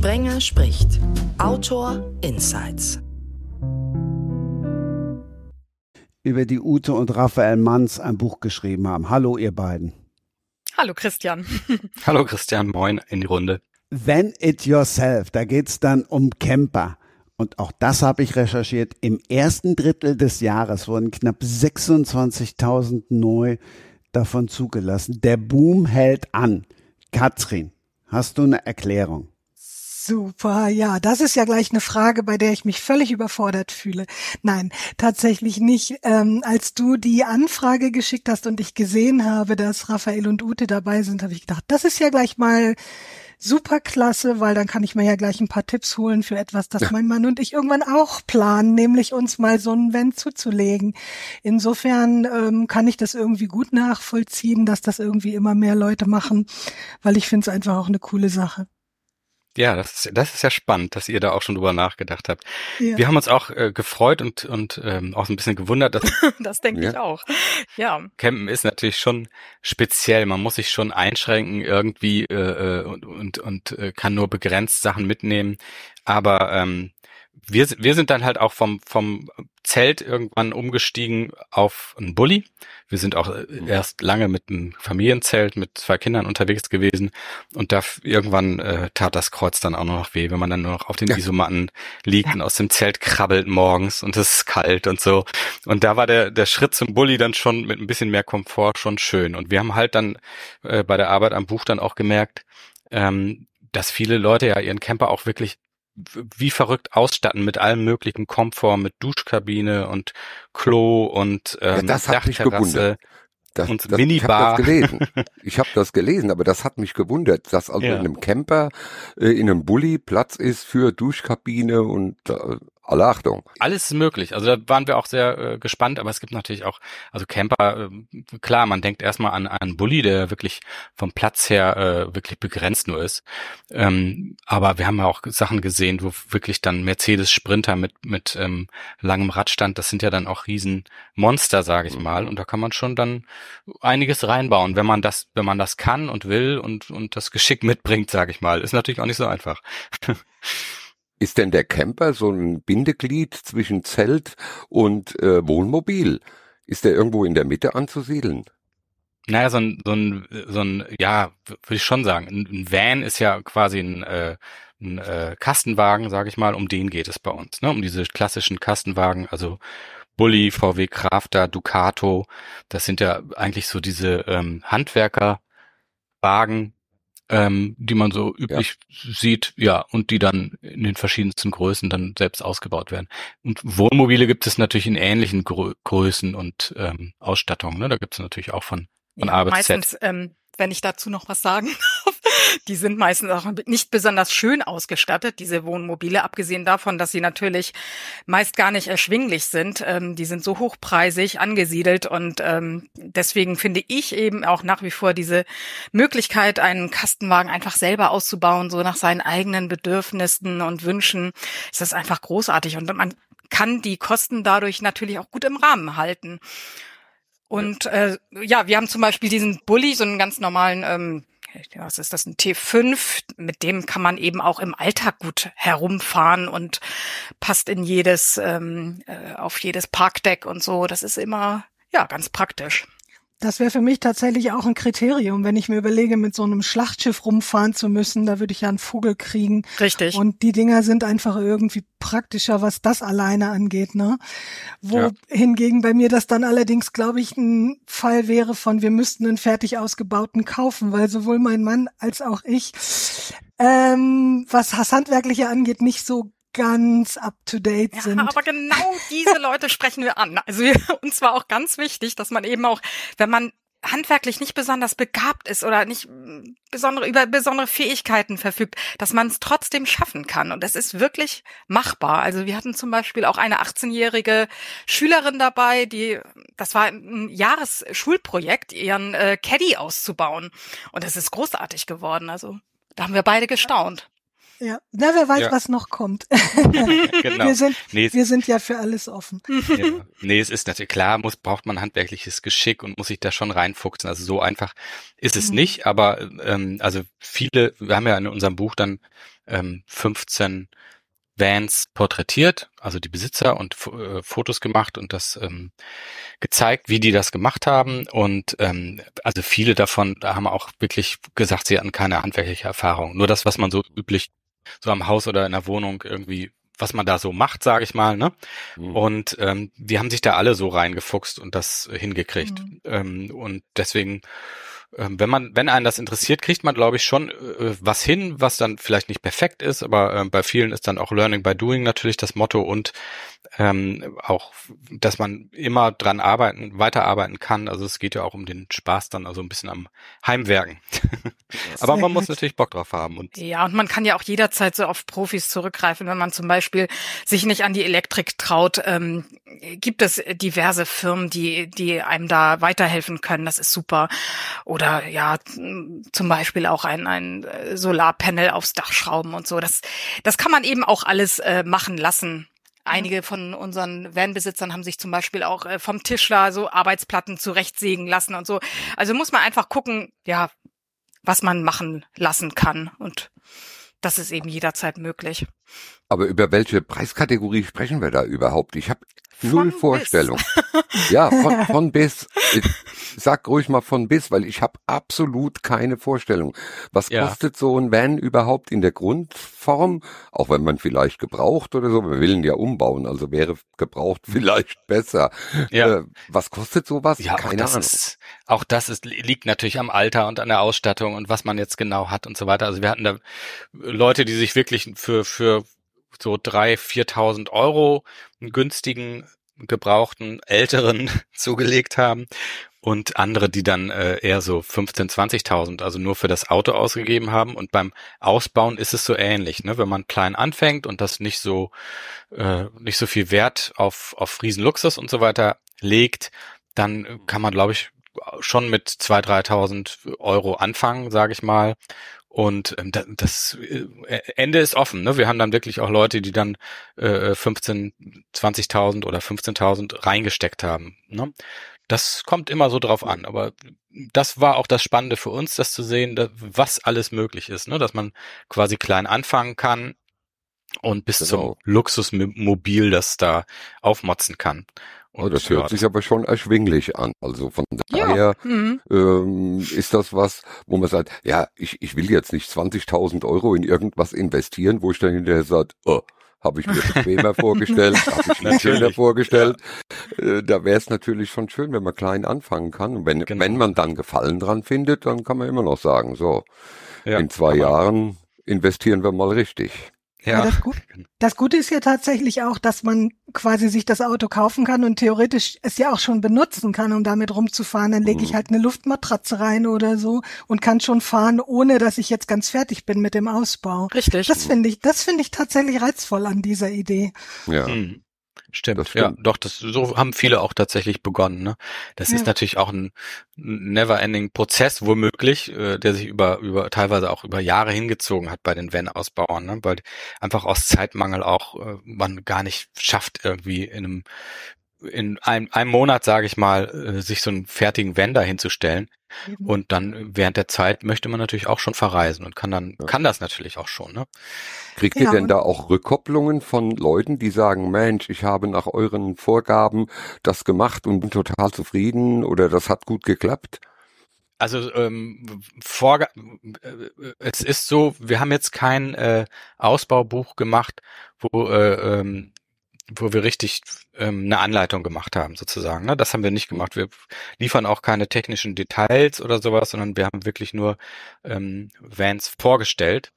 Sprenger spricht. Autor Insights. Über die Ute und Raphael Manns ein Buch geschrieben haben. Hallo, ihr beiden. Hallo, Christian. Hallo, Christian. Moin in die Runde. When It Yourself, da geht's dann um Camper. Und auch das habe ich recherchiert. Im ersten Drittel des Jahres wurden knapp 26.000 neu davon zugelassen. Der Boom hält an. Katrin, hast du eine Erklärung? Super, ja, das ist ja gleich eine Frage, bei der ich mich völlig überfordert fühle. Nein, tatsächlich nicht. Ähm, als du die Anfrage geschickt hast und ich gesehen habe, dass Raphael und Ute dabei sind, habe ich gedacht, das ist ja gleich mal super klasse, weil dann kann ich mir ja gleich ein paar Tipps holen für etwas, das ja. mein Mann und ich irgendwann auch planen, nämlich uns mal so ein Van zuzulegen. Insofern ähm, kann ich das irgendwie gut nachvollziehen, dass das irgendwie immer mehr Leute machen, weil ich finde es einfach auch eine coole Sache. Ja, das ist, das ist ja spannend, dass ihr da auch schon drüber nachgedacht habt. Ja. Wir haben uns auch äh, gefreut und, und ähm, auch so ein bisschen gewundert. Dass, das denke ja. ich auch. Ja. Campen ist natürlich schon speziell. Man muss sich schon einschränken irgendwie äh, äh und, und, und äh, kann nur begrenzt Sachen mitnehmen. Aber ähm, wir, wir sind dann halt auch vom, vom Zelt irgendwann umgestiegen auf einen Bulli. Wir sind auch äh, mhm. erst lange mit einem Familienzelt mit zwei Kindern unterwegs gewesen und da irgendwann äh, tat das Kreuz dann auch noch weh, wenn man dann nur noch auf den ja. Isomatten liegt ja. und aus dem Zelt krabbelt morgens und es ist kalt und so. Und da war der, der Schritt zum Bulli dann schon mit ein bisschen mehr Komfort schon schön. Und wir haben halt dann äh, bei der Arbeit am Buch dann auch gemerkt, ähm, dass viele Leute ja ihren Camper auch wirklich wie verrückt ausstatten mit allem möglichen Komfort, mit Duschkabine und Klo und ähm, ja, das hat mich gewundert. Das, und das, Minibar. Ich habe das gelesen. Ich habe das gelesen, aber das hat mich gewundert, dass also ja. in einem Camper, äh, in einem Bulli Platz ist für Duschkabine und äh, alle Achtung. Alles ist möglich. Also da waren wir auch sehr äh, gespannt, aber es gibt natürlich auch, also Camper, äh, klar, man denkt erstmal an, einen Bulli, der wirklich vom Platz her äh, wirklich begrenzt nur ist. Ähm, aber wir haben ja auch Sachen gesehen, wo wirklich dann Mercedes Sprinter mit, mit ähm, langem Radstand, das sind ja dann auch Riesenmonster, sage ich mhm. mal. Und da kann man schon dann einiges reinbauen, wenn man das, wenn man das kann und will und, und das Geschick mitbringt, sage ich mal. Ist natürlich auch nicht so einfach. Ist denn der Camper so ein Bindeglied zwischen Zelt und äh, Wohnmobil? Ist der irgendwo in der Mitte anzusiedeln? Naja, so ein, so ein, so ein ja, würde ich schon sagen. Ein Van ist ja quasi ein, äh, ein äh, Kastenwagen, sage ich mal, um den geht es bei uns, ne? Um diese klassischen Kastenwagen, also Bulli, VW Crafter, Ducato, das sind ja eigentlich so diese ähm, Handwerkerwagen, ähm, die man so üblich ja. sieht, ja, und die dann in den verschiedensten Größen dann selbst ausgebaut werden. Und Wohnmobile gibt es natürlich in ähnlichen Grö Größen und ähm, Ausstattungen. Ne? Da gibt es natürlich auch von, von ja, A bis meistens, Z. Ähm, wenn ich dazu noch was sagen. Die sind meistens auch nicht besonders schön ausgestattet, diese Wohnmobile, abgesehen davon, dass sie natürlich meist gar nicht erschwinglich sind. Ähm, die sind so hochpreisig angesiedelt und ähm, deswegen finde ich eben auch nach wie vor diese Möglichkeit, einen Kastenwagen einfach selber auszubauen, so nach seinen eigenen Bedürfnissen und Wünschen, ist das einfach großartig und man kann die Kosten dadurch natürlich auch gut im Rahmen halten. Und äh, ja, wir haben zum Beispiel diesen Bulli, so einen ganz normalen, ähm, was ist das, ein T5, mit dem kann man eben auch im Alltag gut herumfahren und passt in jedes, ähm, äh, auf jedes Parkdeck und so. Das ist immer ja ganz praktisch. Das wäre für mich tatsächlich auch ein Kriterium, wenn ich mir überlege, mit so einem Schlachtschiff rumfahren zu müssen, da würde ich ja einen Vogel kriegen. Richtig. Und die Dinger sind einfach irgendwie praktischer, was das alleine angeht, ne? Wohingegen ja. bei mir das dann allerdings, glaube ich, ein Fall wäre von, wir müssten einen fertig ausgebauten kaufen, weil sowohl mein Mann als auch ich, ähm, was das Handwerkliche angeht, nicht so ganz up to date ja, sind. Aber genau diese Leute sprechen wir an. Also uns war auch ganz wichtig, dass man eben auch, wenn man handwerklich nicht besonders begabt ist oder nicht besondere über besondere Fähigkeiten verfügt, dass man es trotzdem schaffen kann. Und es ist wirklich machbar. Also wir hatten zum Beispiel auch eine 18-jährige Schülerin dabei, die das war ein Jahresschulprojekt, ihren äh, Caddy auszubauen. Und es ist großartig geworden. Also da haben wir beide gestaunt. Ja, na, wer weiß, ja. was noch kommt. genau. Wir sind, nee, wir sind ja für alles offen. ja. Nee, es ist natürlich klar, muss, braucht man handwerkliches Geschick und muss sich da schon reinfuchsen. Also so einfach ist es mhm. nicht, aber ähm, also viele, wir haben ja in unserem Buch dann ähm, 15 Vans porträtiert, also die Besitzer und äh, Fotos gemacht und das ähm, gezeigt, wie die das gemacht haben. Und ähm, also viele davon da haben auch wirklich gesagt, sie hatten keine handwerkliche Erfahrung. Nur das, was man so üblich so am Haus oder in der Wohnung irgendwie was man da so macht, sage ich mal, ne? Mhm. Und ähm, die haben sich da alle so reingefuchst und das hingekriegt. Mhm. Ähm, und deswegen ähm, wenn man, wenn einen das interessiert, kriegt man, glaube ich, schon äh, was hin, was dann vielleicht nicht perfekt ist, aber äh, bei vielen ist dann auch Learning by Doing natürlich das Motto und ähm, auch, dass man immer dran arbeiten, weiterarbeiten kann. Also es geht ja auch um den Spaß dann, also ein bisschen am Heimwerken. Aber man muss natürlich Bock drauf haben. Und ja, und man kann ja auch jederzeit so auf Profis zurückgreifen, wenn man zum Beispiel sich nicht an die Elektrik traut. Ähm, gibt es diverse Firmen, die, die einem da weiterhelfen können. Das ist super. Oder ja, zum Beispiel auch ein, ein Solarpanel aufs Dach schrauben und so. Das, das kann man eben auch alles äh, machen lassen. Einige von unseren Vanbesitzern haben sich zum Beispiel auch äh, vom Tischler so Arbeitsplatten zurechtsägen lassen und so. Also muss man einfach gucken, ja, was man machen lassen kann. Und das ist eben jederzeit möglich. Aber über welche Preiskategorie sprechen wir da überhaupt? Ich habe null Vorstellung. ja, von, von bis. Ich sag ruhig mal von bis, weil ich habe absolut keine Vorstellung. Was ja. kostet so ein Van überhaupt in der Grundform? Auch wenn man vielleicht gebraucht oder so. Wir wollen ja umbauen, also wäre gebraucht vielleicht besser. Ja. Äh, was kostet sowas? Ja, keine auch Ahnung. Ist, auch das ist, liegt natürlich am Alter und an der Ausstattung und was man jetzt genau hat und so weiter. Also wir hatten da Leute, die sich wirklich für, für so drei, viertausend Euro einen günstigen, gebrauchten, älteren zugelegt haben und andere, die dann äh, eher so 15, 20.000, also nur für das Auto ausgegeben haben. Und beim Ausbauen ist es so ähnlich, ne? wenn man klein anfängt und das nicht so äh, nicht so viel Wert auf auf Riesenluxus und so weiter legt, dann kann man, glaube ich, schon mit 2.000, 3.000 Euro anfangen, sage ich mal. Und ähm, das, äh, Ende ist offen. Ne? Wir haben dann wirklich auch Leute, die dann äh, 15, 20.000 oder 15.000 reingesteckt haben. Ne? Das kommt immer so drauf an. Aber das war auch das Spannende für uns, das zu sehen, dass, was alles möglich ist. Ne? Dass man quasi klein anfangen kann und bis genau. zum Luxusmobil das da aufmotzen kann. Oh, das hört sich aber schon erschwinglich an. Also von daher ja. mhm. ähm, ist das was, wo man sagt, ja, ich, ich will jetzt nicht 20.000 Euro in irgendwas investieren, wo ich dann hinterher sage, oh, habe ich mir bequemer vorgestellt, habe ich mir schöner vorgestellt. Ja. Äh, da wäre es natürlich schon schön, wenn man klein anfangen kann. Und wenn, genau. wenn man dann Gefallen dran findet, dann kann man immer noch sagen, so, in zwei Jahren investieren wir mal richtig. Ja. Das, Gut, das, Gute ist ja tatsächlich auch, dass man quasi sich das Auto kaufen kann und theoretisch es ja auch schon benutzen kann, um damit rumzufahren. Dann lege mhm. ich halt eine Luftmatratze rein oder so und kann schon fahren, ohne dass ich jetzt ganz fertig bin mit dem Ausbau. Richtig. Das finde ich, das finde ich tatsächlich reizvoll an dieser Idee. Ja. Mhm. Stimmt, stimmt, ja, doch, das so haben viele auch tatsächlich begonnen. Ne? Das ja. ist natürlich auch ein never-ending Prozess womöglich, äh, der sich über über teilweise auch über Jahre hingezogen hat bei den Van-Ausbauern, ne? weil einfach aus Zeitmangel auch äh, man gar nicht schafft irgendwie in einem in einem, einem Monat, sage ich mal, äh, sich so einen fertigen Van hinzustellen. Mhm. Und dann während der Zeit möchte man natürlich auch schon verreisen und kann dann, ja. kann das natürlich auch schon. Ne? Kriegt ja, ihr denn da auch Rückkopplungen von Leuten, die sagen, Mensch, ich habe nach euren Vorgaben das gemacht und bin total zufrieden oder das hat gut geklappt? Also ähm, vor, äh, es ist so, wir haben jetzt kein äh, Ausbaubuch gemacht, wo äh, ähm, wo wir richtig ähm, eine Anleitung gemacht haben, sozusagen. Ne? Das haben wir nicht gemacht. Wir liefern auch keine technischen Details oder sowas, sondern wir haben wirklich nur ähm, Vans vorgestellt.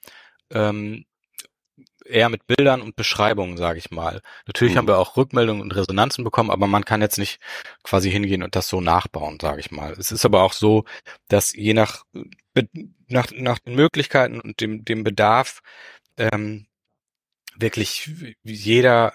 Ähm, eher mit Bildern und Beschreibungen, sage ich mal. Natürlich mhm. haben wir auch Rückmeldungen und Resonanzen bekommen, aber man kann jetzt nicht quasi hingehen und das so nachbauen, sage ich mal. Es ist aber auch so, dass je nach nach, nach den Möglichkeiten und dem, dem Bedarf ähm, wirklich jeder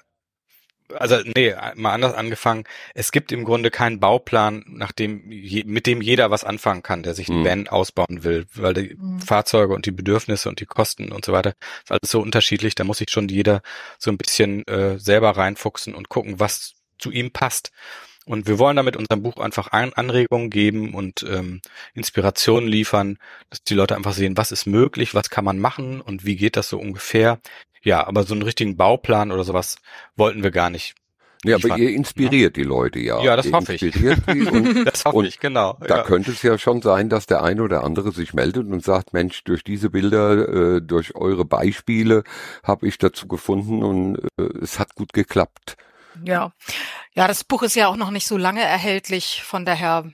also nee, mal anders angefangen. Es gibt im Grunde keinen Bauplan, nach dem, mit dem jeder was anfangen kann, der sich mhm. Van ausbauen will, weil die mhm. Fahrzeuge und die Bedürfnisse und die Kosten und so weiter ist alles so unterschiedlich. Da muss sich schon jeder so ein bisschen äh, selber reinfuchsen und gucken, was zu ihm passt. Und wir wollen damit unserem Buch einfach Anregungen geben und ähm, Inspirationen liefern, dass die Leute einfach sehen, was ist möglich, was kann man machen und wie geht das so ungefähr. Ja, aber so einen richtigen Bauplan oder sowas wollten wir gar nicht. Ja, aber ihr inspiriert ja. die Leute ja. Ja, das ihr hoffe ich. Und, das hoffe ich, genau. Da ja. könnte es ja schon sein, dass der eine oder andere sich meldet und sagt, Mensch, durch diese Bilder, äh, durch eure Beispiele habe ich dazu gefunden und äh, es hat gut geklappt. Ja. Ja, das Buch ist ja auch noch nicht so lange erhältlich, von daher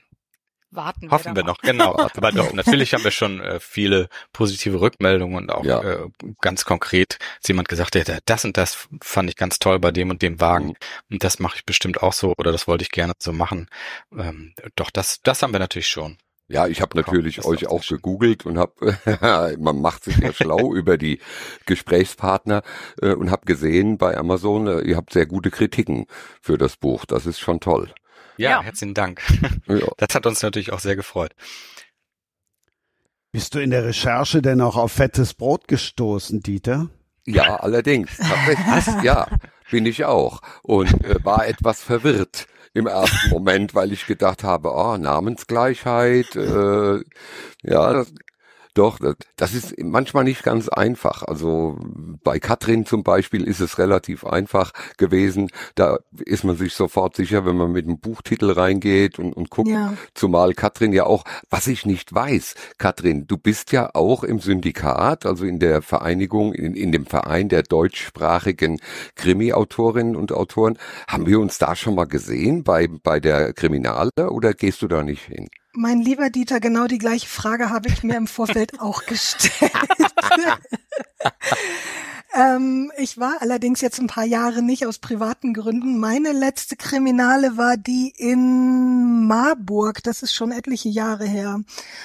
warten Hoffen wir, wir noch, genau. Aber doch, natürlich haben wir schon äh, viele positive Rückmeldungen und auch ja. äh, ganz konkret ist jemand gesagt, ja, das und das fand ich ganz toll bei dem und dem Wagen mhm. und das mache ich bestimmt auch so oder das wollte ich gerne so machen. Ähm, doch, das, das haben wir natürlich schon. Ja, ich habe natürlich Komm, euch auch gegoogelt und habe, man macht sich ja schlau über die Gesprächspartner äh, und habe gesehen bei Amazon, äh, ihr habt sehr gute Kritiken für das Buch. Das ist schon toll. Ja, ja. herzlichen Dank. Das hat uns natürlich auch sehr gefreut. Bist du in der Recherche denn auch auf fettes Brot gestoßen, Dieter? Ja, allerdings. Tatsächlich. ja, bin ich auch. Und äh, war etwas verwirrt im ersten Moment, weil ich gedacht habe, oh, Namensgleichheit, äh, ja, das, doch, das ist manchmal nicht ganz einfach. Also bei Katrin zum Beispiel ist es relativ einfach gewesen. Da ist man sich sofort sicher, wenn man mit einem Buchtitel reingeht und, und guckt. Ja. Zumal Katrin ja auch, was ich nicht weiß, Katrin, du bist ja auch im Syndikat, also in der Vereinigung, in, in dem Verein der deutschsprachigen Krimi-Autorinnen und Autoren. Haben wir uns da schon mal gesehen bei, bei der Kriminale oder gehst du da nicht hin? Mein lieber Dieter, genau die gleiche Frage habe ich mir im Vorfeld auch gestellt. Ähm, ich war allerdings jetzt ein paar Jahre nicht aus privaten Gründen. Meine letzte Kriminale war die in Marburg. Das ist schon etliche Jahre her.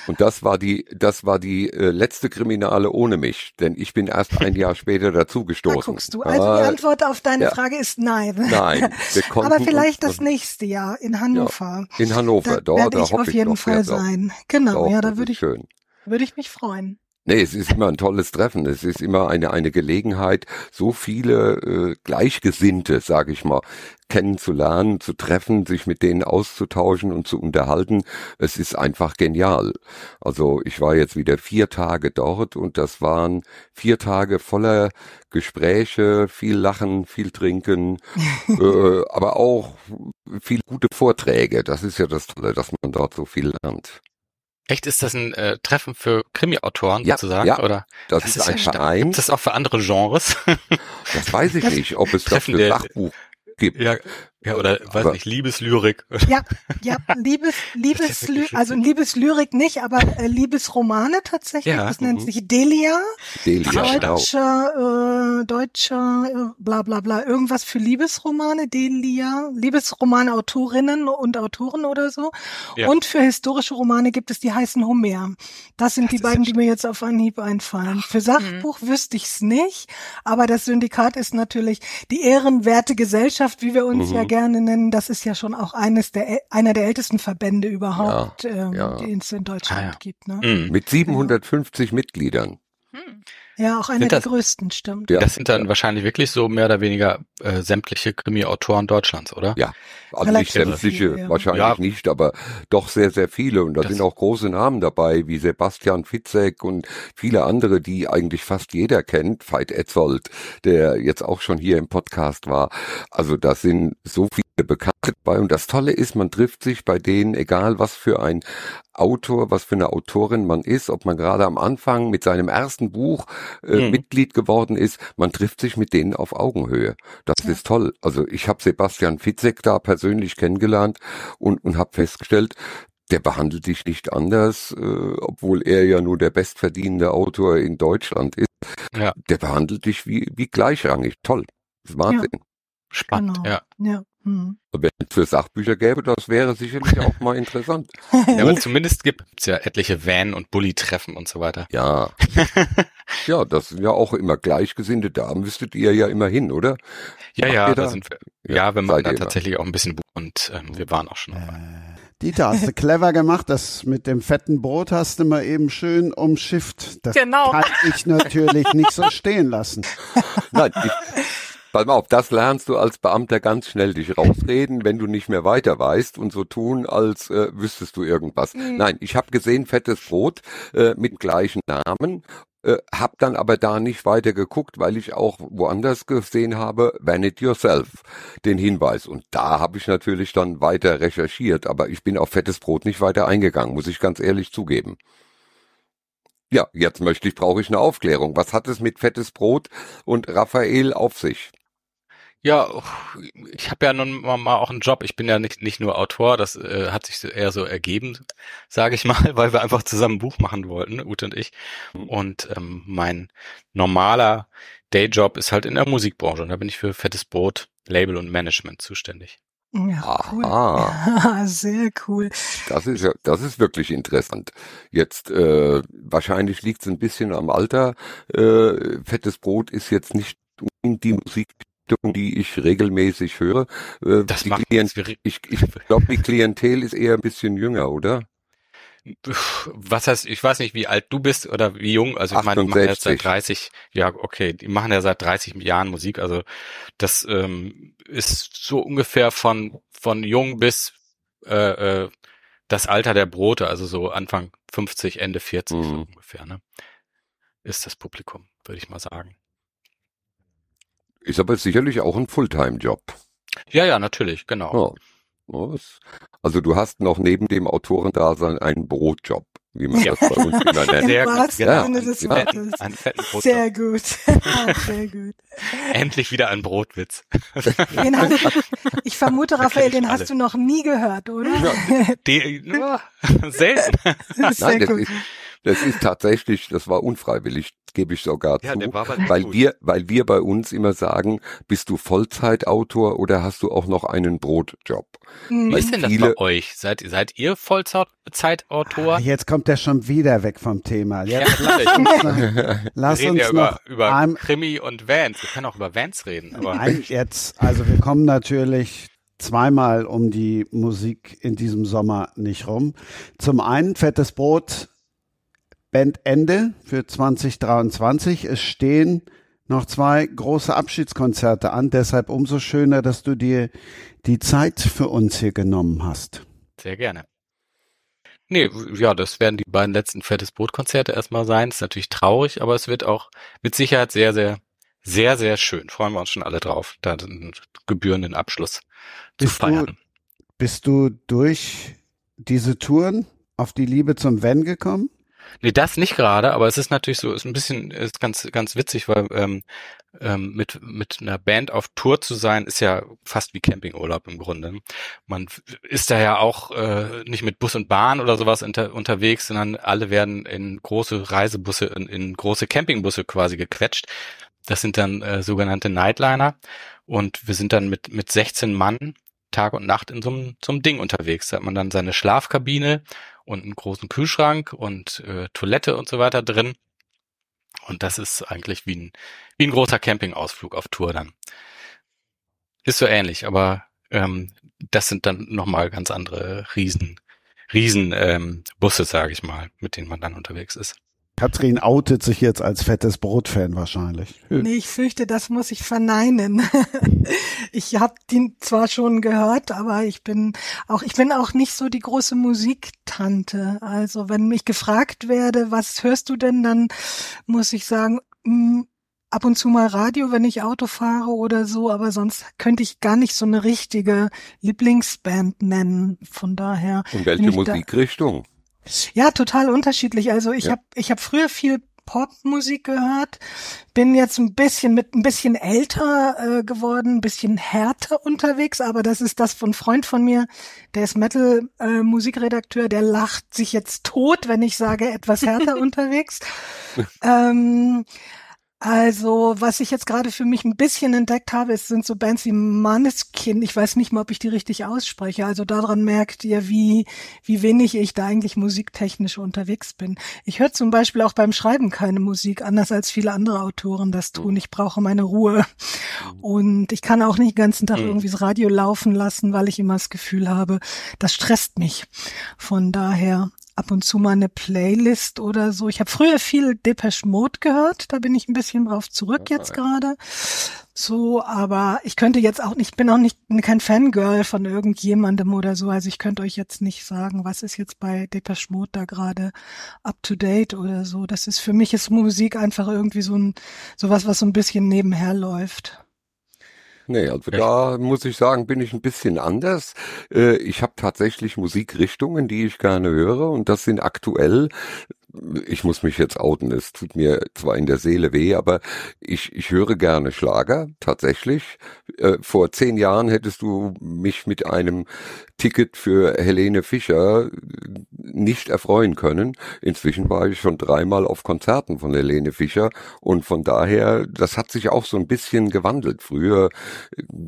Und das war die, das war die äh, letzte Kriminale ohne mich, denn ich bin erst ein Jahr später dazugestoßen. Da guckst du. Also die Antwort auf deine ja. Frage ist nein. Nein. Aber vielleicht das nächste Jahr in Hannover. Ja, in Hannover, da dort werde ich auf jeden Fall sein. Genau, ja, da würde ich, schön. würde ich mich freuen. Nee, es ist immer ein tolles Treffen. Es ist immer eine, eine Gelegenheit, so viele äh, Gleichgesinnte, sage ich mal, kennenzulernen, zu treffen, sich mit denen auszutauschen und zu unterhalten. Es ist einfach genial. Also ich war jetzt wieder vier Tage dort und das waren vier Tage voller Gespräche, viel Lachen, viel Trinken, äh, aber auch viel gute Vorträge. Das ist ja das Tolle, dass man dort so viel lernt. Echt, ist das ein äh, Treffen für Krimi-Autoren ja, sozusagen? Ja, oder? Das, das ist, ist ein ja Verein. Gibt es auch für andere Genres? das weiß ich nicht, ob es das für Sachbuch gibt. Ja, ja, oder weiß aber, nicht, Liebeslyrik. Ja, ja, Liebes, Liebeslyrik, also Liebeslyrik nicht, aber äh, Liebesromane tatsächlich. Ja, das nennt mhm. sich Delia. Delia, deutscher, äh, deutscher, äh, bla bla bla, irgendwas für Liebesromane, Delia, Liebesromanautorinnen und Autoren oder so. Ja. Und für historische Romane gibt es die heißen Homer. Das sind das die beiden, die mir jetzt auf Anhieb einfallen. Für Sachbuch mhm. wüsste ich's nicht, aber das Syndikat ist natürlich die ehrenwerte Gesellschaft, wie wir uns mhm. ja gerne nennen, das ist ja schon auch eines der einer der ältesten Verbände überhaupt, ja, ähm, ja. die es in Deutschland ah, ja. gibt. Ne? Mhm. Mit 750 Mitgliedern. Ja, auch einer der größten, stimmt. Ja. Das sind dann wahrscheinlich wirklich so mehr oder weniger äh, sämtliche Krimi-Autoren Deutschlands, oder? Ja, also Relativ nicht sämtliche, viele, ja. wahrscheinlich ja. nicht, aber doch sehr, sehr viele. Und da das sind auch große Namen dabei, wie Sebastian Fitzek und viele andere, die eigentlich fast jeder kennt. Veit Etzold, der jetzt auch schon hier im Podcast war. Also das sind so viele Bekannte bei. Und das Tolle ist, man trifft sich bei denen, egal was für ein Autor, was für eine Autorin man ist, ob man gerade am Anfang mit seinem ersten Buch äh, mhm. Mitglied geworden ist, man trifft sich mit denen auf Augenhöhe. Das ja. ist toll. Also ich habe Sebastian Fitzek da persönlich kennengelernt und, und habe festgestellt, der behandelt dich nicht anders, äh, obwohl er ja nur der bestverdienende Autor in Deutschland ist. Ja. Der behandelt dich wie, wie gleichrangig. Toll. Das ist Wahnsinn. Ja. Spannend, genau. ja. ja. Hm. Wenn es für Sachbücher gäbe, das wäre sicherlich auch mal interessant. ja, aber zumindest gibt es ja etliche Van- und Bully-Treffen und so weiter. Ja. Ja, das sind ja auch immer Gleichgesinnte, da müsstet ihr ja immer hin, oder? Ja, Macht ja, da sind wir, ja, ja, wir machen da tatsächlich auch ein bisschen und ähm, wir waren auch schon dabei. Äh, Dieter, hast du clever gemacht, das mit dem fetten Brot hast du mal eben schön umschifft. Das genau. kann ich natürlich nicht so stehen lassen. Nein, ich, Pass mal auf, das lernst du als Beamter ganz schnell dich rausreden, wenn du nicht mehr weiter weißt und so tun, als äh, wüsstest du irgendwas. Mhm. Nein, ich habe gesehen, fettes Brot äh, mit gleichen Namen äh, hab dann aber da nicht weiter geguckt, weil ich auch woanders gesehen habe, Van It Yourself, den Hinweis. Und da habe ich natürlich dann weiter recherchiert, aber ich bin auf fettes Brot nicht weiter eingegangen, muss ich ganz ehrlich zugeben. Ja, jetzt möchte ich, brauche ich eine Aufklärung. Was hat es mit fettes Brot und Raphael auf sich? Ja, ich habe ja nun mal auch einen Job. Ich bin ja nicht, nicht nur Autor, das äh, hat sich eher so ergeben, sage ich mal, weil wir einfach zusammen ein Buch machen wollten, Ute und ich. Mhm. Und ähm, mein normaler Dayjob ist halt in der Musikbranche und da bin ich für fettes Brot, Label und Management zuständig. Ja, cool. Ja, sehr cool. Das ist ja, das ist wirklich interessant. Jetzt äh, wahrscheinlich liegt es ein bisschen am Alter. Äh, Fettes Brot ist jetzt nicht die Musik, Richtung, die ich regelmäßig höre. Äh, das macht Klient ich ich glaube, die Klientel ist eher ein bisschen jünger, oder? Was heißt, ich weiß nicht, wie alt du bist oder wie jung, also ich meine, die machen ja seit 30, ja, okay, die machen ja seit 30 Jahren Musik, also das ähm, ist so ungefähr von, von jung bis äh, äh, das Alter der Brote, also so Anfang 50, Ende 40 mhm. so ungefähr, ne? Ist das Publikum, würde ich mal sagen. Ist aber sicherlich auch ein Fulltime-Job. Ja, ja, natürlich, genau. Ja. Also du hast noch neben dem Autorendasein einen Brotjob, wie man ja. das bei uns immer nennt. Sehr gut. Ja, des ja. Einen fetten Brotjob. Sehr gut. Sehr gut. Endlich wieder ein Brotwitz. Den hast, ich vermute, Raphael, den hast du noch nie gehört, oder? Ja, die, selten. Sehr Nein, gut. Ist, das ist tatsächlich, das war unfreiwillig, gebe ich sogar ja, zu, weil gut. wir, weil wir bei uns immer sagen, bist du Vollzeitautor oder hast du auch noch einen Brotjob? Wie ist denn das bei euch? Seid, seid ihr Vollzeitautor? Ah, jetzt kommt er schon wieder weg vom Thema. Jetzt ja, lass uns noch, lass wir reden uns ja über, über einem, Krimi und Vans. Wir können auch über Vans reden. Aber Nein, jetzt, also wir kommen natürlich zweimal um die Musik in diesem Sommer nicht rum. Zum einen fettes Brot Bandende für 2023. Es stehen noch zwei große Abschiedskonzerte an. Deshalb umso schöner, dass du dir die Zeit für uns hier genommen hast. Sehr gerne. Nee, ja, das werden die beiden letzten Fettes Brot-Konzerte erstmal sein. Ist natürlich traurig, aber es wird auch mit Sicherheit sehr, sehr, sehr, sehr schön. Freuen wir uns schon alle drauf, da den gebührenden Abschluss bist zu feiern. Du, bist du durch diese Touren auf die Liebe zum Van gekommen? Nee, das nicht gerade, aber es ist natürlich so, ist ein bisschen, ist ganz, ganz witzig, weil ähm, ähm, mit, mit einer Band auf Tour zu sein, ist ja fast wie Campingurlaub im Grunde. Man ist da ja auch äh, nicht mit Bus und Bahn oder sowas unter, unterwegs, sondern alle werden in große Reisebusse, in, in große Campingbusse quasi gequetscht. Das sind dann äh, sogenannte Nightliner. Und wir sind dann mit, mit 16 Mann Tag und Nacht in so einem, so einem Ding unterwegs. Da hat man dann seine Schlafkabine und einen großen Kühlschrank und äh, Toilette und so weiter drin. Und das ist eigentlich wie ein, wie ein großer Campingausflug auf Tour dann. Ist so ähnlich, aber ähm, das sind dann nochmal ganz andere Riesen, Riesen ähm, sage ich mal, mit denen man dann unterwegs ist. Katrin outet sich jetzt als fettes Brot-Fan wahrscheinlich. Nee, ich fürchte, das muss ich verneinen. ich habe den zwar schon gehört, aber ich bin auch, ich bin auch nicht so die große Musiktante. Also wenn mich gefragt werde, was hörst du denn, dann muss ich sagen, mh, hm, ab und zu mal Radio, wenn ich Auto fahre oder so, aber sonst könnte ich gar nicht so eine richtige Lieblingsband nennen. Von daher. Und welche Musikrichtung? Ja, total unterschiedlich. Also ich ja. habe ich hab früher viel Popmusik gehört, bin jetzt ein bisschen mit ein bisschen älter äh, geworden, ein bisschen härter unterwegs, aber das ist das von Freund von mir, der ist Metal äh, Musikredakteur, der lacht sich jetzt tot, wenn ich sage etwas härter unterwegs. Ähm, Also, was ich jetzt gerade für mich ein bisschen entdeckt habe, es sind so Bands wie Maneskin. Ich weiß nicht mal, ob ich die richtig ausspreche. Also daran merkt ihr, wie, wie wenig ich da eigentlich musiktechnisch unterwegs bin. Ich höre zum Beispiel auch beim Schreiben keine Musik, anders als viele andere Autoren das tun. Ich brauche meine Ruhe. Und ich kann auch nicht den ganzen Tag hm. irgendwie das Radio laufen lassen, weil ich immer das Gefühl habe, das stresst mich. Von daher ab und zu mal eine Playlist oder so. Ich habe früher viel Depeche Mode gehört, da bin ich ein bisschen drauf zurück jetzt gerade. So, aber ich könnte jetzt auch nicht, bin auch nicht kein Fangirl von irgendjemandem oder so. Also ich könnte euch jetzt nicht sagen, was ist jetzt bei Depeche Mode da gerade up to date oder so. Das ist für mich ist Musik einfach irgendwie so ein sowas, was so ein bisschen nebenher läuft. Nee, also da muss ich sagen, bin ich ein bisschen anders. Äh, ich habe tatsächlich Musikrichtungen, die ich gerne höre und das sind aktuell ich muss mich jetzt outen, es tut mir zwar in der Seele weh, aber ich, ich höre gerne Schlager, tatsächlich. Äh, vor zehn Jahren hättest du mich mit einem Ticket für Helene Fischer nicht erfreuen können. Inzwischen war ich schon dreimal auf Konzerten von Helene Fischer und von daher, das hat sich auch so ein bisschen gewandelt. Früher,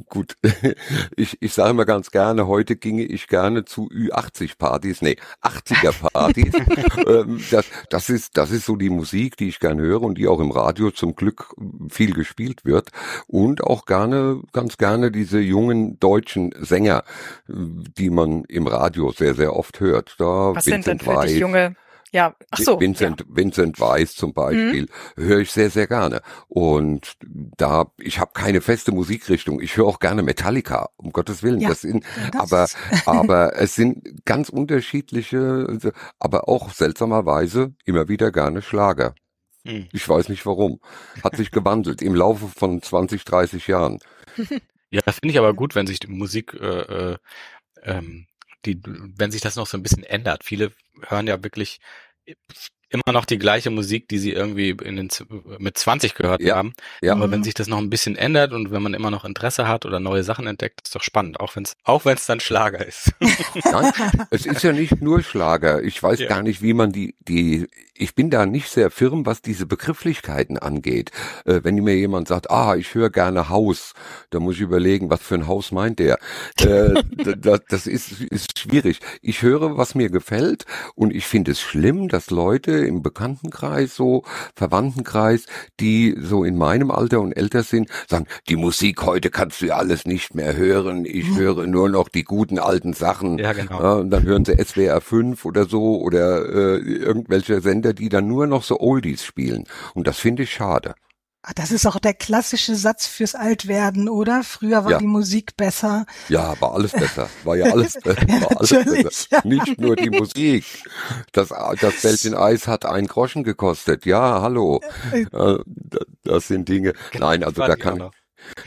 gut, ich, ich sage immer ganz gerne, heute ginge ich gerne zu Ü80-Partys, nee, 80er-Partys. Ähm, das, das ist, das ist so die Musik, die ich gerne höre und die auch im Radio zum Glück viel gespielt wird und auch gerne, ganz gerne diese jungen deutschen Sänger, die man im Radio sehr, sehr oft hört. Da Was Vincent sind denn für dich junge ja, ach so. Vincent, ja. Vincent Weiss zum Beispiel mhm. höre ich sehr, sehr gerne. Und da, ich habe keine feste Musikrichtung. Ich höre auch gerne Metallica, um Gottes Willen. Ja, das sind, das aber, aber es sind ganz unterschiedliche, aber auch seltsamerweise immer wieder gerne Schlager. Mhm. Ich weiß nicht warum. Hat sich gewandelt im Laufe von 20, 30 Jahren. Ja, das finde ich aber gut, wenn sich die Musik äh, äh ähm, die, wenn sich das noch so ein bisschen ändert. Viele hören ja wirklich immer noch die gleiche Musik, die sie irgendwie in den, mit 20 gehört ja, haben. Ja. Aber wenn mhm. sich das noch ein bisschen ändert und wenn man immer noch Interesse hat oder neue Sachen entdeckt, ist doch spannend, auch wenn es auch wenn es dann Schlager ist. Nein, es ist ja nicht nur Schlager. Ich weiß ja. gar nicht, wie man die die ich bin da nicht sehr firm, was diese Begrifflichkeiten angeht. Äh, wenn mir jemand sagt, ah, ich höre gerne Haus, da muss ich überlegen, was für ein Haus meint der. Äh, das, das ist, ist schwierig. Ich höre, was mir gefällt und ich finde es schlimm, dass Leute im Bekanntenkreis, so Verwandtenkreis, die so in meinem Alter und älter sind, sagen, die Musik heute kannst du ja alles nicht mehr hören. Ich hm. höre nur noch die guten alten Sachen. Ja, genau. Ja, und dann hören sie SWR 5 oder so oder äh, irgendwelche Sender, die dann nur noch so Oldies spielen. Und das finde ich schade. Ah, das ist auch der klassische Satz fürs Altwerden, oder? Früher war ja. die Musik besser. Ja, war alles besser. War ja alles, war alles besser. Nicht nur die Musik. Das, das Bällchen Eis hat ein Groschen gekostet. Ja, hallo. Äh, das sind Dinge. Nein, also da kann,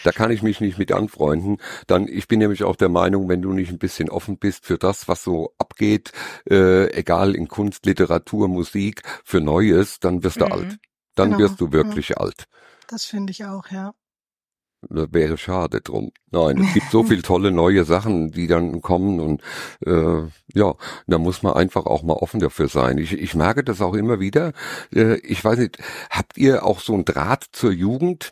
da kann ich mich nicht mit anfreunden. Dann, ich bin nämlich auch der Meinung, wenn du nicht ein bisschen offen bist für das, was so abgeht, äh, egal in Kunst, Literatur, Musik, für Neues, dann wirst du mhm. alt. Dann genau. wirst du wirklich mhm. alt. Das finde ich auch, ja. Das wäre schade drum. Nein, es gibt so viel tolle neue Sachen, die dann kommen und äh, ja, da muss man einfach auch mal offen dafür sein. Ich, ich merke das auch immer wieder. Äh, ich weiß nicht, habt ihr auch so ein Draht zur Jugend?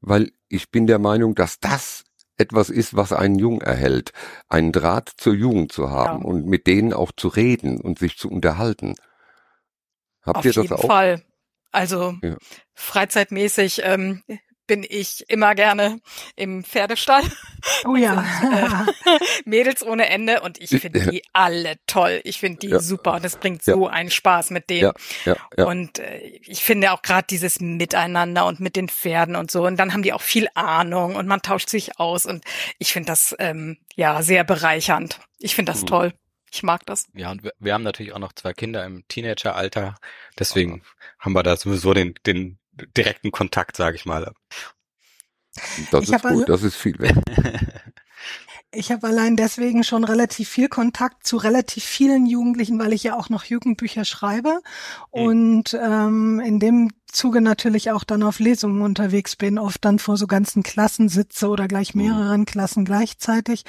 Weil ich bin der Meinung, dass das etwas ist, was einen jung erhält, einen Draht zur Jugend zu haben ja. und mit denen auch zu reden und sich zu unterhalten. Habt Auf ihr das auch? Auf jeden Fall. Also ja. freizeitmäßig ähm, bin ich immer gerne im Pferdestall. Oh ja. Sind, äh, Mädels ohne Ende und ich finde die alle toll. Ich finde die ja. super und es bringt so einen Spaß mit denen. Ja. Ja. Und äh, ich finde auch gerade dieses Miteinander und mit den Pferden und so. Und dann haben die auch viel Ahnung und man tauscht sich aus und ich finde das ähm, ja sehr bereichernd. Ich finde das mhm. toll. Ich mag das. Ja, und wir, wir haben natürlich auch noch zwei Kinder im Teenageralter. Deswegen oh. haben wir da sowieso den, den direkten Kontakt, sage ich mal. Das ich ist gut, also, das ist viel wert. ich habe allein deswegen schon relativ viel Kontakt zu relativ vielen Jugendlichen, weil ich ja auch noch Jugendbücher schreibe. Mhm. Und ähm, in dem Zuge natürlich auch dann auf Lesungen unterwegs bin, oft dann vor so ganzen Klassen sitze oder gleich mhm. mehreren Klassen gleichzeitig.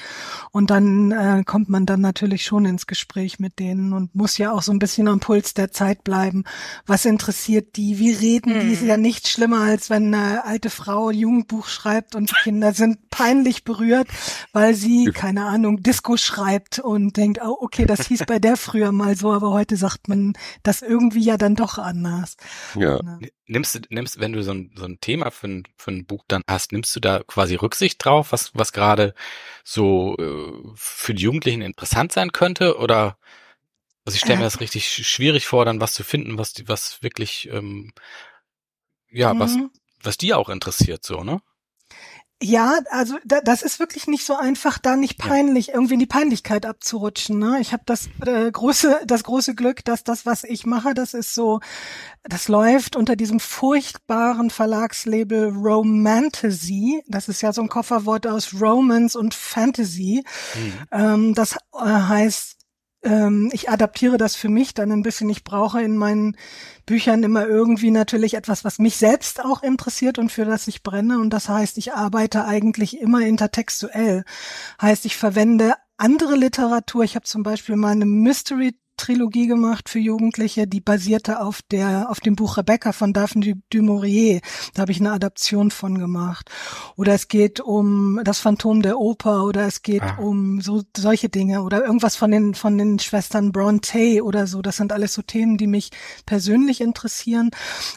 Und dann äh, kommt man dann natürlich schon ins Gespräch mit denen und muss ja auch so ein bisschen am Puls der Zeit bleiben. Was interessiert die? Wie reden die? Ist mhm. ja nicht schlimmer, als wenn eine alte Frau ein Jugendbuch schreibt und die Kinder sind peinlich berührt, weil sie, keine Ahnung, Disco schreibt und denkt, oh, okay, das hieß bei der früher mal so, aber heute sagt man das irgendwie ja dann doch anders. Ja. Nimmst du, nimmst, wenn du so ein, so ein Thema für ein, für ein Buch dann hast, nimmst du da quasi Rücksicht drauf, was, was gerade so äh, für die Jugendlichen interessant sein könnte? Oder also ich stelle mir äh. das richtig schwierig vor, dann was zu finden, was was wirklich ähm, ja, mhm. was was die auch interessiert, so, ne? Ja, also da, das ist wirklich nicht so einfach, da nicht peinlich ja. irgendwie in die Peinlichkeit abzurutschen. Ne? Ich habe das äh, große, das große Glück, dass das, was ich mache, das ist so, das läuft unter diesem furchtbaren Verlagslabel Romantasy. Das ist ja so ein Kofferwort aus Romance und Fantasy. Mhm. Ähm, das äh, heißt ähm, ich adaptiere das für mich dann ein bisschen. Ich brauche in meinen Büchern immer irgendwie natürlich etwas, was mich selbst auch interessiert und für das ich brenne. Und das heißt, ich arbeite eigentlich immer intertextuell. Heißt, ich verwende andere Literatur. Ich habe zum Beispiel mal eine Mystery Trilogie gemacht für Jugendliche, die basierte auf der auf dem Buch Rebecca von Daphne du Maurier. Da habe ich eine Adaption von gemacht. Oder es geht um das Phantom der Oper oder es geht ah. um so solche Dinge oder irgendwas von den von den Schwestern Bronte oder so. Das sind alles so Themen, die mich persönlich interessieren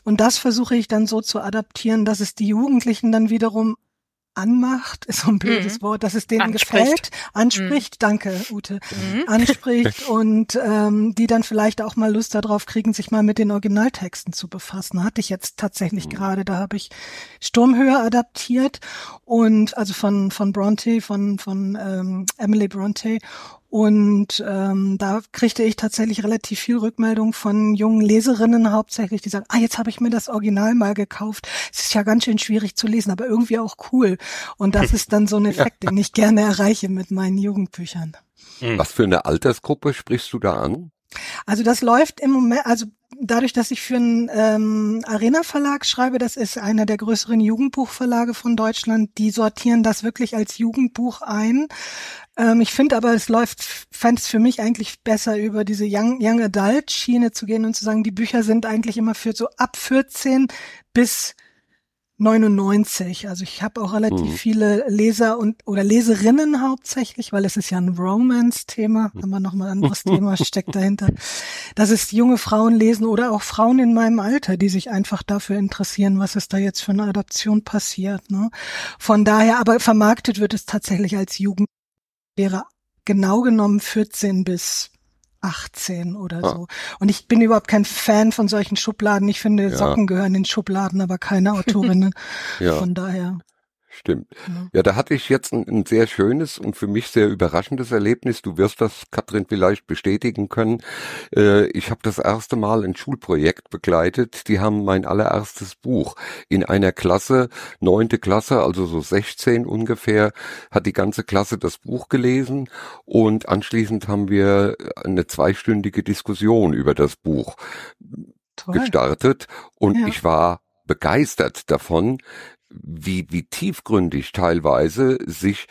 und das versuche ich dann so zu adaptieren, dass es die Jugendlichen dann wiederum anmacht, ist so ein blödes mhm. Wort, dass es denen anspricht. gefällt, anspricht, mhm. danke Ute, mhm. anspricht und ähm, die dann vielleicht auch mal Lust darauf kriegen, sich mal mit den Originaltexten zu befassen. Hatte ich jetzt tatsächlich mhm. gerade, da habe ich Sturmhöhe adaptiert und also von von Bronte, von von ähm, Emily Bronte und ähm, da kriegte ich tatsächlich relativ viel Rückmeldung von jungen Leserinnen hauptsächlich, die sagen, ah, jetzt habe ich mir das Original mal gekauft. Es ist ja ganz schön schwierig zu lesen, aber irgendwie auch cool. Und das ist dann so ein Effekt, den ich gerne erreiche mit meinen Jugendbüchern. Hm. Was für eine Altersgruppe sprichst du da an? Also das läuft im Moment, also dadurch, dass ich für einen ähm, Arena Verlag schreibe, das ist einer der größeren Jugendbuchverlage von Deutschland, die sortieren das wirklich als Jugendbuch ein. Ähm, ich finde aber, es läuft, fand es für mich eigentlich besser, über diese Young, Young Adult Schiene zu gehen und zu sagen, die Bücher sind eigentlich immer für so ab 14 bis 99. Also ich habe auch relativ mhm. viele Leser und oder Leserinnen hauptsächlich, weil es ist ja ein Romance-Thema, haben wir nochmal ein anderes Thema steckt dahinter. Dass es junge Frauen lesen oder auch Frauen in meinem Alter, die sich einfach dafür interessieren, was ist da jetzt für eine Adaption passiert. Ne? Von daher, aber vermarktet wird es tatsächlich als Jugend wäre genau genommen 14 bis 18 oder ah. so. Und ich bin überhaupt kein Fan von solchen Schubladen. Ich finde, ja. Socken gehören in Schubladen, aber keine Autorinnen. ja. Von daher. Stimmt. Ja. ja, da hatte ich jetzt ein, ein, sehr schönes und für mich sehr überraschendes Erlebnis. Du wirst das, Katrin, vielleicht bestätigen können. Äh, ich habe das erste Mal ein Schulprojekt begleitet. Die haben mein allererstes Buch in einer Klasse, neunte Klasse, also so 16 ungefähr, hat die ganze Klasse das Buch gelesen und anschließend haben wir eine zweistündige Diskussion über das Buch Toll. gestartet und ja. ich war begeistert davon, wie, wie tiefgründig teilweise sich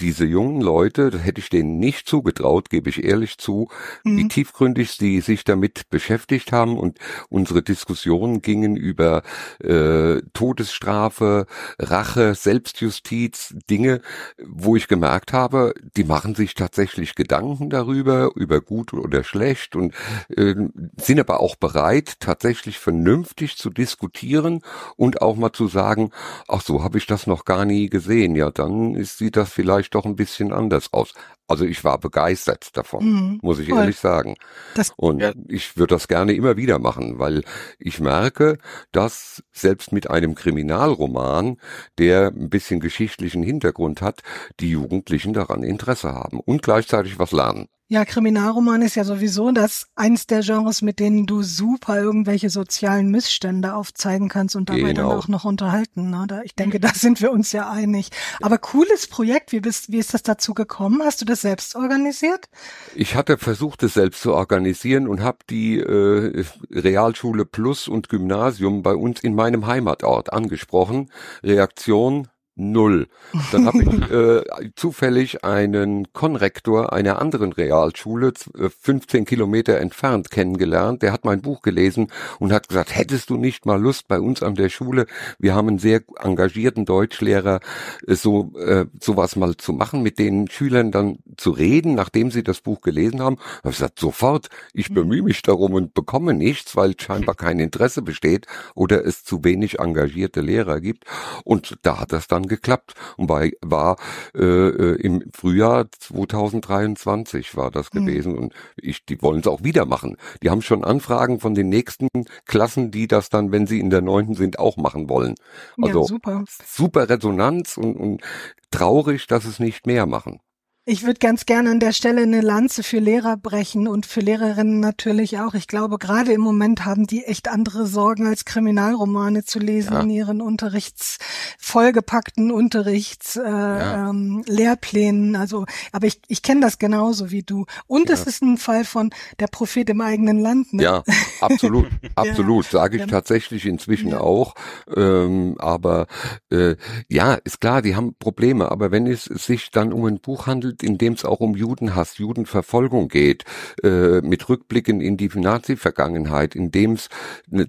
diese jungen Leute, das hätte ich denen nicht zugetraut, gebe ich ehrlich zu, mhm. wie tiefgründig sie sich damit beschäftigt haben und unsere Diskussionen gingen über äh, Todesstrafe, Rache, Selbstjustiz, Dinge, wo ich gemerkt habe, die machen sich tatsächlich Gedanken darüber, über gut oder schlecht und äh, sind aber auch bereit, tatsächlich vernünftig zu diskutieren und auch mal zu sagen, ach so habe ich das noch gar nie gesehen. Ja, dann ist, sieht das vielleicht doch ein bisschen anders aus. Also ich war begeistert davon, mhm, muss ich voll. ehrlich sagen. Das, und ja. ich würde das gerne immer wieder machen, weil ich merke, dass selbst mit einem Kriminalroman, der ein bisschen geschichtlichen Hintergrund hat, die Jugendlichen daran Interesse haben und gleichzeitig was lernen. Ja, Kriminalroman ist ja sowieso das eins der Genres, mit denen du super irgendwelche sozialen Missstände aufzeigen kannst und dabei genau. dann auch noch unterhalten. Ne? Da, ich denke, da sind wir uns ja einig. Aber cooles Projekt. Wie bist, wie ist das dazu gekommen? Hast du das selbst organisiert? Ich hatte versucht, es selbst zu organisieren und habe die äh, Realschule Plus und Gymnasium bei uns in meinem Heimatort angesprochen. Reaktion null. Dann habe ich äh, zufällig einen Konrektor einer anderen Realschule, 15 äh, Kilometer entfernt, kennengelernt. Der hat mein Buch gelesen und hat gesagt, hättest du nicht mal Lust bei uns an der Schule? Wir haben einen sehr engagierten Deutschlehrer, äh, so äh, sowas mal zu machen, mit den Schülern dann zu reden, nachdem sie das Buch gelesen haben. Ich habe gesagt, sofort, ich bemühe mich darum und bekomme nichts, weil scheinbar kein Interesse besteht oder es zu wenig engagierte Lehrer gibt. Und da hat das dann geklappt und bei, war äh, äh im Frühjahr 2023 war das mhm. gewesen und ich, die wollen es auch wieder machen. Die haben schon Anfragen von den nächsten Klassen, die das dann, wenn sie in der neunten sind, auch machen wollen. Also ja, super. super Resonanz und, und traurig, dass es nicht mehr machen. Ich würde ganz gerne an der Stelle eine Lanze für Lehrer brechen und für Lehrerinnen natürlich auch. Ich glaube, gerade im Moment haben die echt andere Sorgen als Kriminalromane zu lesen ja. in ihren Unterrichts, vollgepackten Unterrichts, äh, ja. ähm, Lehrplänen. Also, aber ich, ich kenne das genauso wie du. Und ja. es ist ein Fall von der Prophet im eigenen Land. Ne? Ja, absolut, absolut. Sage ich tatsächlich inzwischen auch. Ähm, aber äh, ja, ist klar, die haben Probleme. Aber wenn es sich dann um ein Buch handelt, in dem es auch um Judenhass, Judenverfolgung geht, äh, mit Rückblicken in die Nazi-Vergangenheit, in dem es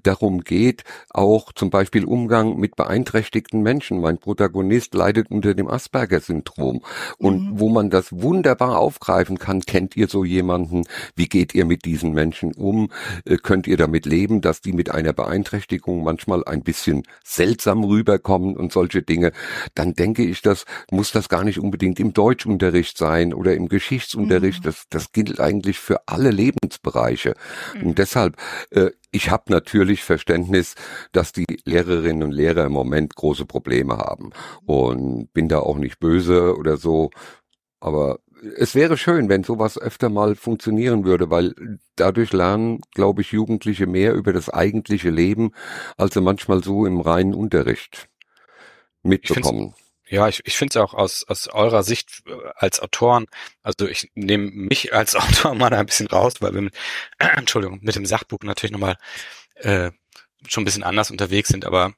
darum geht, auch zum Beispiel Umgang mit beeinträchtigten Menschen. Mein Protagonist leidet unter dem Asperger-Syndrom und mhm. wo man das wunderbar aufgreifen kann, kennt ihr so jemanden? Wie geht ihr mit diesen Menschen um? Äh, könnt ihr damit leben, dass die mit einer Beeinträchtigung manchmal ein bisschen seltsam rüberkommen und solche Dinge? Dann denke ich, das muss das gar nicht unbedingt im Deutschunterricht Unterricht sein oder im Geschichtsunterricht. Mhm. Das, das gilt eigentlich für alle Lebensbereiche. Mhm. Und deshalb, äh, ich habe natürlich Verständnis, dass die Lehrerinnen und Lehrer im Moment große Probleme haben. Und bin da auch nicht böse oder so. Aber es wäre schön, wenn sowas öfter mal funktionieren würde, weil dadurch lernen, glaube ich, Jugendliche mehr über das eigentliche Leben, als sie manchmal so im reinen Unterricht mitbekommen. Ja, ich, ich finde es auch aus, aus eurer Sicht äh, als Autoren, also ich nehme mich als Autor mal ein bisschen raus, weil wir mit, äh, Entschuldigung, mit dem Sachbuch natürlich nochmal äh, schon ein bisschen anders unterwegs sind, aber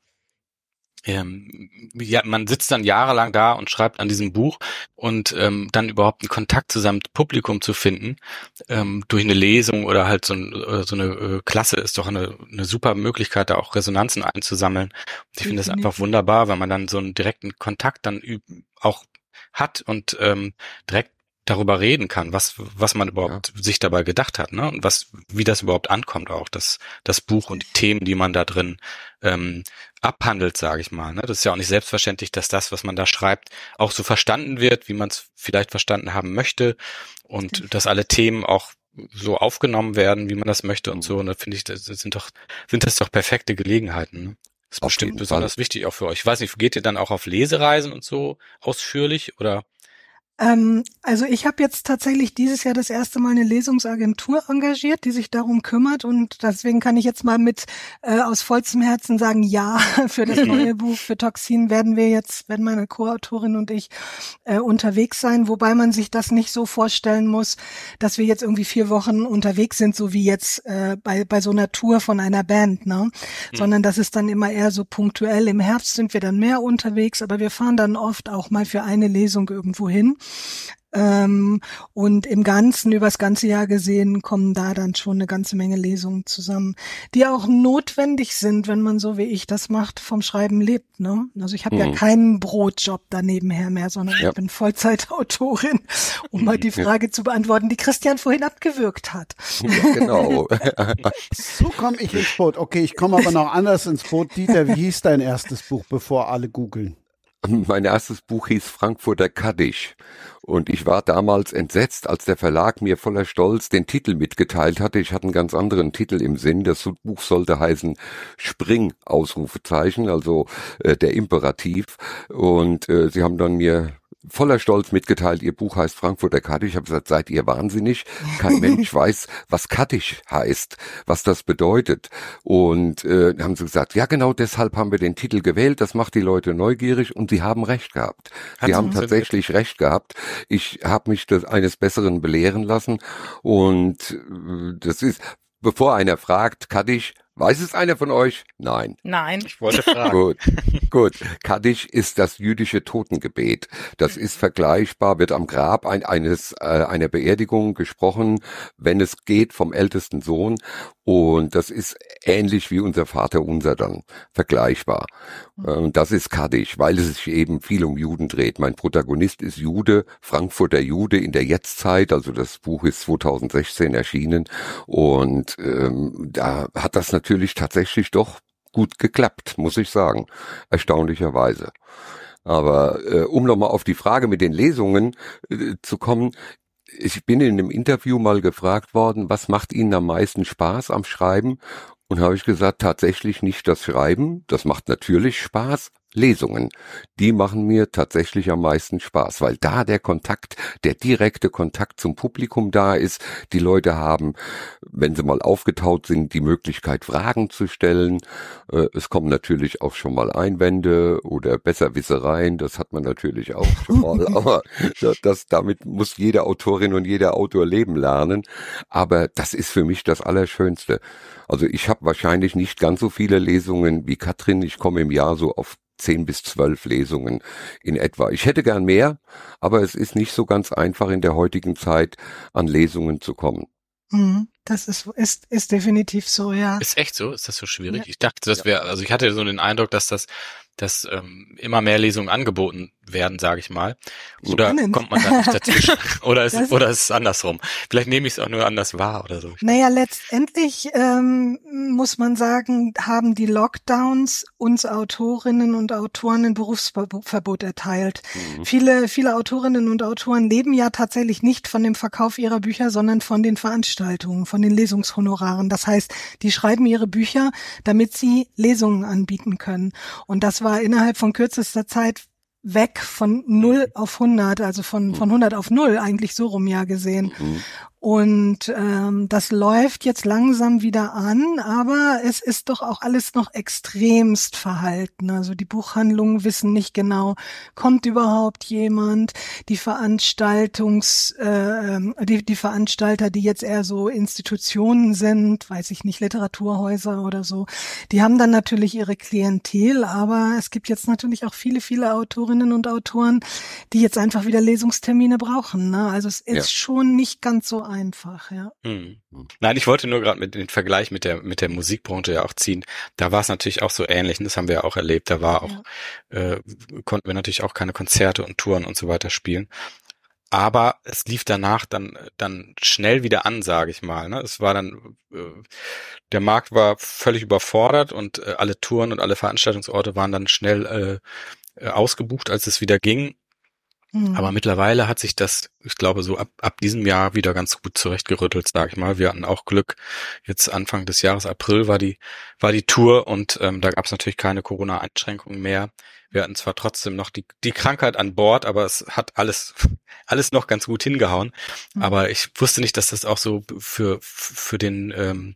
ähm, ja, man sitzt dann jahrelang da und schreibt an diesem Buch und ähm, dann überhaupt einen Kontakt zu seinem Publikum zu finden ähm, durch eine Lesung oder halt so, ein, äh, so eine äh, Klasse ist doch eine, eine super Möglichkeit, da auch Resonanzen einzusammeln. Ich finde das einfach wunderbar, weil man dann so einen direkten Kontakt dann auch hat und ähm, direkt darüber reden kann, was was man überhaupt ja. sich dabei gedacht hat, ne? Und was wie das überhaupt ankommt auch das das Buch und die Themen, die man da drin ähm, abhandelt, sage ich mal. Ne? Das ist ja auch nicht selbstverständlich, dass das, was man da schreibt, auch so verstanden wird, wie man es vielleicht verstanden haben möchte und Stimmt. dass alle Themen auch so aufgenommen werden, wie man das möchte und so. Und da finde ich, das sind doch sind das doch perfekte Gelegenheiten. Ne? Das ist auf bestimmt besonders Fall. wichtig auch für euch. Ich weiß nicht, geht ihr dann auch auf Lesereisen und so ausführlich oder? Ähm, also ich habe jetzt tatsächlich dieses Jahr das erste Mal eine Lesungsagentur engagiert, die sich darum kümmert und deswegen kann ich jetzt mal mit äh, aus vollstem Herzen sagen, ja, für das neue Buch für Toxin werden wir jetzt, werden meine Co-Autorin und ich äh, unterwegs sein, wobei man sich das nicht so vorstellen muss, dass wir jetzt irgendwie vier Wochen unterwegs sind, so wie jetzt äh, bei, bei so einer Tour von einer Band, ne? Mhm. Sondern das ist dann immer eher so punktuell. Im Herbst sind wir dann mehr unterwegs, aber wir fahren dann oft auch mal für eine Lesung irgendwo hin. Ähm, und im Ganzen, übers ganze Jahr gesehen, kommen da dann schon eine ganze Menge Lesungen zusammen, die auch notwendig sind, wenn man so wie ich das macht, vom Schreiben lebt. Ne? Also ich habe mhm. ja keinen Brotjob danebenher mehr, sondern ja. ich bin Vollzeitautorin, um mal die Frage zu beantworten, die Christian vorhin abgewürgt hat. Ja, genau. so komme ich ins Boot. Okay, ich komme aber noch anders ins Boot. Dieter, wie hieß dein erstes Buch, bevor alle googeln? Mein erstes Buch hieß Frankfurter Kaddisch. Und ich war damals entsetzt, als der Verlag mir voller Stolz den Titel mitgeteilt hatte. Ich hatte einen ganz anderen Titel im Sinn. Das Buch sollte heißen Spring, Ausrufezeichen, also äh, der Imperativ. Und äh, sie haben dann mir voller Stolz mitgeteilt, ihr Buch heißt Frankfurter Kaddisch. Ich habe gesagt, seid ihr wahnsinnig? Kein Mensch weiß, was Kaddisch heißt, was das bedeutet. Und äh, haben sie gesagt, ja genau deshalb haben wir den Titel gewählt, das macht die Leute neugierig und sie haben recht gehabt. Hat sie haben tatsächlich recht gehabt. Ich habe mich das eines Besseren belehren lassen und äh, das ist, bevor einer fragt, Kaddisch, Weiß es einer von euch? Nein. Nein. Ich wollte fragen. Gut, gut. Kaddisch ist das jüdische Totengebet. Das ist vergleichbar, wird am Grab ein, eines, äh, einer Beerdigung gesprochen, wenn es geht, vom ältesten Sohn. Und das ist ähnlich wie unser Vater unser dann, vergleichbar. Und ähm, das ist Kaddisch, weil es sich eben viel um Juden dreht. Mein Protagonist ist Jude, Frankfurter Jude in der Jetztzeit, also das Buch ist 2016 erschienen. Und ähm, da hat das natürlich tatsächlich doch gut geklappt, muss ich sagen, erstaunlicherweise. Aber äh, um nochmal auf die Frage mit den Lesungen äh, zu kommen, ich bin in einem Interview mal gefragt worden, was macht Ihnen am meisten Spaß am Schreiben? Und habe ich gesagt, tatsächlich nicht das Schreiben, das macht natürlich Spaß, Lesungen, die machen mir tatsächlich am meisten Spaß, weil da der Kontakt, der direkte Kontakt zum Publikum da ist. Die Leute haben, wenn sie mal aufgetaut sind, die Möglichkeit, Fragen zu stellen. Äh, es kommen natürlich auch schon mal Einwände oder Besserwissereien, das hat man natürlich auch schon mal, aber das, damit muss jede Autorin und jeder Autor leben lernen. Aber das ist für mich das Allerschönste. Also ich habe wahrscheinlich nicht ganz so viele Lesungen wie Katrin. Ich komme im Jahr so auf zehn bis zwölf Lesungen in etwa. Ich hätte gern mehr, aber es ist nicht so ganz einfach in der heutigen Zeit an Lesungen zu kommen. Mhm. Das ist, ist, ist definitiv so, ja. Ist echt so? Ist das so schwierig? Ja. Ich dachte, das wäre, also ich hatte so den Eindruck, dass das dass ähm, immer mehr Lesungen angeboten werden, sage ich mal. Oder Spannend. kommt man da nicht dazwischen? oder ist, oder ist es andersrum? Vielleicht nehme ich es auch nur anders wahr oder so. Naja, letztendlich ähm, muss man sagen, haben die Lockdowns uns Autorinnen und Autoren ein Berufsverbot erteilt. Mhm. Viele, viele Autorinnen und Autoren leben ja tatsächlich nicht von dem Verkauf ihrer Bücher, sondern von den Veranstaltungen, von den Lesungshonoraren. Das heißt, die schreiben ihre Bücher, damit sie Lesungen anbieten können. Und das war innerhalb von kürzester Zeit weg von 0 auf 100, also von, von 100 auf 0 eigentlich so rum ja gesehen. Mhm. Und ähm, das läuft jetzt langsam wieder an, aber es ist doch auch alles noch extremst verhalten. Also die Buchhandlungen wissen nicht genau, kommt überhaupt jemand. Die Veranstaltungs, äh, die, die Veranstalter, die jetzt eher so Institutionen sind, weiß ich nicht, Literaturhäuser oder so, die haben dann natürlich ihre Klientel, aber es gibt jetzt natürlich auch viele, viele Autorinnen und Autoren, die jetzt einfach wieder Lesungstermine brauchen. Ne? Also es ist ja. schon nicht ganz so einfach, ja. Hm. Nein, ich wollte nur gerade mit den Vergleich mit der mit der Musikbranche ja auch ziehen. Da war es natürlich auch so ähnlich. Und das haben wir ja auch erlebt. Da war auch ja. äh, konnten wir natürlich auch keine Konzerte und Touren und so weiter spielen. Aber es lief danach dann dann schnell wieder an, sage ich mal. Ne? Es war dann äh, der Markt war völlig überfordert und äh, alle Touren und alle Veranstaltungsorte waren dann schnell äh, ausgebucht, als es wieder ging. Mhm. Aber mittlerweile hat sich das, ich glaube, so ab, ab diesem Jahr wieder ganz gut zurechtgerüttelt, sag ich mal. Wir hatten auch Glück. Jetzt Anfang des Jahres, April, war die, war die Tour und ähm, da gab es natürlich keine Corona-Einschränkungen mehr. Wir hatten zwar trotzdem noch die, die Krankheit an Bord, aber es hat alles, alles noch ganz gut hingehauen. Mhm. Aber ich wusste nicht, dass das auch so für, für den, ähm,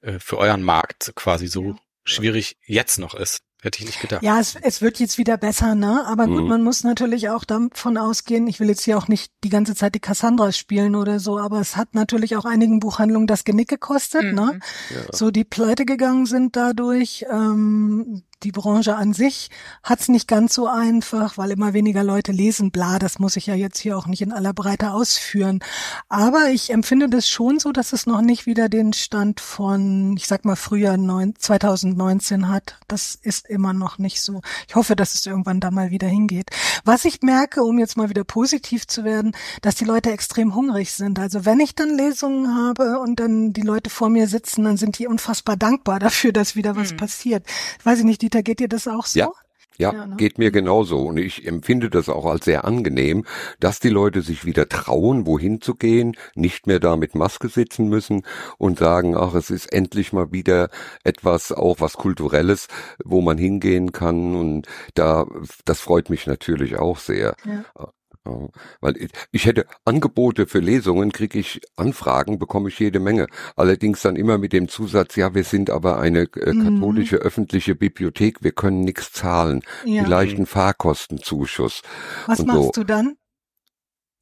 äh, für euren Markt quasi so schwierig jetzt noch ist. Hätte ich nicht gedacht. Ja, es, es wird jetzt wieder besser, ne? Aber gut, mhm. man muss natürlich auch davon ausgehen, ich will jetzt hier auch nicht die ganze Zeit die Cassandra spielen oder so, aber es hat natürlich auch einigen Buchhandlungen das Genick gekostet, ne? mhm. ne? Ja. So die pleite gegangen sind dadurch. Ähm, die Branche an sich hat's nicht ganz so einfach, weil immer weniger Leute lesen. Bla, das muss ich ja jetzt hier auch nicht in aller Breite ausführen. Aber ich empfinde das schon so, dass es noch nicht wieder den Stand von, ich sag mal, Frühjahr 2019 hat. Das ist immer noch nicht so. Ich hoffe, dass es irgendwann da mal wieder hingeht. Was ich merke, um jetzt mal wieder positiv zu werden, dass die Leute extrem hungrig sind. Also wenn ich dann Lesungen habe und dann die Leute vor mir sitzen, dann sind die unfassbar dankbar dafür, dass wieder was mhm. passiert. Weiß ich nicht, die Dieter, geht dir das auch so? Ja. Ja, ja ne? geht mir genauso. Und ich empfinde das auch als sehr angenehm, dass die Leute sich wieder trauen, wohin zu gehen, nicht mehr da mit Maske sitzen müssen und sagen, ach, es ist endlich mal wieder etwas, auch was Kulturelles, wo man hingehen kann. Und da, das freut mich natürlich auch sehr. Ja. Ja, weil ich, ich hätte Angebote für Lesungen, kriege ich Anfragen, bekomme ich jede Menge. Allerdings dann immer mit dem Zusatz, ja, wir sind aber eine äh, mhm. katholische mhm. öffentliche Bibliothek, wir können nichts zahlen. Ja. Vielleicht einen Fahrkostenzuschuss. Was machst so. du dann?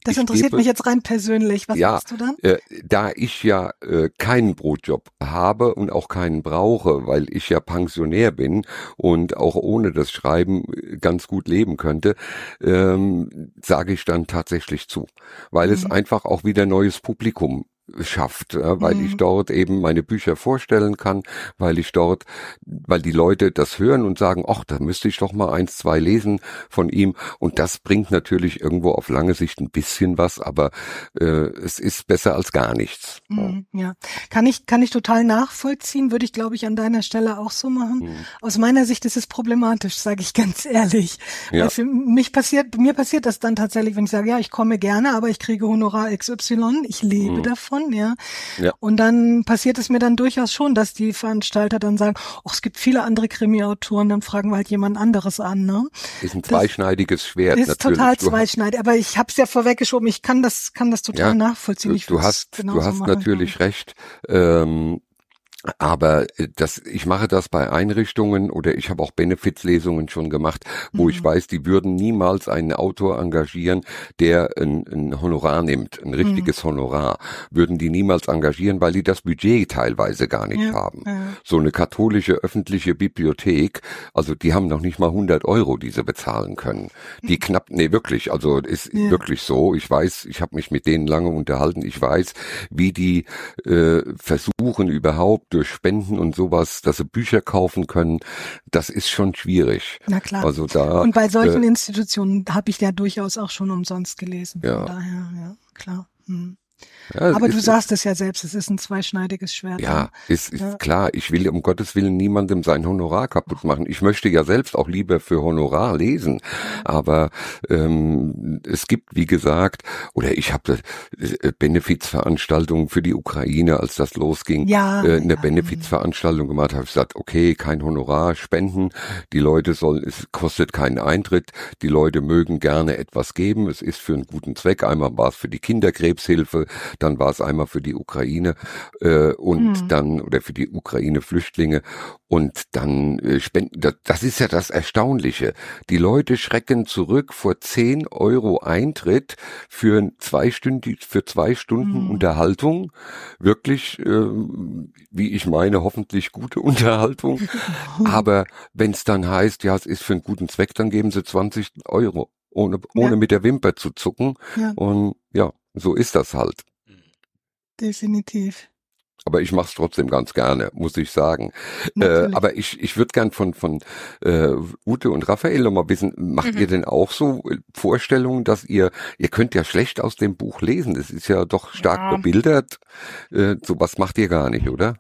Das ich interessiert gebe, mich jetzt rein persönlich. Was ja, machst du dann? Äh, da ich ja äh, keinen Brotjob habe und auch keinen brauche, weil ich ja Pensionär bin und auch ohne das Schreiben äh, ganz gut leben könnte, ähm, sage ich dann tatsächlich zu, weil mhm. es einfach auch wieder neues Publikum schafft, weil mhm. ich dort eben meine Bücher vorstellen kann, weil ich dort, weil die Leute das hören und sagen, ach, da müsste ich doch mal eins, zwei lesen von ihm. Und das bringt natürlich irgendwo auf lange Sicht ein bisschen was, aber äh, es ist besser als gar nichts. Mhm, ja, kann ich kann ich total nachvollziehen, würde ich glaube ich an deiner Stelle auch so machen. Mhm. Aus meiner Sicht ist es problematisch, sage ich ganz ehrlich. Ja. Weil für mich passiert, mir passiert das dann tatsächlich, wenn ich sage, ja, ich komme gerne, aber ich kriege Honorar XY, ich lebe mhm. davon davon, ja? ja. Und dann passiert es mir dann durchaus schon, dass die Veranstalter dann sagen, oh, es gibt viele andere Krimi-Autoren, dann fragen wir halt jemand anderes an, ne? Ist ein zweischneidiges Schwert. Ist natürlich. total zweischneidig, aber ich habe es ja vorweggeschoben, ich kann das, kann das total ja, nachvollziehen. Ich du hast, du hast natürlich recht. Ähm, aber äh, das, ich mache das bei Einrichtungen oder ich habe auch Benefizlesungen schon gemacht, wo mhm. ich weiß, die würden niemals einen Autor engagieren, der ein, ein Honorar nimmt, ein richtiges mhm. Honorar, würden die niemals engagieren, weil die das Budget teilweise gar nicht ja. haben. Ja. So eine katholische öffentliche Bibliothek, also die haben noch nicht mal 100 Euro, die sie bezahlen können. Die mhm. knapp, nee, wirklich, also ist ja. wirklich so. Ich weiß, ich habe mich mit denen lange unterhalten. Ich weiß, wie die äh, versuchen überhaupt durch Spenden und sowas, dass sie Bücher kaufen können, das ist schon schwierig. Na klar. Also da, und bei solchen äh, Institutionen habe ich ja durchaus auch schon umsonst gelesen. Ja. daher, ja, klar. Hm. Ja, Aber du sagst es ja selbst, es ist ein zweischneidiges Schwert. Ja, ist, ist ja. klar. Ich will um Gottes Willen niemandem sein Honorar kaputt machen. Ich möchte ja selbst auch lieber für Honorar lesen. Aber ähm, es gibt, wie gesagt, oder ich habe äh, Benefizveranstaltungen für die Ukraine, als das losging, ja, äh, eine ja. Benefizveranstaltung gemacht. Habe ich gesagt, okay, kein Honorar, Spenden. Die Leute sollen, es kostet keinen Eintritt. Die Leute mögen gerne etwas geben. Es ist für einen guten Zweck. Einmal war es für die Kinderkrebshilfe dann war es einmal für die Ukraine äh, und mhm. dann oder für die Ukraine-Flüchtlinge und dann äh, spenden. Das, das ist ja das Erstaunliche. Die Leute schrecken zurück vor 10 Euro Eintritt für zwei Stunden, für zwei Stunden mhm. Unterhaltung. Wirklich, äh, wie ich meine, hoffentlich gute Unterhaltung. Aber wenn es dann heißt, ja, es ist für einen guten Zweck, dann geben sie 20 Euro ohne, ohne ja. mit der Wimper zu zucken. Ja. Und ja, so ist das halt. Definitiv. Aber ich mache es trotzdem ganz gerne, muss ich sagen. Äh, aber ich, ich würde gern von, von äh, Ute und Raphael nochmal wissen, macht mhm. ihr denn auch so Vorstellungen, dass ihr, ihr könnt ja schlecht aus dem Buch lesen, es ist ja doch stark ja. bebildert. Äh, so was macht ihr gar nicht, oder?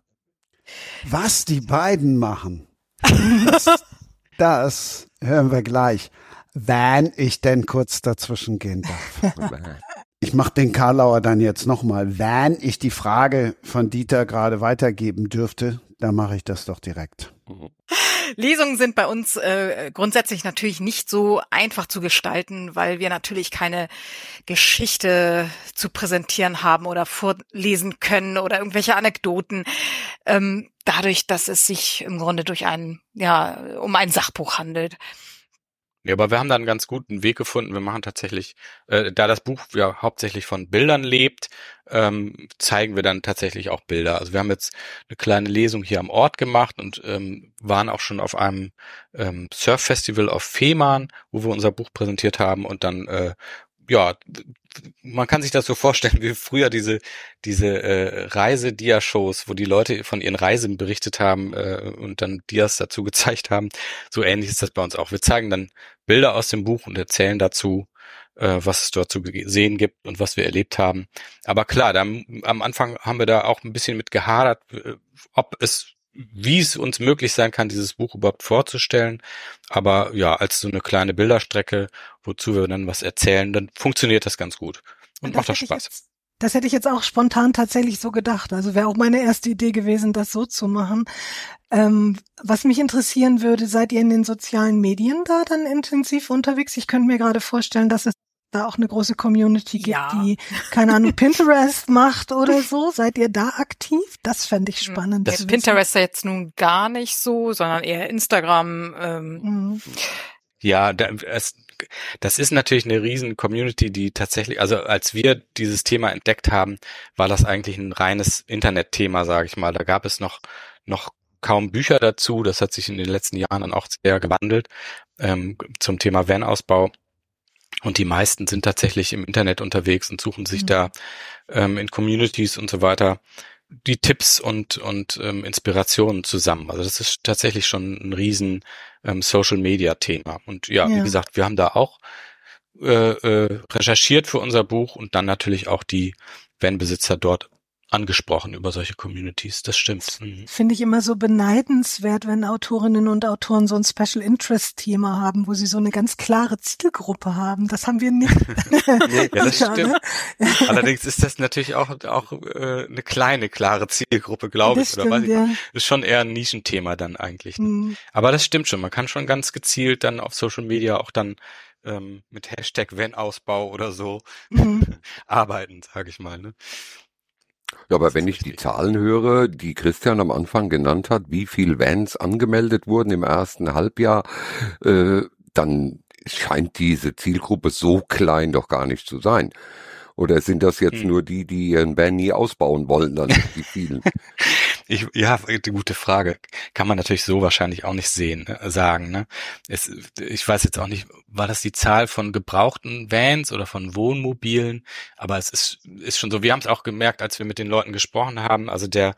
Was die beiden machen, das hören wir gleich, wenn ich denn kurz dazwischen gehen darf. Ich mache den Karlauer dann jetzt nochmal. Wenn ich die Frage von Dieter gerade weitergeben dürfte, dann mache ich das doch direkt. Lesungen sind bei uns äh, grundsätzlich natürlich nicht so einfach zu gestalten, weil wir natürlich keine Geschichte zu präsentieren haben oder vorlesen können oder irgendwelche Anekdoten. Ähm, dadurch, dass es sich im Grunde durch ein, ja, um ein Sachbuch handelt. Ja, aber wir haben da einen ganz guten Weg gefunden. Wir machen tatsächlich, äh, da das Buch ja hauptsächlich von Bildern lebt, ähm, zeigen wir dann tatsächlich auch Bilder. Also wir haben jetzt eine kleine Lesung hier am Ort gemacht und ähm, waren auch schon auf einem ähm, Surf-Festival auf Fehmarn, wo wir unser Buch präsentiert haben und dann äh, ja, man kann sich das so vorstellen, wie früher diese diese äh, Reise-Dia-Shows, wo die Leute von ihren Reisen berichtet haben äh, und dann Dias dazu gezeigt haben. So ähnlich ist das bei uns auch. Wir zeigen dann Bilder aus dem Buch und erzählen dazu, äh, was es dort zu sehen gibt und was wir erlebt haben. Aber klar, dann, am Anfang haben wir da auch ein bisschen mit gehadert, ob es wie es uns möglich sein kann, dieses Buch überhaupt vorzustellen. Aber ja, als so eine kleine Bilderstrecke, wozu wir dann was erzählen, dann funktioniert das ganz gut und macht das Spaß. Jetzt, das hätte ich jetzt auch spontan tatsächlich so gedacht. Also wäre auch meine erste Idee gewesen, das so zu machen. Ähm, was mich interessieren würde, seid ihr in den sozialen Medien da dann intensiv unterwegs? Ich könnte mir gerade vorstellen, dass es da auch eine große Community gibt, ja. die, keine Ahnung, Pinterest macht oder so. Seid ihr da aktiv? Das fände ich hm. spannend. Das Pinterest ja jetzt nun gar nicht so, sondern eher Instagram. Ähm. Mhm. Ja, da, es, das ist natürlich eine riesen Community, die tatsächlich, also als wir dieses Thema entdeckt haben, war das eigentlich ein reines Internetthema, sage ich mal. Da gab es noch noch kaum Bücher dazu. Das hat sich in den letzten Jahren dann auch sehr gewandelt ähm, zum Thema Van-Ausbau. Und die meisten sind tatsächlich im Internet unterwegs und suchen sich mhm. da ähm, in Communities und so weiter die Tipps und, und ähm, Inspirationen zusammen. Also das ist tatsächlich schon ein riesen ähm, Social Media Thema. Und ja, ja, wie gesagt, wir haben da auch äh, äh, recherchiert für unser Buch und dann natürlich auch die Van-Besitzer dort angesprochen über solche Communities. Das stimmt. Mhm. Finde ich immer so beneidenswert, wenn Autorinnen und Autoren so ein Special Interest Thema haben, wo sie so eine ganz klare Zielgruppe haben. Das haben wir nicht. ja, das stimmt. Allerdings ist das natürlich auch auch äh, eine kleine klare Zielgruppe, glaube ich. Stimmt, oder weiß ich. Ja. Ist schon eher ein Nischenthema dann eigentlich. Ne? Mhm. Aber das stimmt schon. Man kann schon ganz gezielt dann auf Social Media auch dann ähm, mit Hashtag Wenn-Ausbau oder so mhm. arbeiten, sage ich mal. Ne? Ja, aber wenn ich die Zahlen höre, die Christian am Anfang genannt hat, wie viel Vans angemeldet wurden im ersten Halbjahr, äh, dann scheint diese Zielgruppe so klein doch gar nicht zu sein. Oder sind das jetzt hm. nur die, die ihren Van nie ausbauen wollen, dann die vielen? Ich, ja, gute Frage. Kann man natürlich so wahrscheinlich auch nicht sehen, äh, sagen. Ne? Es, ich weiß jetzt auch nicht, war das die Zahl von gebrauchten Vans oder von Wohnmobilen? Aber es ist, ist schon so. Wir haben es auch gemerkt, als wir mit den Leuten gesprochen haben. Also der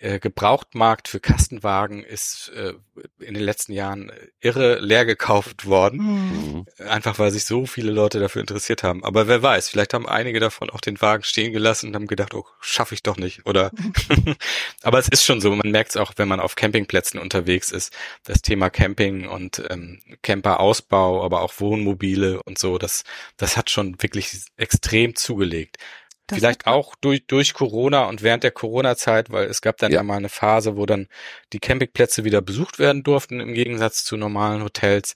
Gebrauchtmarkt für Kastenwagen ist äh, in den letzten Jahren irre leer gekauft worden. Mhm. Einfach weil sich so viele Leute dafür interessiert haben. Aber wer weiß, vielleicht haben einige davon auch den Wagen stehen gelassen und haben gedacht, oh, schaffe ich doch nicht. Oder aber es ist schon so, man merkt es auch, wenn man auf Campingplätzen unterwegs ist, das Thema Camping und ähm, Camperausbau, aber auch Wohnmobile und so, das, das hat schon wirklich extrem zugelegt. Das Vielleicht auch durch, durch Corona und während der Corona-Zeit, weil es gab dann ja. ja mal eine Phase, wo dann die Campingplätze wieder besucht werden durften im Gegensatz zu normalen Hotels.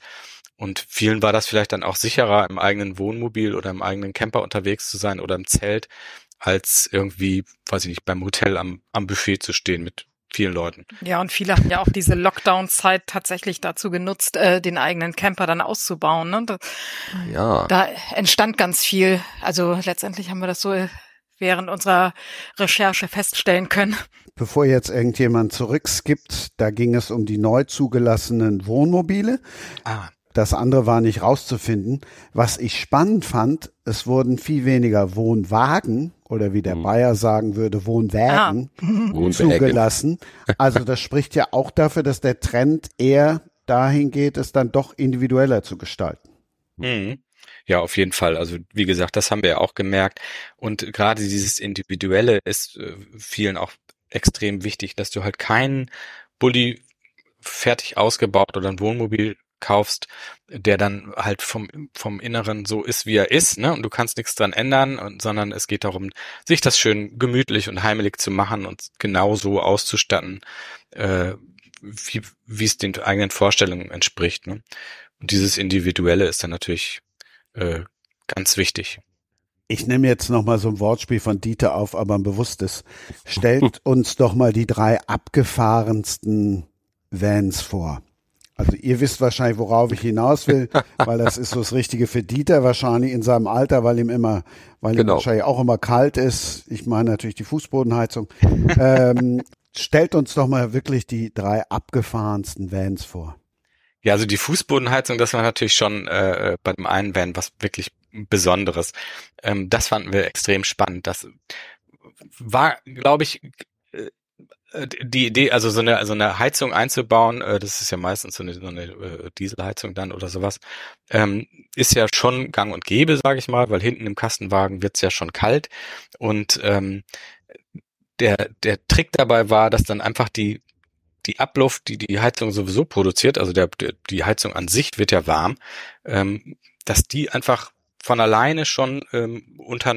Und vielen war das vielleicht dann auch sicherer, im eigenen Wohnmobil oder im eigenen Camper unterwegs zu sein oder im Zelt, als irgendwie, weiß ich nicht, beim Hotel am, am Buffet zu stehen mit vielen Leuten. Ja, und viele haben ja auch diese Lockdown-Zeit tatsächlich dazu genutzt, äh, den eigenen Camper dann auszubauen. Ne? Da, ja. Da entstand ganz viel. Also letztendlich haben wir das so während unserer Recherche feststellen können. Bevor jetzt irgendjemand zurückskippt, da ging es um die neu zugelassenen Wohnmobile. Ah. Das andere war nicht rauszufinden. Was ich spannend fand, es wurden viel weniger Wohnwagen oder wie der hm. Bayer sagen würde, Wohnwägen ah. zugelassen. Also das spricht ja auch dafür, dass der Trend eher dahin geht, es dann doch individueller zu gestalten. Mhm. Ja, auf jeden Fall. Also wie gesagt, das haben wir ja auch gemerkt. Und gerade dieses Individuelle ist äh, vielen auch extrem wichtig, dass du halt keinen Bulli fertig ausgebaut oder ein Wohnmobil kaufst, der dann halt vom, vom Inneren so ist, wie er ist, ne? Und du kannst nichts dran ändern, und, sondern es geht darum, sich das schön gemütlich und heimelig zu machen und genau so auszustatten, äh, wie, wie es den eigenen Vorstellungen entspricht. Ne? Und dieses Individuelle ist dann natürlich äh, ganz wichtig. Ich nehme jetzt noch mal so ein Wortspiel von Dieter auf, aber ein bewusstes. Stellt uns doch mal die drei abgefahrensten Vans vor. Also ihr wisst wahrscheinlich, worauf ich hinaus will, weil das ist so das Richtige für Dieter wahrscheinlich in seinem Alter, weil ihm immer, weil genau. ihm wahrscheinlich auch immer kalt ist. Ich meine natürlich die Fußbodenheizung. ähm, stellt uns doch mal wirklich die drei abgefahrensten Vans vor. Ja, also die Fußbodenheizung, das war natürlich schon äh, bei dem einen Van was wirklich Besonderes. Ähm, das fanden wir extrem spannend. Das war, glaube ich, äh, die Idee, also so eine, so eine Heizung einzubauen, äh, das ist ja meistens so eine, so eine äh, Dieselheizung dann oder sowas, ähm, ist ja schon gang und gäbe, sage ich mal, weil hinten im Kastenwagen wird's ja schon kalt. Und ähm, der, der Trick dabei war, dass dann einfach die die Abluft, die die Heizung sowieso produziert, also der, die Heizung an sich wird ja warm, ähm, dass die einfach von alleine schon ähm, unter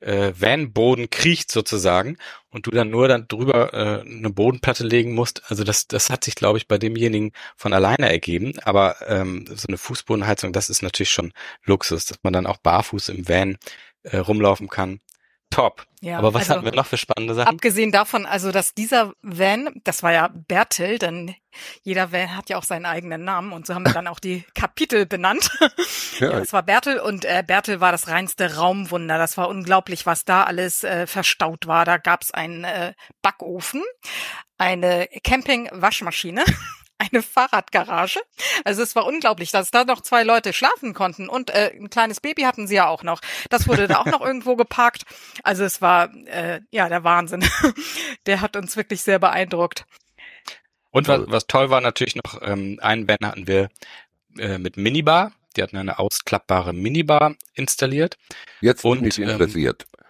äh, Van-Boden kriecht sozusagen und du dann nur dann drüber äh, eine Bodenplatte legen musst. Also das, das hat sich, glaube ich, bei demjenigen von alleine ergeben. Aber ähm, so eine Fußbodenheizung, das ist natürlich schon Luxus, dass man dann auch barfuß im Van äh, rumlaufen kann top. Ja, Aber was also, hatten wir noch für spannende Sachen? Abgesehen davon, also dass dieser Van, das war ja Bertel, denn jeder Van hat ja auch seinen eigenen Namen und so haben wir dann auch die Kapitel benannt. Ja, ja das war Bertel und äh, Bertel war das reinste Raumwunder. Das war unglaublich, was da alles äh, verstaut war. Da gab's einen äh, Backofen, eine Camping-Waschmaschine eine Fahrradgarage. Also es war unglaublich, dass da noch zwei Leute schlafen konnten und äh, ein kleines Baby hatten sie ja auch noch. Das wurde da auch noch irgendwo geparkt. Also es war äh, ja der Wahnsinn. der hat uns wirklich sehr beeindruckt. Und was, was toll war natürlich noch, ähm, einen Van hatten wir äh, mit Minibar. Die hatten eine ausklappbare Minibar installiert. Jetzt und, bin ich interessiert. Ähm,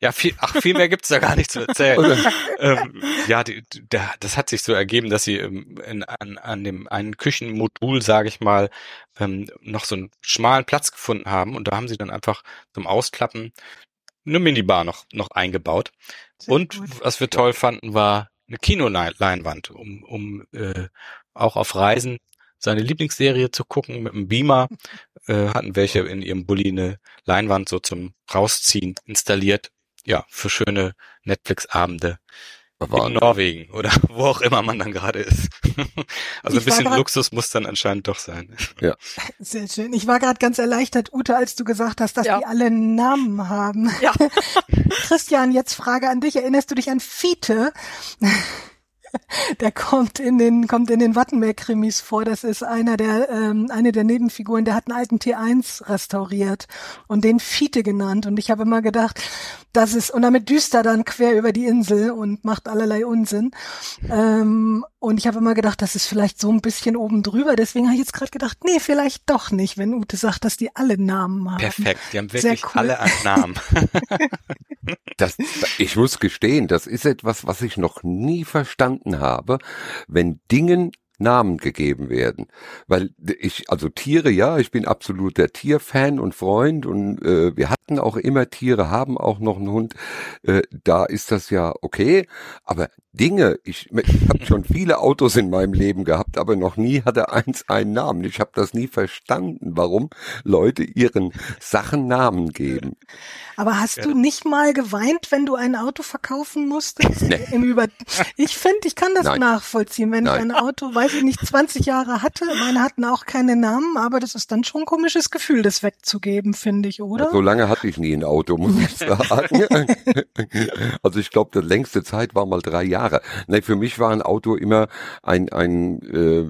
ja, viel, ach, viel mehr gibt's da gar nicht zu erzählen. ähm, ja, die, der, das hat sich so ergeben, dass sie ähm, in, an, an dem einen Küchenmodul, sage ich mal, ähm, noch so einen schmalen Platz gefunden haben und da haben sie dann einfach zum Ausklappen eine Minibar noch, noch eingebaut. Sehr und gut. was wir toll fanden, war eine Kinoleinwand, um, um äh, auch auf Reisen seine Lieblingsserie zu gucken mit einem Beamer. Äh, hatten welche in ihrem Bulli eine Leinwand so zum Rausziehen installiert. Ja, für schöne Netflix-Abende in Norwegen oder wo auch immer man dann gerade ist. also ich ein bisschen grad, Luxus muss dann anscheinend doch sein. Ja. Sehr schön. Ich war gerade ganz erleichtert, Ute, als du gesagt hast, dass ja. die alle Namen haben. Ja. Christian, jetzt Frage an dich. Erinnerst du dich an Fiete? der kommt in den kommt in den Wattenberg-Krimis vor. Das ist einer der ähm, eine der Nebenfiguren. Der hat einen alten T1 restauriert und den Fiete genannt. Und ich habe immer gedacht, das ist und damit düster dann quer über die Insel und macht allerlei Unsinn. Ähm, und ich habe immer gedacht, das ist vielleicht so ein bisschen oben drüber. Deswegen habe ich jetzt gerade gedacht, nee, vielleicht doch nicht, wenn Ute sagt, dass die alle Namen haben. Perfekt, die haben wirklich cool. alle einen Namen. das, ich muss gestehen, das ist etwas, was ich noch nie verstanden habe, wenn Dingen Namen gegeben werden. Weil ich, also Tiere, ja, ich bin absoluter Tierfan und Freund und äh, wir hatten auch immer Tiere, haben auch noch einen Hund. Äh, da ist das ja okay. Aber Dinge, ich, ich habe schon viele Autos in meinem Leben gehabt, aber noch nie hatte eins einen Namen. Ich habe das nie verstanden, warum Leute ihren Sachen Namen geben. Aber hast ja. du nicht mal geweint, wenn du ein Auto verkaufen musstest? Nee. Im Über ich finde, ich kann das Nein. nachvollziehen, wenn Nein. ich ein Auto, weiß ich nicht, 20 Jahre hatte. Meine hatten auch keine Namen, aber das ist dann schon ein komisches Gefühl, das wegzugeben, finde ich, oder? Ja, so lange hatte ich nie ein Auto, muss ich sagen. also ich glaube, die längste Zeit war mal drei Jahre. Nee, für mich war ein Auto immer ein, ein äh,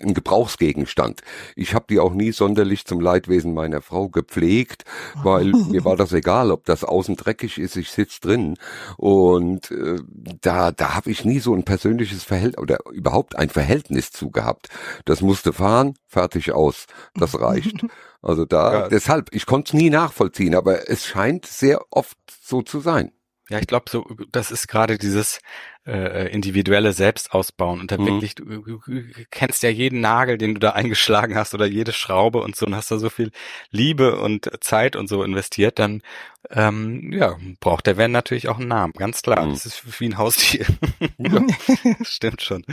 ein Gebrauchsgegenstand. Ich habe die auch nie sonderlich zum Leidwesen meiner Frau gepflegt, weil mir war das egal, ob das außen dreckig ist, ich sitz drin. Und äh, da, da habe ich nie so ein persönliches Verhältnis oder überhaupt ein Verhältnis zu gehabt. Das musste fahren, fertig aus. Das reicht. Also da, ja. deshalb, ich konnte es nie nachvollziehen, aber es scheint sehr oft so zu sein. Ja, ich glaube, so das ist gerade dieses äh, individuelle Selbstausbauen und da mhm. wirklich, du, du, du, kennst ja jeden Nagel, den du da eingeschlagen hast oder jede Schraube und so und hast da so viel Liebe und Zeit und so investiert, dann ähm, ja, braucht der Van natürlich auch einen Namen, ganz klar. Mhm. Das ist wie ein Haustier. ja, stimmt schon.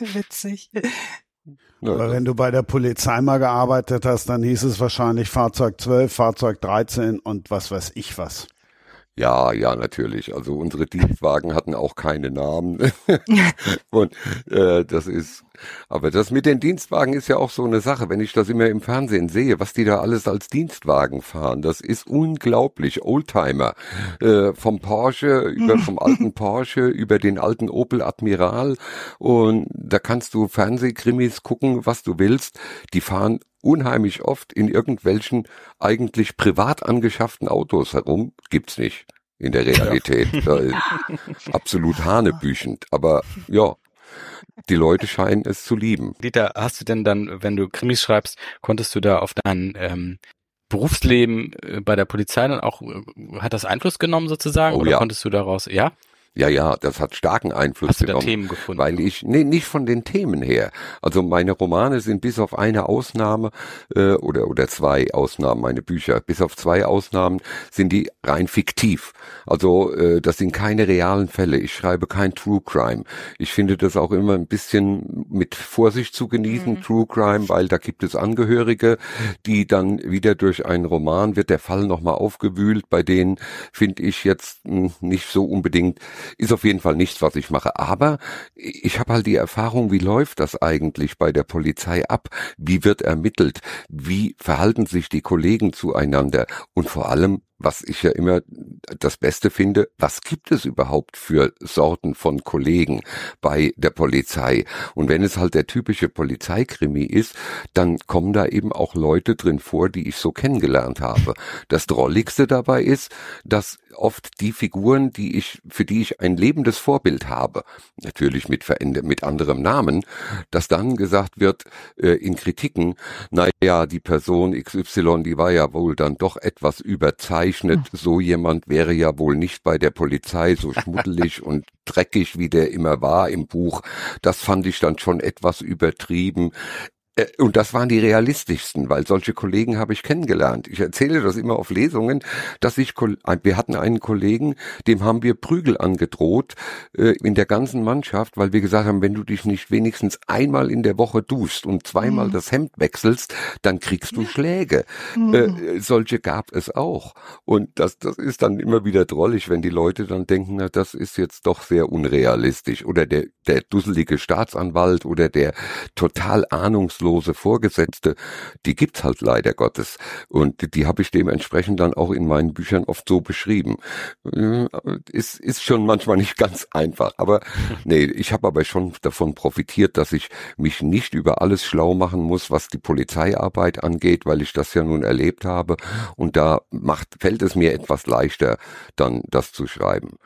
Witzig. Aber wenn du bei der Polizei mal gearbeitet hast, dann hieß es wahrscheinlich Fahrzeug 12, Fahrzeug 13 und was weiß ich was. Ja, ja, natürlich. Also unsere Dienstwagen hatten auch keine Namen. und äh, das ist, aber das mit den Dienstwagen ist ja auch so eine Sache. Wenn ich das immer im Fernsehen sehe, was die da alles als Dienstwagen fahren, das ist unglaublich. Oldtimer, äh, vom Porsche über vom alten Porsche über den alten Opel Admiral und da kannst du Fernsehkrimis gucken, was du willst. Die fahren unheimlich oft in irgendwelchen eigentlich privat angeschafften Autos herum. Gibt's nicht in der Realität. Absolut hanebüchend. Aber ja, die Leute scheinen es zu lieben. Dieter, hast du denn dann, wenn du Krimis schreibst, konntest du da auf dein ähm, Berufsleben äh, bei der Polizei dann auch, äh, hat das Einfluss genommen sozusagen? Oh, oder ja. konntest du daraus, ja? Ja, ja, das hat starken Einfluss Hast du genommen, da Themen gefunden? weil ich nee, nicht von den Themen her. Also meine Romane sind bis auf eine Ausnahme äh, oder oder zwei Ausnahmen, meine Bücher, bis auf zwei Ausnahmen sind die rein fiktiv. Also äh, das sind keine realen Fälle. Ich schreibe kein True Crime. Ich finde das auch immer ein bisschen mit Vorsicht zu genießen, mhm. True Crime, weil da gibt es Angehörige, die dann wieder durch einen Roman wird der Fall nochmal aufgewühlt. Bei denen finde ich jetzt mh, hm, nicht so unbedingt ist auf jeden Fall nichts, was ich mache. Aber ich habe halt die Erfahrung, wie läuft das eigentlich bei der Polizei ab? Wie wird ermittelt? Wie verhalten sich die Kollegen zueinander? Und vor allem, was ich ja immer das Beste finde, was gibt es überhaupt für Sorten von Kollegen bei der Polizei? Und wenn es halt der typische Polizeikrimi ist, dann kommen da eben auch Leute drin vor, die ich so kennengelernt habe. Das Drolligste dabei ist, dass oft die Figuren, die ich, für die ich ein lebendes Vorbild habe, natürlich mit, mit anderem Namen, dass dann gesagt wird äh, in Kritiken, naja, die Person XY, die war ja wohl dann doch etwas überzeichnet, hm. so jemand wäre ja wohl nicht bei der Polizei so schmuddelig und dreckig, wie der immer war im Buch. Das fand ich dann schon etwas übertrieben. Äh, und das waren die realistischsten, weil solche Kollegen habe ich kennengelernt. Ich erzähle das immer auf Lesungen, dass ich, wir hatten einen Kollegen, dem haben wir Prügel angedroht äh, in der ganzen Mannschaft, weil wir gesagt haben, wenn du dich nicht wenigstens einmal in der Woche duschst und zweimal mhm. das Hemd wechselst, dann kriegst du Schläge. Mhm. Äh, solche gab es auch. Und das, das ist dann immer wieder drollig, wenn die Leute dann denken, na, das ist jetzt doch sehr unrealistisch. Oder der, der dusselige Staatsanwalt oder der total ahnungslose arbeitslose Vorgesetzte, die gibt's halt leider Gottes. Und die habe ich dementsprechend dann auch in meinen Büchern oft so beschrieben. Äh, ist, ist schon manchmal nicht ganz einfach. Aber nee, ich habe aber schon davon profitiert, dass ich mich nicht über alles schlau machen muss, was die Polizeiarbeit angeht, weil ich das ja nun erlebt habe. Und da macht, fällt es mir etwas leichter, dann das zu schreiben.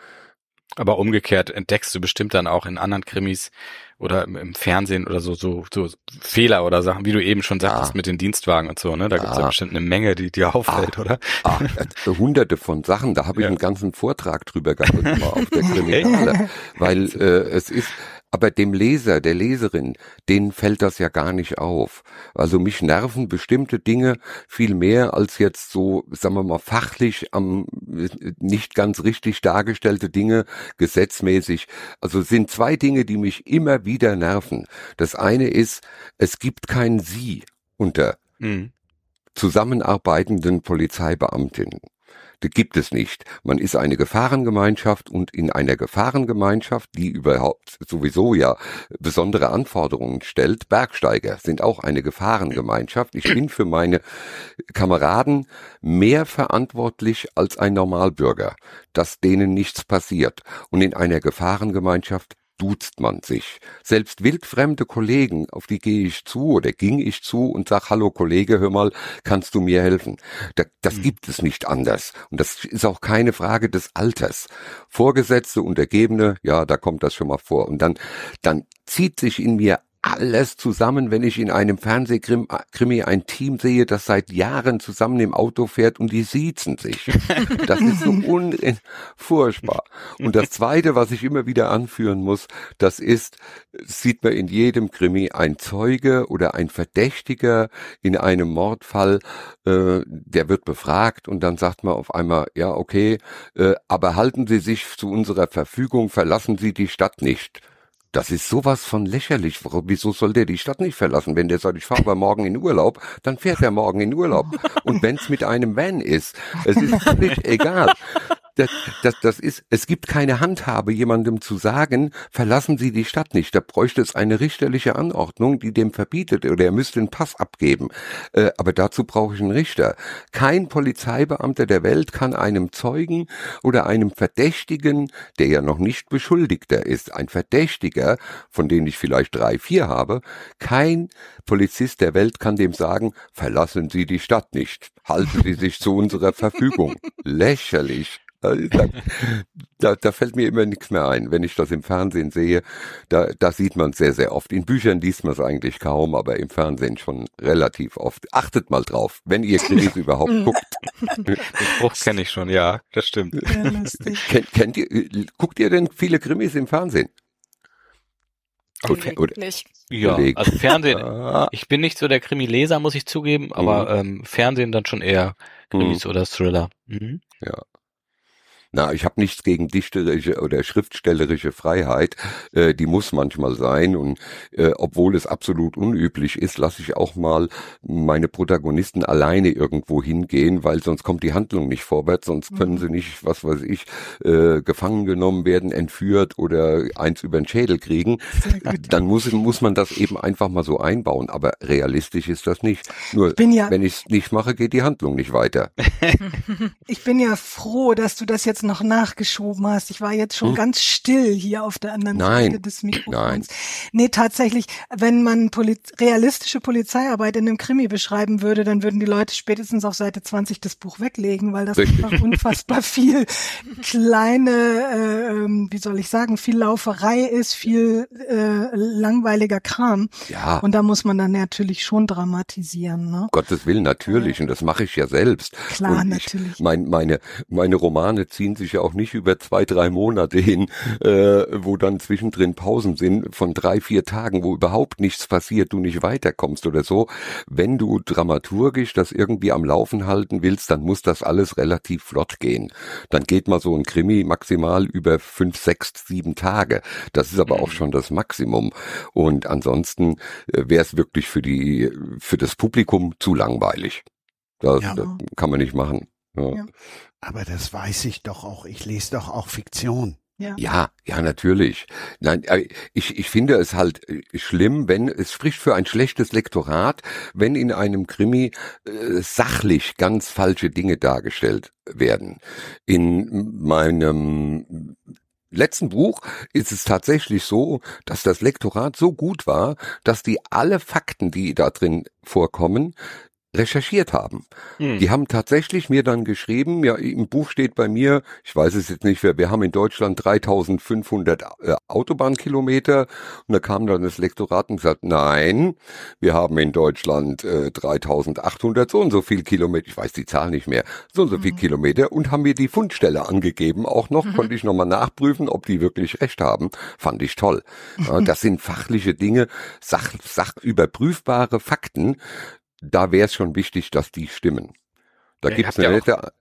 Aber umgekehrt entdeckst du bestimmt dann auch in anderen Krimis oder im, Fernsehen oder so, so, so Fehler oder Sachen, wie du eben schon sagtest ah. mit den Dienstwagen und so, ne? Da ah. gibt's ja bestimmt eine Menge, die dir auffällt, ah. oder? Ah, hunderte von Sachen, da habe ich ja. einen ganzen Vortrag drüber gehabt auf der Kriminale. weil äh, es ist, aber dem Leser, der Leserin, denen fällt das ja gar nicht auf. Also mich nerven bestimmte Dinge viel mehr als jetzt so, sagen wir mal, fachlich am nicht ganz richtig dargestellte Dinge gesetzmäßig. Also sind zwei Dinge, die mich immer wieder nerven. Das eine ist, es gibt kein Sie unter mhm. zusammenarbeitenden Polizeibeamtinnen gibt es nicht. Man ist eine Gefahrengemeinschaft und in einer Gefahrengemeinschaft, die überhaupt sowieso ja besondere Anforderungen stellt, Bergsteiger sind auch eine Gefahrengemeinschaft. Ich bin für meine Kameraden mehr verantwortlich als ein Normalbürger, dass denen nichts passiert. Und in einer Gefahrengemeinschaft duzt man sich. Selbst wildfremde Kollegen, auf die gehe ich zu oder ging ich zu und sag, hallo Kollege, hör mal, kannst du mir helfen? das, das mhm. gibt es nicht anders. Und das ist auch keine Frage des Alters. Vorgesetzte, Untergebene, ja, da kommt das schon mal vor. Und dann, dann zieht sich in mir alles zusammen, wenn ich in einem Fernsehkrimi ein Team sehe, das seit Jahren zusammen im Auto fährt und die siezen sich. Das ist so un furchtbar. Und das Zweite, was ich immer wieder anführen muss, das ist, sieht man in jedem Krimi ein Zeuge oder ein Verdächtiger in einem Mordfall, äh, der wird befragt und dann sagt man auf einmal, ja okay, äh, aber halten Sie sich zu unserer Verfügung, verlassen Sie die Stadt nicht. Das ist sowas von lächerlich. Wieso soll der die Stadt nicht verlassen? Wenn der sagt, ich fahre aber morgen in Urlaub, dann fährt er morgen in Urlaub. Und wenn es mit einem Van ist, es ist völlig egal das, das, das ist, es gibt keine Handhabe, jemandem zu sagen, verlassen Sie die Stadt nicht. Da bräuchte es eine richterliche Anordnung, die dem verbietet, oder er müsste einen Pass abgeben. Äh, aber dazu brauche ich einen Richter. Kein Polizeibeamter der Welt kann einem Zeugen oder einem Verdächtigen, der ja noch nicht Beschuldigter ist, ein Verdächtiger, von dem ich vielleicht drei, vier habe, kein Polizist der Welt kann dem sagen, verlassen Sie die Stadt nicht. Halten Sie sich zu unserer Verfügung. Lächerlich. Da, da fällt mir immer nichts mehr ein. Wenn ich das im Fernsehen sehe, da, da sieht man es sehr, sehr oft. In Büchern liest man es eigentlich kaum, aber im Fernsehen schon relativ oft. Achtet mal drauf, wenn ihr Krimis überhaupt guckt. Den Spruch kenne ich schon, ja, das stimmt. Kennt, kennt ihr, guckt ihr denn viele Krimis im Fernsehen? Okay. Oder, ja, also Fernsehen. Ah. ich bin nicht so der Krimi-Leser, muss ich zugeben, aber mhm. ähm, Fernsehen dann schon eher Krimis mhm. oder Thriller. Mhm. Ja. Na, ich habe nichts gegen dichterische oder schriftstellerische Freiheit. Äh, die muss manchmal sein. Und äh, obwohl es absolut unüblich ist, lasse ich auch mal meine Protagonisten alleine irgendwo hingehen, weil sonst kommt die Handlung nicht vorwärts, sonst mhm. können sie nicht, was weiß ich, äh, gefangen genommen werden, entführt oder eins über den Schädel kriegen. Dann muss, muss man das eben einfach mal so einbauen. Aber realistisch ist das nicht. Nur ja, wenn ich es nicht mache, geht die Handlung nicht weiter. ich bin ja froh, dass du das jetzt noch nachgeschoben hast. Ich war jetzt schon hm? ganz still hier auf der anderen Nein. Seite des Mikrofons. Nein. Nee, tatsächlich, wenn man Poli realistische Polizeiarbeit in einem Krimi beschreiben würde, dann würden die Leute spätestens auf Seite 20 das Buch weglegen, weil das Richtig. einfach unfassbar viel kleine, äh, ähm, wie soll ich sagen, viel Lauferei ist, viel äh, langweiliger Kram. Ja. Und da muss man dann natürlich schon dramatisieren. Ne? Gottes Willen, natürlich. Und das mache ich ja selbst. Klar, und natürlich. Ich, mein, meine, meine Romane ziehen ziehen sich ja auch nicht über zwei, drei Monate hin, äh, wo dann zwischendrin Pausen sind von drei, vier Tagen, wo überhaupt nichts passiert, du nicht weiterkommst oder so. Wenn du dramaturgisch das irgendwie am Laufen halten willst, dann muss das alles relativ flott gehen. Dann geht mal so ein Krimi maximal über fünf, sechs, sieben Tage. Das ist aber auch mhm. schon das Maximum. Und ansonsten äh, wäre es wirklich für die, für das Publikum zu langweilig. Das, ja. das kann man nicht machen. Ja. Ja. Aber das weiß ich doch auch. Ich lese doch auch Fiktion. Ja. ja, ja, natürlich. Nein, äh, ich, ich finde es halt äh, schlimm, wenn es spricht für ein schlechtes Lektorat, wenn in einem Krimi äh, sachlich ganz falsche Dinge dargestellt werden. In meinem letzten Buch ist es tatsächlich so, dass das Lektorat so gut war, dass die alle Fakten, die da drin vorkommen, recherchiert haben. Hm. Die haben tatsächlich mir dann geschrieben, ja, im Buch steht bei mir, ich weiß es jetzt nicht, wir, wir haben in Deutschland 3500 äh, Autobahnkilometer und da kam dann das Lektorat und gesagt, nein, wir haben in Deutschland äh, 3800 so und so viel Kilometer, ich weiß die Zahl nicht mehr, so und so mhm. viel Kilometer und haben mir die Fundstelle angegeben, auch noch, mhm. konnte ich nochmal nachprüfen, ob die wirklich recht haben, fand ich toll. Ja, das sind fachliche Dinge, sach, sachüberprüfbare Fakten, da wäre es schon wichtig, dass die stimmen. Da ja, gibt's eine nette,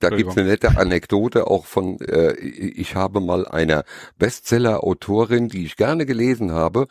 da gibt's eine nette Anekdote auch von, äh, ich habe mal einer Bestseller-Autorin, die ich gerne gelesen habe,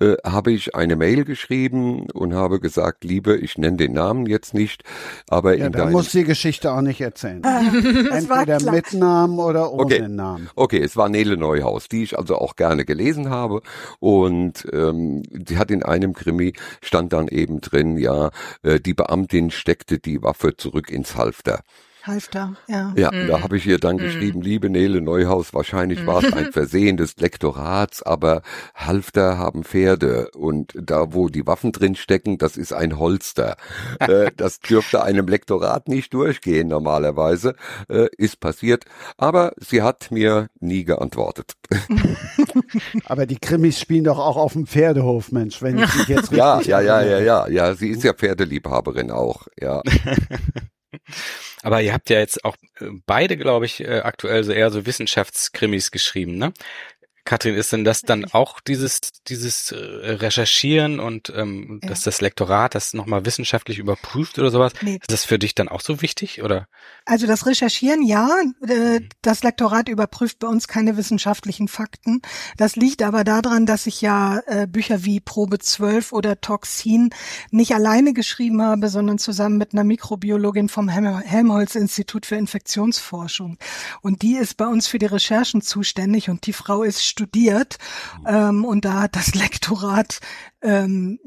äh, habe ich eine Mail geschrieben und habe gesagt, liebe, ich nenne den Namen jetzt nicht, aber ja, in da muss die Geschichte auch nicht erzählen. Entweder mit Namen oder ohne okay. Namen. Okay, es war Nele Neuhaus, die ich also auch gerne gelesen habe und ähm, sie hat in einem Krimi stand dann eben drin, ja, äh, die Beamtin steckte die Waffe zurück ins Halfter. Halfter, ja. Ja, mhm. da habe ich ihr dann mhm. geschrieben, liebe Nele Neuhaus, wahrscheinlich mhm. war es ein Versehen des Lektorats, aber Halfter haben Pferde und da, wo die Waffen drin stecken, das ist ein Holster. äh, das dürfte einem Lektorat nicht durchgehen normalerweise, äh, ist passiert, aber sie hat mir nie geantwortet. aber die Krimis spielen doch auch auf dem Pferdehof, Mensch, wenn ich mich jetzt richtig Ja, ja, ja, ja, ja, ja, sie ist ja Pferdeliebhaberin auch, ja. Aber ihr habt ja jetzt auch äh, beide, glaube ich, äh, aktuell so eher so Wissenschaftskrimis geschrieben, ne? Katrin, ist denn das dann auch dieses, dieses äh, Recherchieren und ähm, ja. dass das Lektorat das nochmal wissenschaftlich überprüft oder sowas? Nee. Ist das für dich dann auch so wichtig? Oder? Also das Recherchieren, ja. Äh, mhm. das Lektorat überprüft bei uns keine wissenschaftlichen Fakten. Das liegt aber daran, dass ich ja äh, Bücher wie Probe 12 oder Toxin nicht alleine geschrieben habe, sondern zusammen mit einer Mikrobiologin vom Helmholtz-Institut für Infektionsforschung. Und die ist bei uns für die Recherchen zuständig und die Frau ist studiert ähm, und da hat das Lektorat ähm,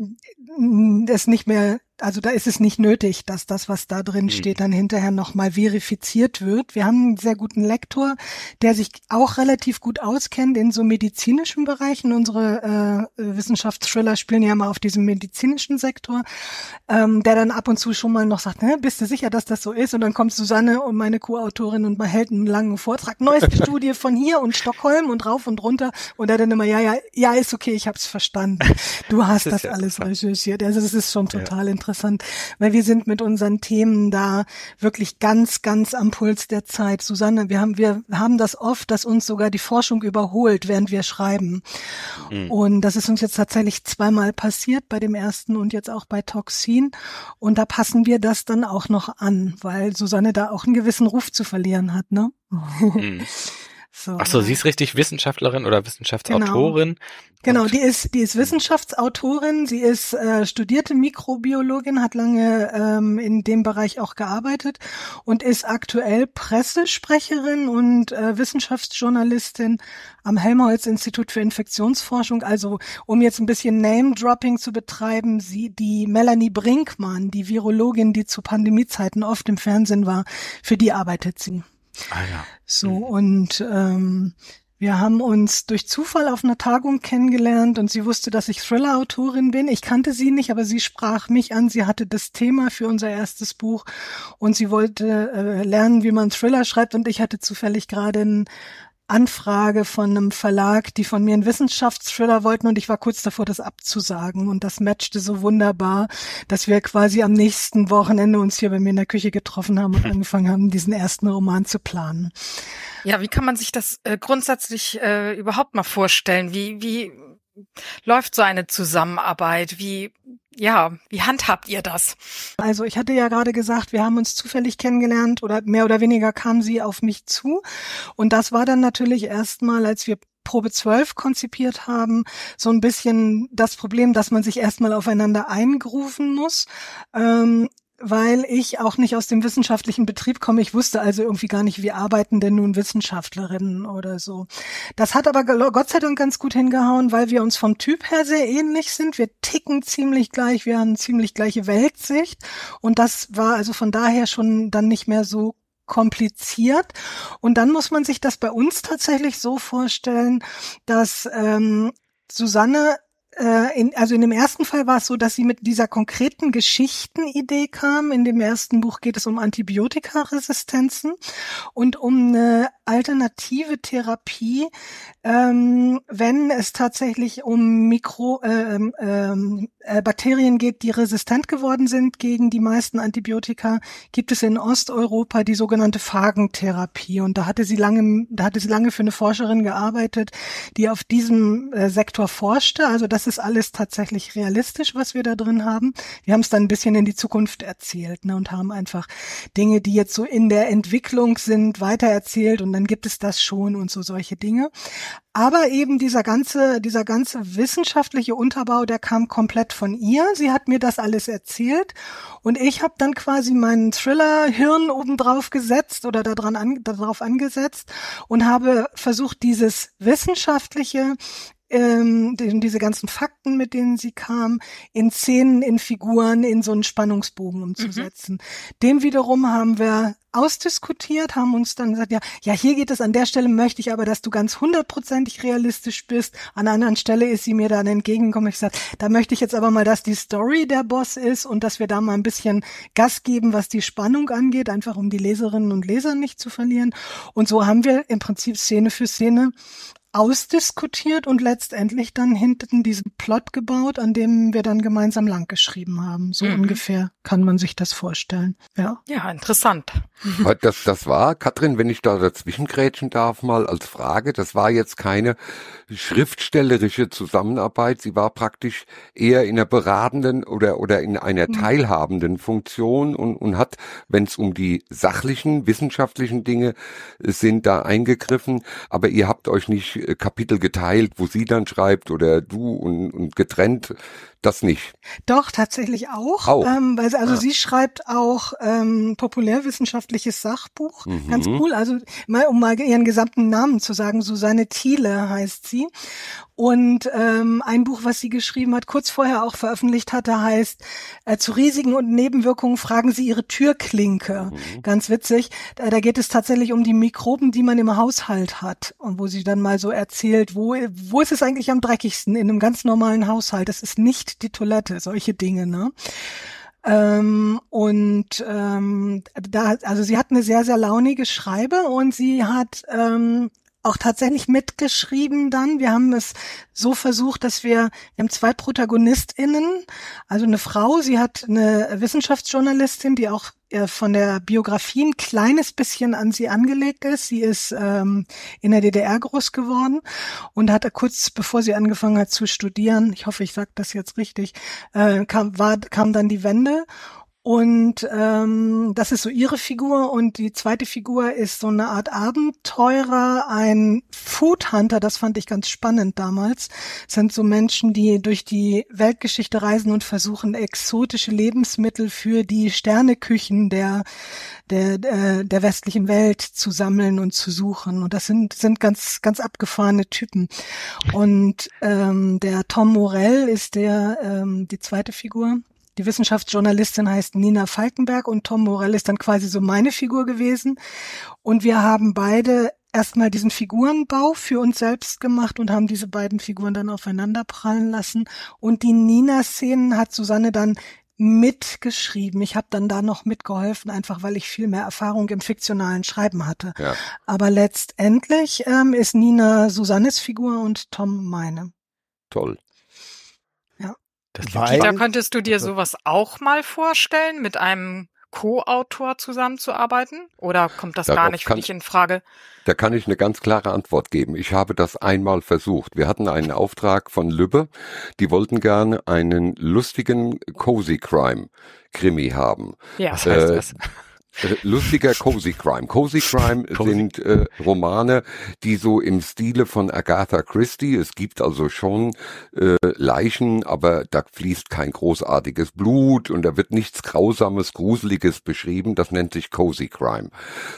es nicht mehr also da ist es nicht nötig, dass das, was da drin hm. steht, dann hinterher nochmal verifiziert wird. Wir haben einen sehr guten Lektor, der sich auch relativ gut auskennt in so medizinischen Bereichen. Unsere äh, Wissenschaftsthriller spielen ja mal auf diesem medizinischen Sektor, ähm, der dann ab und zu schon mal noch sagt, ne, bist du sicher, dass das so ist? Und dann kommt Susanne und meine Co-Autorin und man hält einen langen Vortrag, neueste Studie von hier und Stockholm und rauf und runter und er dann immer, ja, ja, ja, ist okay, ich hab's verstanden. Du hast das, das alles recherchiert. Also das ist schon total ja. interessant, weil wir sind mit unseren Themen da wirklich ganz, ganz am Puls der Zeit. Susanne, wir haben, wir haben das oft, dass uns sogar die Forschung überholt, während wir schreiben. Mhm. Und das ist uns jetzt tatsächlich zweimal passiert, bei dem ersten und jetzt auch bei Toxin. Und da passen wir das dann auch noch an, weil Susanne da auch einen gewissen Ruf zu verlieren hat, ne? Mhm. So, Ach so, sie ist richtig Wissenschaftlerin oder Wissenschaftsautorin. Genau, genau die ist die ist Wissenschaftsautorin. Sie ist äh, studierte Mikrobiologin, hat lange ähm, in dem Bereich auch gearbeitet und ist aktuell Pressesprecherin und äh, Wissenschaftsjournalistin am Helmholtz-Institut für Infektionsforschung. Also um jetzt ein bisschen Name-Dropping zu betreiben, sie die Melanie Brinkmann, die Virologin, die zu Pandemiezeiten oft im Fernsehen war, für die arbeitet sie. Ah ja. So, mhm. und ähm, wir haben uns durch Zufall auf einer Tagung kennengelernt und sie wusste, dass ich Thriller-Autorin bin. Ich kannte sie nicht, aber sie sprach mich an. Sie hatte das Thema für unser erstes Buch und sie wollte äh, lernen, wie man Thriller schreibt und ich hatte zufällig gerade ein Anfrage von einem Verlag, die von mir einen Wissenschaftsthriller wollten und ich war kurz davor, das abzusagen und das matchte so wunderbar, dass wir quasi am nächsten Wochenende uns hier bei mir in der Küche getroffen haben und angefangen haben, diesen ersten Roman zu planen. Ja, wie kann man sich das äh, grundsätzlich äh, überhaupt mal vorstellen? Wie, wie läuft so eine Zusammenarbeit? Wie ja, wie handhabt ihr das? Also ich hatte ja gerade gesagt, wir haben uns zufällig kennengelernt oder mehr oder weniger kam sie auf mich zu. Und das war dann natürlich erstmal, als wir Probe 12 konzipiert haben, so ein bisschen das Problem, dass man sich erstmal aufeinander eingrufen muss. Ähm, weil ich auch nicht aus dem wissenschaftlichen Betrieb komme. Ich wusste also irgendwie gar nicht, wie arbeiten denn nun Wissenschaftlerinnen oder so. Das hat aber Gott sei Dank ganz gut hingehauen, weil wir uns vom Typ her sehr ähnlich sind. Wir ticken ziemlich gleich, wir haben ziemlich gleiche Weltsicht und das war also von daher schon dann nicht mehr so kompliziert. Und dann muss man sich das bei uns tatsächlich so vorstellen, dass ähm, Susanne äh, in, also in dem ersten Fall war es so, dass sie mit dieser konkreten Geschichtenidee kam. In dem ersten Buch geht es um Antibiotikaresistenzen und um eine alternative Therapie, ähm, wenn es tatsächlich um Mikro äh, ähm, ähm, äh, Bakterien geht, die resistent geworden sind gegen die meisten Antibiotika, gibt es in Osteuropa die sogenannte Phagentherapie. Und da hatte sie lange, da hatte sie lange für eine Forscherin gearbeitet, die auf diesem äh, Sektor forschte. Also das ist alles tatsächlich realistisch, was wir da drin haben. Wir haben es dann ein bisschen in die Zukunft erzählt ne, und haben einfach Dinge, die jetzt so in der Entwicklung sind, weitererzählt und dann gibt es das schon und so solche Dinge. Aber eben dieser ganze, dieser ganze wissenschaftliche Unterbau, der kam komplett von ihr. Sie hat mir das alles erzählt und ich habe dann quasi meinen Thriller-Hirn obendrauf gesetzt oder daran an, darauf angesetzt und habe versucht, dieses wissenschaftliche ähm, diese ganzen Fakten, mit denen sie kam, in Szenen, in Figuren, in so einen Spannungsbogen umzusetzen. Mhm. Den wiederum haben wir ausdiskutiert, haben uns dann gesagt, ja, ja, hier geht es an der Stelle, möchte ich aber, dass du ganz hundertprozentig realistisch bist. An einer anderen Stelle ist sie mir dann entgegengekommen. Ich gesagt, da möchte ich jetzt aber mal, dass die Story der Boss ist und dass wir da mal ein bisschen Gas geben, was die Spannung angeht, einfach um die Leserinnen und Leser nicht zu verlieren. Und so haben wir im Prinzip Szene für Szene ausdiskutiert und letztendlich dann hinten diesen Plot gebaut, an dem wir dann gemeinsam lang geschrieben haben. So mhm. ungefähr kann man sich das vorstellen. Ja, ja interessant. Das, das war, Katrin, wenn ich da dazwischen grätschen darf, mal als Frage, das war jetzt keine schriftstellerische Zusammenarbeit, sie war praktisch eher in einer beratenden oder, oder in einer mhm. teilhabenden Funktion und, und hat, wenn es um die sachlichen, wissenschaftlichen Dinge sind, da eingegriffen, aber ihr habt euch nicht Kapitel geteilt, wo sie dann schreibt oder du und, und getrennt Das nicht. Doch, tatsächlich auch. auch. Ähm, weil, also ah. sie schreibt auch ähm, populärwissenschaftliches Sachbuch. Mhm. Ganz cool. Also mal, um mal ihren gesamten Namen zu sagen, Susanne Thiele heißt sie. Und ähm, ein Buch, was sie geschrieben hat, kurz vorher auch veröffentlicht hatte, heißt äh, Zu Risiken und Nebenwirkungen fragen Sie Ihre Türklinke. Mhm. Ganz witzig. Da, da geht es tatsächlich um die Mikroben, die man im Haushalt hat. Und wo sie dann mal so erzählt, wo, wo ist es eigentlich am dreckigsten? In einem ganz normalen Haushalt. Das ist nicht die Toilette, solche Dinge, ne? Ähm, und ähm, da, also sie hat eine sehr, sehr launige Schreibe und sie hat ähm, auch tatsächlich mitgeschrieben dann. Wir haben es so versucht, dass wir, wir haben zwei ProtagonistInnen, also eine Frau, sie hat eine Wissenschaftsjournalistin, die auch äh, von der Biografie ein kleines bisschen an sie angelegt ist. Sie ist ähm, in der DDR groß geworden und hat kurz bevor sie angefangen hat zu studieren, ich hoffe, ich sage das jetzt richtig, äh, kam, war, kam dann die Wende und ähm, das ist so ihre Figur. Und die zweite Figur ist so eine Art Abenteurer, ein Food Hunter. Das fand ich ganz spannend damals. Das sind so Menschen, die durch die Weltgeschichte reisen und versuchen, exotische Lebensmittel für die Sterneküchen der der äh, der westlichen Welt zu sammeln und zu suchen. Und das sind sind ganz ganz abgefahrene Typen. Und ähm, der Tom Morell ist der ähm, die zweite Figur die Wissenschaftsjournalistin heißt Nina Falkenberg und Tom Morell ist dann quasi so meine Figur gewesen. Und wir haben beide erstmal diesen Figurenbau für uns selbst gemacht und haben diese beiden Figuren dann aufeinander prallen lassen. Und die Nina-Szenen hat Susanne dann mitgeschrieben. Ich habe dann da noch mitgeholfen, einfach weil ich viel mehr Erfahrung im fiktionalen Schreiben hatte. Ja. Aber letztendlich ähm, ist Nina Susannes Figur und Tom meine. Toll. Das Weil, da könntest du dir sowas auch mal vorstellen, mit einem Co-Autor zusammenzuarbeiten? Oder kommt das Darauf gar nicht für kann, dich in Frage? Da kann ich eine ganz klare Antwort geben. Ich habe das einmal versucht. Wir hatten einen Auftrag von Lübbe. Die wollten gerne einen lustigen Cozy Crime Krimi haben. Ja, was heißt äh, das? Äh, lustiger Cozy Crime. Cozy Crime Cozy. sind äh, Romane, die so im Stile von Agatha Christie, es gibt also schon äh, Leichen, aber da fließt kein großartiges Blut und da wird nichts Grausames, Gruseliges beschrieben, das nennt sich Cozy Crime.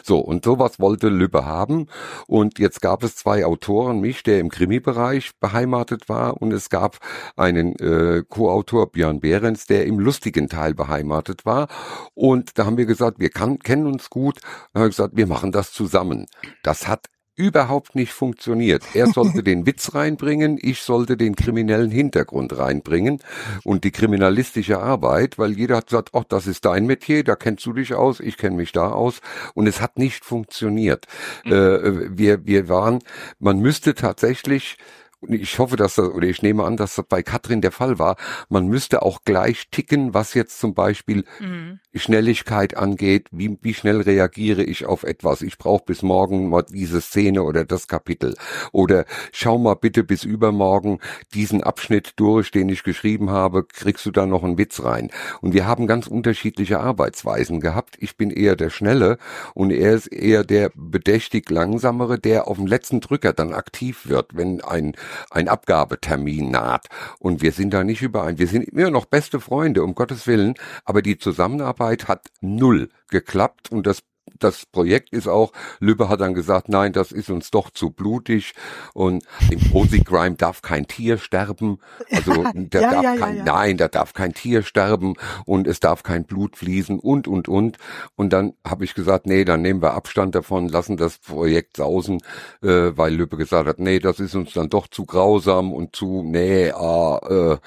So, und sowas wollte Lübbe haben und jetzt gab es zwei Autoren, mich, der im Krimi-Bereich beheimatet war und es gab einen äh, Co-Autor, Björn Behrens, der im lustigen Teil beheimatet war und da haben wir gesagt, wir kann, kennen uns gut. Dann habe ich gesagt, wir machen das zusammen. Das hat überhaupt nicht funktioniert. Er sollte den Witz reinbringen, ich sollte den kriminellen Hintergrund reinbringen und die kriminalistische Arbeit, weil jeder hat gesagt, ach, das ist dein Metier, da kennst du dich aus, ich kenne mich da aus und es hat nicht funktioniert. Mhm. Äh, wir, wir waren, man müsste tatsächlich und ich hoffe, dass das, oder ich nehme an, dass das bei Katrin der Fall war, man müsste auch gleich ticken, was jetzt zum Beispiel mhm. Schnelligkeit angeht, wie, wie schnell reagiere ich auf etwas. Ich brauche bis morgen mal diese Szene oder das Kapitel. Oder schau mal bitte bis übermorgen diesen Abschnitt durch, den ich geschrieben habe, kriegst du da noch einen Witz rein. Und wir haben ganz unterschiedliche Arbeitsweisen gehabt. Ich bin eher der Schnelle und er ist eher der bedächtig langsamere, der auf dem letzten Drücker dann aktiv wird, wenn ein ein Abgabetermin naht. Und wir sind da nicht überein. Wir sind immer noch beste Freunde, um Gottes Willen, aber die Zusammenarbeit hat null geklappt und das das Projekt ist auch, Lübbe hat dann gesagt, nein, das ist uns doch zu blutig und im Cozy Crime darf kein Tier sterben. Also da ja, darf ja, kein, ja, nein, da darf kein Tier sterben und es darf kein Blut fließen und und und. Und dann habe ich gesagt, nee, dann nehmen wir Abstand davon, lassen das Projekt sausen, äh, weil Lübbe gesagt hat, nee, das ist uns dann doch zu grausam und zu, nee, ah, äh,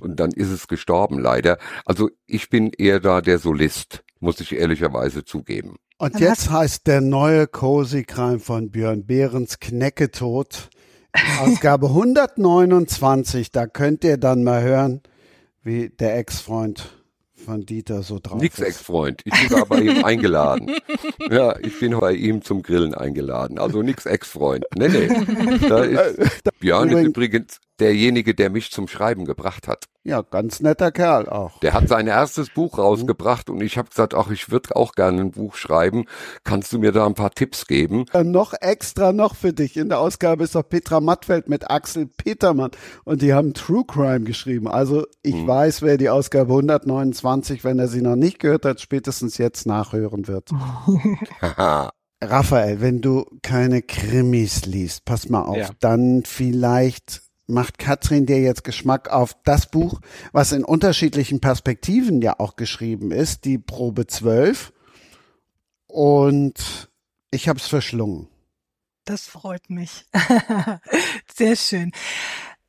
und dann ist es gestorben leider. Also ich bin eher da der Solist, muss ich ehrlicherweise zugeben. Und jetzt heißt der neue Cozy Crime von Björn Behrens Knecketod. Ausgabe 129. Da könnt ihr dann mal hören, wie der Ex-Freund von Dieter so drauf Nix Ex-Freund. Ich bin aber bei ihm eingeladen. Ja, ich bin bei ihm zum Grillen eingeladen. Also nix Ex-Freund. Nee, nee. Da ist, Björn ist übrigens derjenige, der mich zum Schreiben gebracht hat. Ja, ganz netter Kerl auch. Der hat sein erstes Buch rausgebracht und ich habe gesagt, ach, ich würde auch gerne ein Buch schreiben. Kannst du mir da ein paar Tipps geben? Äh, noch extra noch für dich. In der Ausgabe ist auch Petra Mattfeld mit Axel Petermann und die haben True Crime geschrieben. Also ich hm. weiß, wer die Ausgabe 129, wenn er sie noch nicht gehört hat, spätestens jetzt nachhören wird. Raphael, wenn du keine Krimis liest, pass mal auf, ja. dann vielleicht macht Katrin dir jetzt Geschmack auf das Buch, was in unterschiedlichen Perspektiven ja auch geschrieben ist, die Probe 12. Und ich habe es verschlungen. Das freut mich. Sehr schön.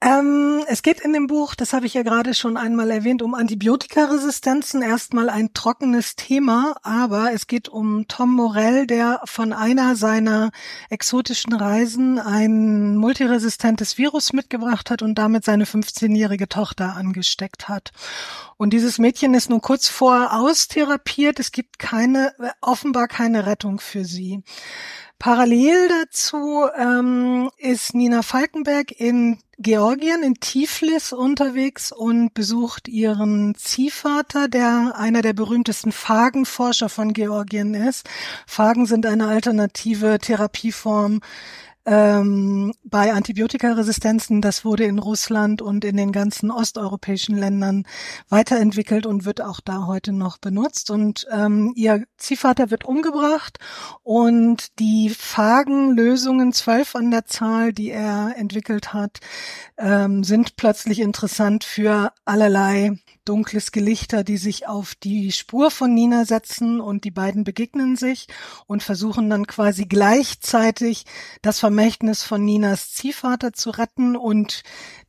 Ähm, es geht in dem Buch, das habe ich ja gerade schon einmal erwähnt, um Antibiotikaresistenzen. Erstmal ein trockenes Thema, aber es geht um Tom Morell, der von einer seiner exotischen Reisen ein multiresistentes Virus mitgebracht hat und damit seine 15-jährige Tochter angesteckt hat. Und dieses Mädchen ist nun kurz vor austherapiert. Es gibt keine, offenbar keine Rettung für sie. Parallel dazu ähm, ist Nina Falkenberg in Georgien, in Tiflis unterwegs und besucht ihren Ziehvater, der einer der berühmtesten Phagenforscher von Georgien ist. Phagen sind eine alternative Therapieform ähm, bei Antibiotikaresistenzen. Das wurde in Russland und in den ganzen osteuropäischen Ländern weiterentwickelt und wird auch da heute noch benutzt. Und ähm, ihr Ziehvater wird umgebracht und die Phagenlösungen, zwölf an der Zahl, die er entwickelt hat, ähm, sind plötzlich interessant für allerlei dunkles Gelichter, die sich auf die Spur von Nina setzen und die beiden begegnen sich und versuchen dann quasi gleichzeitig das Vermächtnis von Ninas Ziehvater zu retten und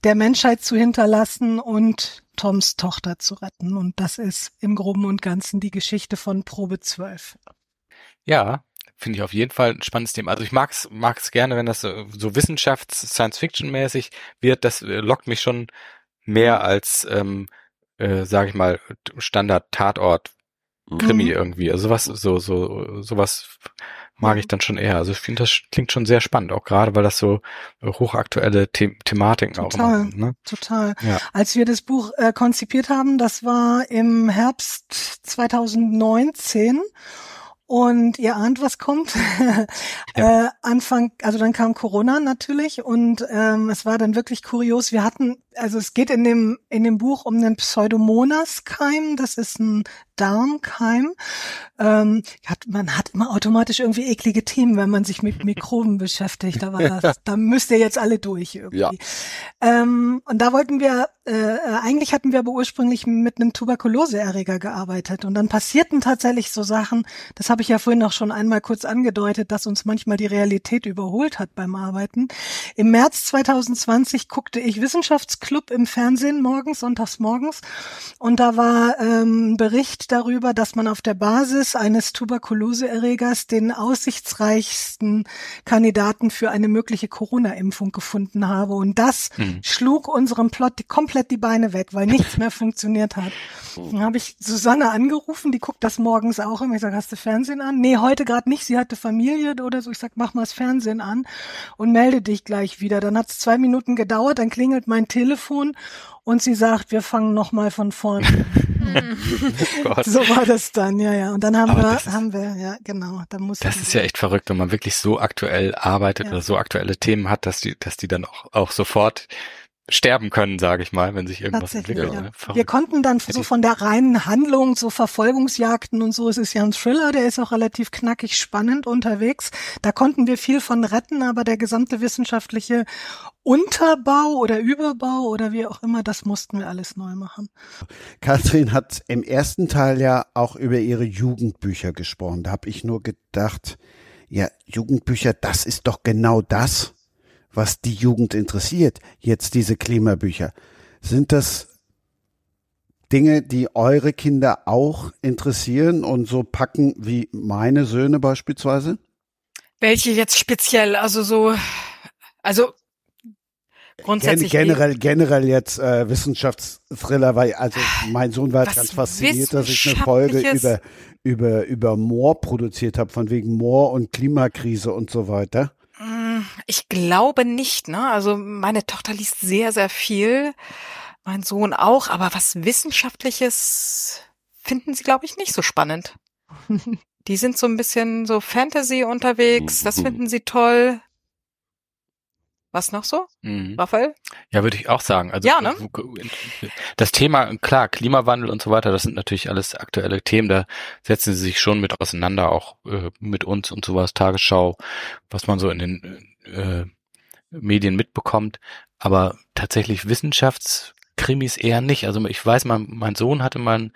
der Menschheit zu hinterlassen und Toms Tochter zu retten. Und das ist im Groben und Ganzen die Geschichte von Probe 12. Ja, finde ich auf jeden Fall ein spannendes Thema. Also ich mag es mag's gerne, wenn das so, so Wissenschafts-Science-Fiction-mäßig wird. Das äh, lockt mich schon mehr als ähm, äh, sage ich mal, Standard-Tatort Krimi mhm. irgendwie. Also sowas, so, so, sowas mag ich dann schon eher. Also ich finde, das klingt schon sehr spannend, auch gerade weil das so hochaktuelle The Thematiken total, auch sind. Ne? Total. Ja. Als wir das Buch äh, konzipiert haben, das war im Herbst 2019 und ihr ahnt, was kommt. Ja. äh, Anfang, also dann kam Corona natürlich und ähm, es war dann wirklich kurios. Wir hatten, also es geht in dem in dem Buch um den Pseudomonas-Keim. Das ist ein Darmkeim. Ähm, hat, man hat immer automatisch irgendwie eklige Themen, wenn man sich mit Mikroben beschäftigt. Da, war das, da müsst ihr jetzt alle durch irgendwie. Ja. Ähm, und da wollten wir, äh, äh, eigentlich hatten wir aber ursprünglich mit einem Tuberkuloseerreger gearbeitet. Und dann passierten tatsächlich so Sachen, das habe ich ja vorhin auch schon einmal kurz angedeutet, dass uns manchmal die Realität überholt hat beim Arbeiten. Im März 2020 guckte ich Wissenschaftsclub im Fernsehen morgens, sonntags morgens. Und da war ähm, ein Bericht darüber, dass man auf der Basis eines Tuberkuloseerregers den aussichtsreichsten Kandidaten für eine mögliche Corona-Impfung gefunden habe. Und das hm. schlug unserem Plot komplett die Beine weg, weil nichts mehr funktioniert hat. Dann habe ich Susanne angerufen, die guckt das morgens auch immer. Ich sage, hast du Fernsehen an? Nee, heute gerade nicht. Sie hatte Familie oder so. Ich sag, mach mal das Fernsehen an und melde dich gleich wieder. Dann hat es zwei Minuten gedauert, dann klingelt mein Telefon und sie sagt, wir fangen nochmal von vorne. oh so war das dann, ja, ja. Und dann haben Aber wir, ist, haben wir, ja, genau. Dann muss das ist ja echt verrückt, wenn man wirklich so aktuell arbeitet ja. oder so aktuelle Themen hat, dass die, dass die dann auch, auch sofort sterben können, sage ich mal, wenn sich irgendwas entwickelt. Ja. Ne? Wir konnten dann so von der reinen Handlung, so Verfolgungsjagden und so, es ist ja ein Thriller, der ist auch relativ knackig spannend unterwegs. Da konnten wir viel von retten, aber der gesamte wissenschaftliche Unterbau oder Überbau oder wie auch immer, das mussten wir alles neu machen. Katrin hat im ersten Teil ja auch über ihre Jugendbücher gesprochen. Da habe ich nur gedacht, ja, Jugendbücher, das ist doch genau das, was die Jugend interessiert, jetzt diese Klimabücher. Sind das Dinge, die eure Kinder auch interessieren und so packen wie meine Söhne beispielsweise? Welche jetzt speziell? Also so, also grundsätzlich. generell, generell jetzt äh, Wissenschaftsthriller, weil also mein Sohn war ganz fasziniert, dass ich eine Folge über über über Moor produziert habe, von wegen Moor und Klimakrise und so weiter. Ich glaube nicht, ne? Also meine Tochter liest sehr, sehr viel. Mein Sohn auch, aber was Wissenschaftliches finden sie, glaube ich, nicht so spannend. Die sind so ein bisschen so Fantasy unterwegs, das finden sie toll. Was noch so? Mhm. Raphael? Ja, würde ich auch sagen. Also ja, ne? das Thema, klar, Klimawandel und so weiter, das sind natürlich alles aktuelle Themen, da setzen sie sich schon mit auseinander, auch äh, mit uns und sowas, Tagesschau, was man so in den äh, Medien mitbekommt. Aber tatsächlich Wissenschaftskrimis eher nicht. Also ich weiß, mein, mein Sohn hatte mal einen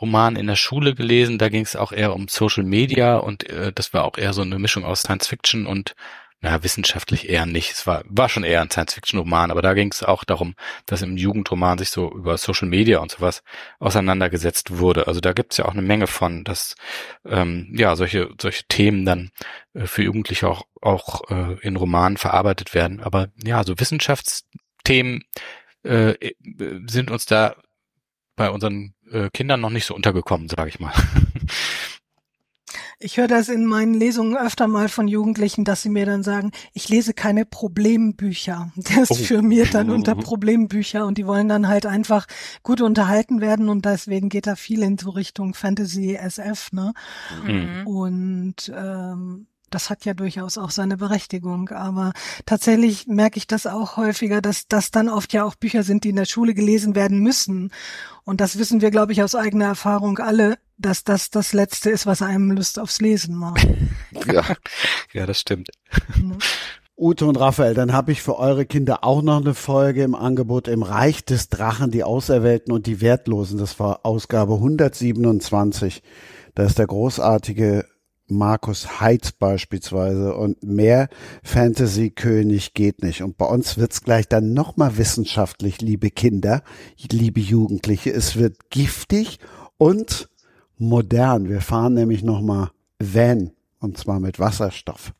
Roman in der Schule gelesen, da ging es auch eher um Social Media und äh, das war auch eher so eine Mischung aus Science Fiction und ja, wissenschaftlich eher nicht. Es war, war schon eher ein Science-Fiction-Roman, aber da ging es auch darum, dass im Jugendroman sich so über Social Media und sowas auseinandergesetzt wurde. Also da gibt's ja auch eine Menge von, dass ähm, ja solche solche Themen dann äh, für Jugendliche auch auch äh, in Romanen verarbeitet werden. Aber ja, so Wissenschaftsthemen äh, sind uns da bei unseren äh, Kindern noch nicht so untergekommen, sage ich mal. Ich höre das in meinen Lesungen öfter mal von Jugendlichen, dass sie mir dann sagen, ich lese keine Problembücher. Das oh. firmiert dann unter Problembücher und die wollen dann halt einfach gut unterhalten werden und deswegen geht da viel in so Richtung Fantasy SF, ne? Mhm. Und ähm, das hat ja durchaus auch seine Berechtigung, aber tatsächlich merke ich das auch häufiger, dass das dann oft ja auch Bücher sind, die in der Schule gelesen werden müssen. Und das wissen wir, glaube ich, aus eigener Erfahrung alle, dass das das Letzte ist, was einem Lust aufs Lesen macht. ja, ja, das stimmt. Mhm. Ute und Raphael, dann habe ich für eure Kinder auch noch eine Folge im Angebot im Reich des Drachen, die Auserwählten und die Wertlosen. Das war Ausgabe 127. Da ist der großartige Markus Heitz beispielsweise und mehr Fantasy-König geht nicht. Und bei uns wird's gleich dann nochmal wissenschaftlich, liebe Kinder, liebe Jugendliche. Es wird giftig und modern. Wir fahren nämlich nochmal Van und zwar mit Wasserstoff.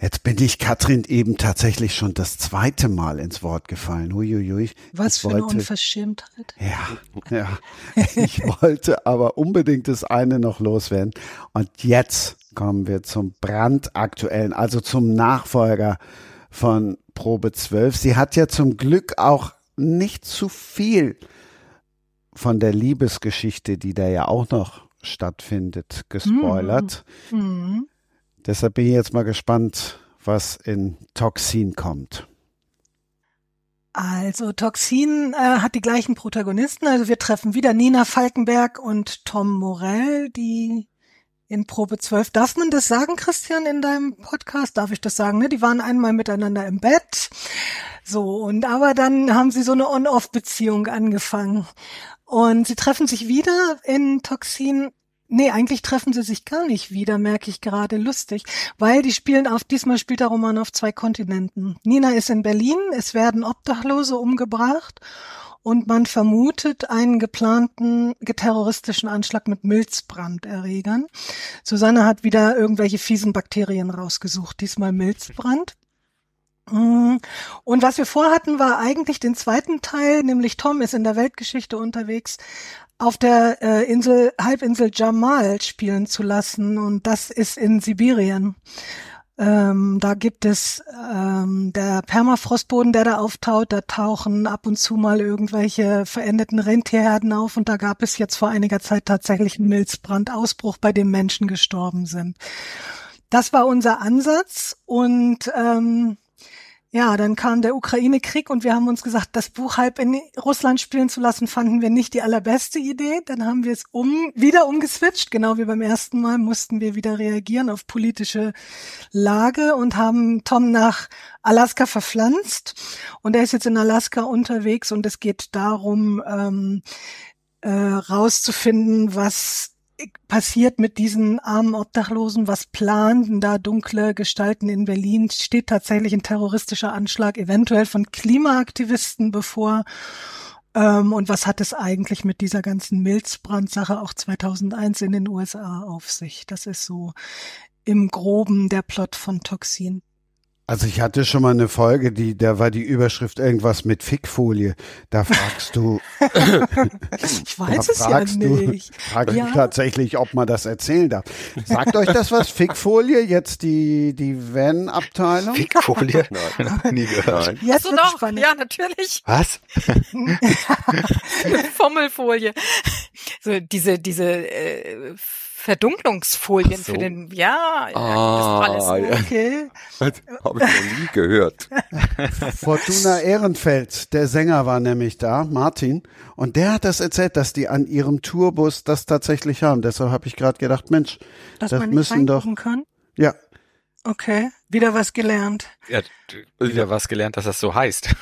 Jetzt bin ich Katrin eben tatsächlich schon das zweite Mal ins Wort gefallen. Huiuiui. Was für wollte, eine Unverschämtheit. Ja, ja. Ich wollte aber unbedingt das eine noch loswerden. Und jetzt kommen wir zum brandaktuellen, also zum Nachfolger von Probe 12. Sie hat ja zum Glück auch nicht zu viel von der Liebesgeschichte, die da ja auch noch stattfindet, gespoilert. Mhm. Mhm. Deshalb bin ich jetzt mal gespannt, was in Toxin kommt. Also Toxin äh, hat die gleichen Protagonisten. Also wir treffen wieder Nina Falkenberg und Tom Morell, die in Probe 12. Darf man das sagen, Christian, in deinem Podcast? Darf ich das sagen? Ne? Die waren einmal miteinander im Bett. So, und aber dann haben sie so eine On-Off-Beziehung angefangen. Und sie treffen sich wieder in Toxin. Nee, eigentlich treffen sie sich gar nicht wieder, merke ich gerade lustig, weil die spielen auf, diesmal spielt der Roman auf zwei Kontinenten. Nina ist in Berlin, es werden Obdachlose umgebracht und man vermutet einen geplanten terroristischen Anschlag mit Milzbranderregern. Susanne hat wieder irgendwelche fiesen Bakterien rausgesucht, diesmal Milzbrand. Mm. Und was wir vorhatten, war eigentlich den zweiten Teil, nämlich Tom ist in der Weltgeschichte unterwegs, auf der äh, Insel, Halbinsel Jamal spielen zu lassen. Und das ist in Sibirien. Ähm, da gibt es ähm, der Permafrostboden, der da auftaut. Da tauchen ab und zu mal irgendwelche verendeten Rentierherden auf. Und da gab es jetzt vor einiger Zeit tatsächlich einen Milzbrandausbruch, bei dem Menschen gestorben sind. Das war unser Ansatz. Und ähm, ja, dann kam der Ukraine-Krieg und wir haben uns gesagt, das Buch halb in Russland spielen zu lassen, fanden wir nicht die allerbeste Idee. Dann haben wir es um, wieder umgeswitcht. Genau wie beim ersten Mal mussten wir wieder reagieren auf politische Lage und haben Tom nach Alaska verpflanzt. Und er ist jetzt in Alaska unterwegs und es geht darum, ähm, äh, rauszufinden, was passiert mit diesen armen Obdachlosen? Was planen da dunkle Gestalten in Berlin? Steht tatsächlich ein terroristischer Anschlag eventuell von Klimaaktivisten bevor? Ähm, und was hat es eigentlich mit dieser ganzen Milzbrandsache auch 2001 in den USA auf sich? Das ist so im Groben der Plot von Toxin. Also ich hatte schon mal eine Folge, die, da war die Überschrift irgendwas mit Fickfolie. Da fragst du. ich weiß es ja nicht. Du, fragst ja. du tatsächlich, ob man das erzählen darf. Sagt euch das was? Fickfolie, jetzt die, die Van-Abteilung? Fickfolie? Nein, nie gehört. Jetzt so doch, spannend. ja, natürlich. Was? Fommelfolie. So, diese, diese, äh, Verdunklungsfolien so. für den, ja, ah, das alles. Ja. Okay. Habe ich noch nie gehört. Fortuna Ehrenfeld, der Sänger war nämlich da, Martin, und der hat das erzählt, dass die an ihrem Tourbus das tatsächlich haben. Deshalb habe ich gerade gedacht, Mensch, dass das müssen doch. Kann? Ja, Okay, wieder was gelernt. Ja, wieder was gelernt, dass das so heißt.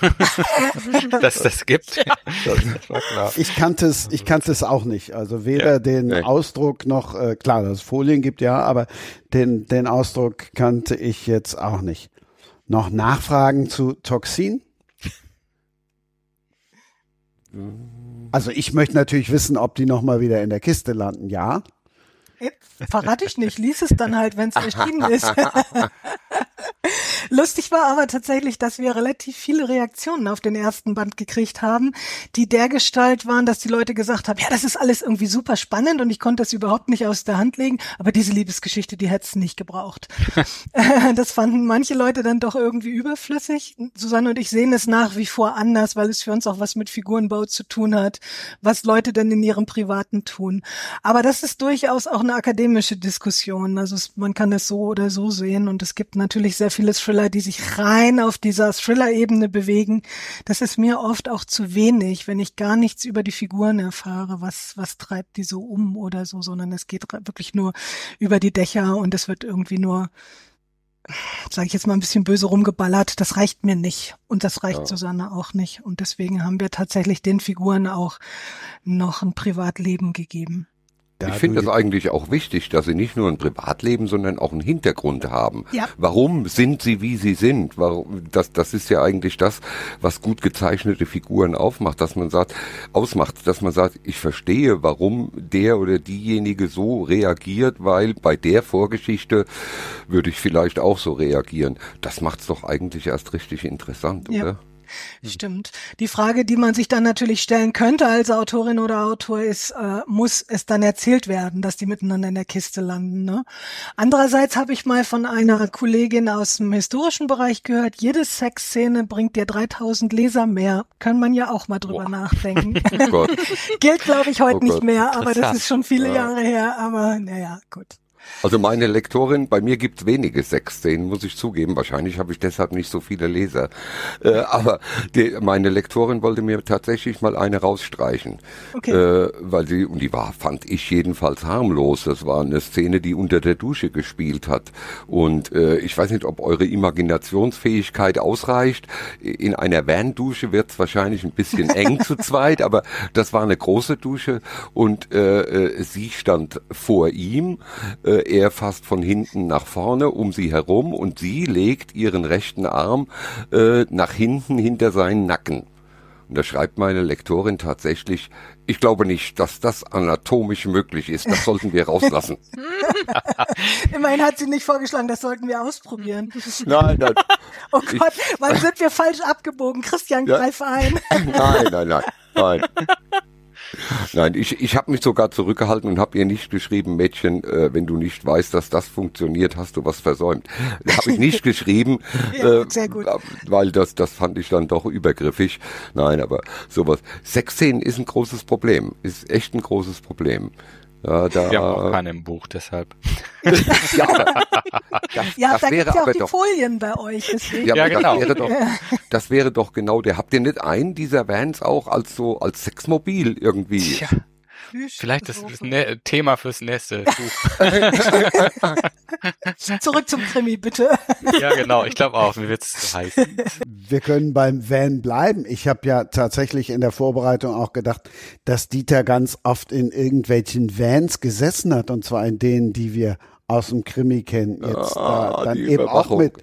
dass das gibt. Ja. Das ich kannte es, ich kannte es auch nicht. Also weder ja, den nee. Ausdruck noch, äh, klar, dass es Folien gibt, ja, aber den, den Ausdruck kannte ich jetzt auch nicht. Noch Nachfragen zu Toxin? Also ich möchte natürlich wissen, ob die nochmal wieder in der Kiste landen, ja. Verrate ich nicht, lies es dann halt, wenn es erschienen ist. Lustig war aber tatsächlich, dass wir relativ viele Reaktionen auf den ersten Band gekriegt haben, die dergestalt waren, dass die Leute gesagt haben, ja, das ist alles irgendwie super spannend und ich konnte das überhaupt nicht aus der Hand legen, aber diese Liebesgeschichte, die hätte es nicht gebraucht. das fanden manche Leute dann doch irgendwie überflüssig. Susanne und ich sehen es nach wie vor anders, weil es für uns auch was mit Figurenbau zu tun hat, was Leute denn in ihrem Privaten tun. Aber das ist durchaus auch eine akademische Diskussion. Also es, man kann es so oder so sehen und es gibt natürlich sehr viele Thriller, die sich rein auf dieser Thriller-Ebene bewegen. Das ist mir oft auch zu wenig, wenn ich gar nichts über die Figuren erfahre, was, was treibt die so um oder so, sondern es geht wirklich nur über die Dächer und es wird irgendwie nur sage ich jetzt mal ein bisschen böse rumgeballert, das reicht mir nicht und das reicht ja. Susanne auch nicht und deswegen haben wir tatsächlich den Figuren auch noch ein Privatleben gegeben. Ich finde es eigentlich auch wichtig, dass sie nicht nur ein Privatleben, sondern auch einen Hintergrund haben. Ja. Warum sind sie, wie sie sind? Warum, das, das ist ja eigentlich das, was gut gezeichnete Figuren aufmacht, dass man sagt, ausmacht, dass man sagt, ich verstehe, warum der oder diejenige so reagiert, weil bei der Vorgeschichte würde ich vielleicht auch so reagieren. Das macht's doch eigentlich erst richtig interessant, ja. oder? Hm. Stimmt. Die Frage, die man sich dann natürlich stellen könnte als Autorin oder Autor, ist, äh, muss es dann erzählt werden, dass die miteinander in der Kiste landen? Ne? Andererseits habe ich mal von einer Kollegin aus dem historischen Bereich gehört, jede Sexszene bringt dir 3000 Leser mehr. Kann man ja auch mal drüber Boah. nachdenken. Oh Gilt, glaube ich, heute oh nicht mehr, aber das ist schon viele ja. Jahre her. Aber naja, gut. Also meine Lektorin, bei mir gibt's wenige Sexszenen, muss ich zugeben. Wahrscheinlich habe ich deshalb nicht so viele Leser. Äh, aber die, meine Lektorin wollte mir tatsächlich mal eine rausstreichen. Okay. Äh, weil sie, und die war, fand ich jedenfalls harmlos. Das war eine Szene, die unter der Dusche gespielt hat. Und äh, ich weiß nicht, ob eure Imaginationsfähigkeit ausreicht. In einer Van-Dusche wird's wahrscheinlich ein bisschen eng zu zweit, aber das war eine große Dusche und äh, äh sie stand vor ihm. Er fasst von hinten nach vorne um sie herum und sie legt ihren rechten Arm äh, nach hinten hinter seinen Nacken. Und da schreibt meine Lektorin tatsächlich, ich glaube nicht, dass das anatomisch möglich ist. Das sollten wir rauslassen. Immerhin hat sie nicht vorgeschlagen, das sollten wir ausprobieren. Nein, nein. oh Gott, wann sind wir falsch abgebogen? Christian, ja. greif ein. nein, nein, nein, nein. Nein, ich, ich habe mich sogar zurückgehalten und habe ihr nicht geschrieben, Mädchen, äh, wenn du nicht weißt, dass das funktioniert, hast du was versäumt. Habe ich nicht geschrieben, ja, äh, weil das, das fand ich dann doch übergriffig. Nein, aber sowas. Sexszenen ist ein großes Problem, ist echt ein großes Problem. Ja, da, Wir haben auch keine im Buch, deshalb. ja, das, ja, das da wäre ja auch die doch, Folien bei euch. Deswegen. Ja, ja genau. Das wäre, doch, das wäre doch genau der. Habt ihr nicht einen dieser Vans auch als so als Sexmobil irgendwie? Ja. Vielleicht das ein Thema fürs nächste Buch. Zurück zum Krimi, bitte. ja, genau. Ich glaube auch. Mir wird's zu heiß. Wir können beim Van bleiben. Ich habe ja tatsächlich in der Vorbereitung auch gedacht, dass Dieter ganz oft in irgendwelchen Vans gesessen hat und zwar in denen, die wir aus dem Krimi kennen. Jetzt ah, da, dann eben auch mit.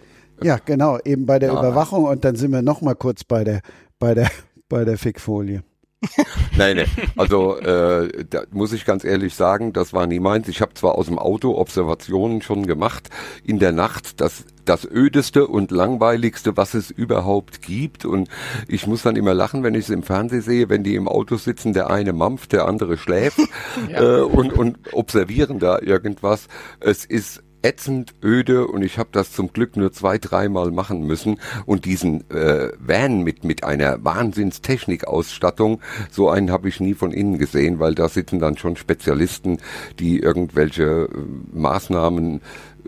Ja, genau, eben bei der ja. Überwachung und dann sind wir noch mal kurz bei der bei der bei der Fickfolie nein, nein. Also äh, da muss ich ganz ehrlich sagen, das war nie meins. Ich habe zwar aus dem Auto Observationen schon gemacht in der Nacht. Das das ödeste und langweiligste, was es überhaupt gibt. Und ich muss dann immer lachen, wenn ich es im Fernsehen sehe, wenn die im Auto sitzen, der eine mampft, der andere schläft ja. äh, und, und observieren da irgendwas. Es ist ätzend öde und ich habe das zum Glück nur zwei, dreimal machen müssen. Und diesen äh, Van mit mit einer Wahnsinnstechnikausstattung, so einen habe ich nie von innen gesehen, weil da sitzen dann schon Spezialisten, die irgendwelche äh, Maßnahmen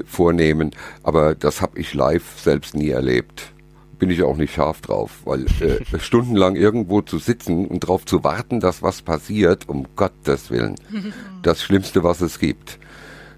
vornehmen, aber das habe ich live selbst nie erlebt. Bin ich auch nicht scharf drauf, weil äh, stundenlang irgendwo zu sitzen und darauf zu warten, dass was passiert, um Gottes Willen, das Schlimmste, was es gibt.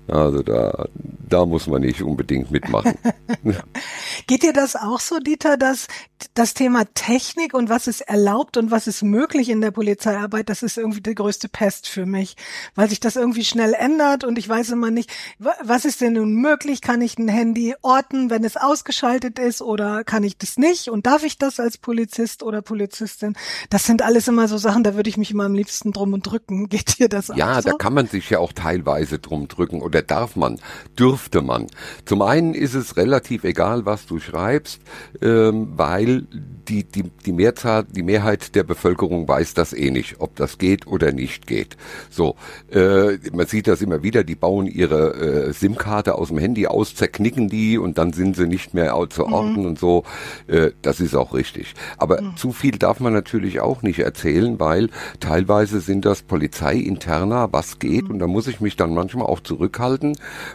Also da, da muss man nicht unbedingt mitmachen. Geht dir das auch so, Dieter, dass das Thema Technik und was ist erlaubt und was ist möglich in der Polizeiarbeit, das ist irgendwie die größte Pest für mich, weil sich das irgendwie schnell ändert und ich weiß immer nicht, was ist denn nun möglich? Kann ich ein Handy orten, wenn es ausgeschaltet ist oder kann ich das nicht und darf ich das als Polizist oder Polizistin? Das sind alles immer so Sachen, da würde ich mich immer am liebsten drum und drücken. Geht dir das ja, auch so? Ja, da kann man sich ja auch teilweise drum drücken oder darf man, dürfte man. Zum einen ist es relativ egal, was du schreibst, ähm, weil die, die, die Mehrzahl, die Mehrheit der Bevölkerung weiß das eh nicht, ob das geht oder nicht geht. So, äh, man sieht das immer wieder, die bauen ihre äh, SIM-Karte aus dem Handy aus, zerknicken die und dann sind sie nicht mehr zu mhm. orten mhm. und so. Äh, das ist auch richtig. Aber mhm. zu viel darf man natürlich auch nicht erzählen, weil teilweise sind das Polizeiinterner, was geht, mhm. und da muss ich mich dann manchmal auch zurückhalten,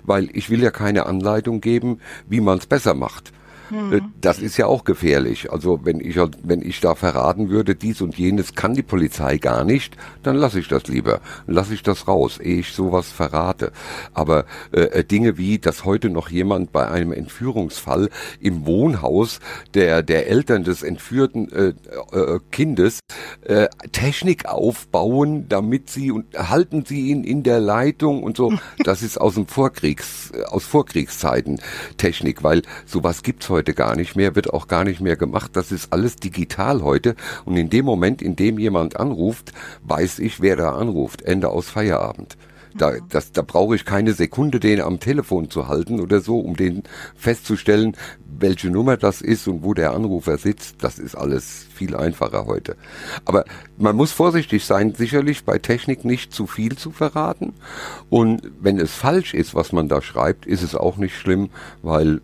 weil ich will ja keine Anleitung geben, wie man es besser macht. Mhm. Das ist ja auch gefährlich. Also wenn ich, wenn ich da verraten würde, dies und jenes kann die Polizei gar nicht, dann lasse ich das lieber. Lasse ich das raus, ehe ich sowas verrate. Aber äh, äh, Dinge wie, dass heute noch jemand bei einem Entführungsfall im Wohnhaus der, der Eltern des entführten äh, äh, Kindes äh, Technik aufbauen, damit sie und halten sie ihn in der Leitung und so, das ist aus dem Vorkriegs, aus Vorkriegszeiten Technik, weil sowas gibt's heute heute gar nicht mehr, wird auch gar nicht mehr gemacht. Das ist alles digital heute. Und in dem Moment, in dem jemand anruft, weiß ich, wer da anruft. Ende aus Feierabend. Da, das, da brauche ich keine Sekunde, den am Telefon zu halten oder so, um den festzustellen, welche Nummer das ist und wo der Anrufer sitzt. Das ist alles viel einfacher heute. Aber man muss vorsichtig sein, sicherlich bei Technik nicht zu viel zu verraten. Und wenn es falsch ist, was man da schreibt, ist es auch nicht schlimm, weil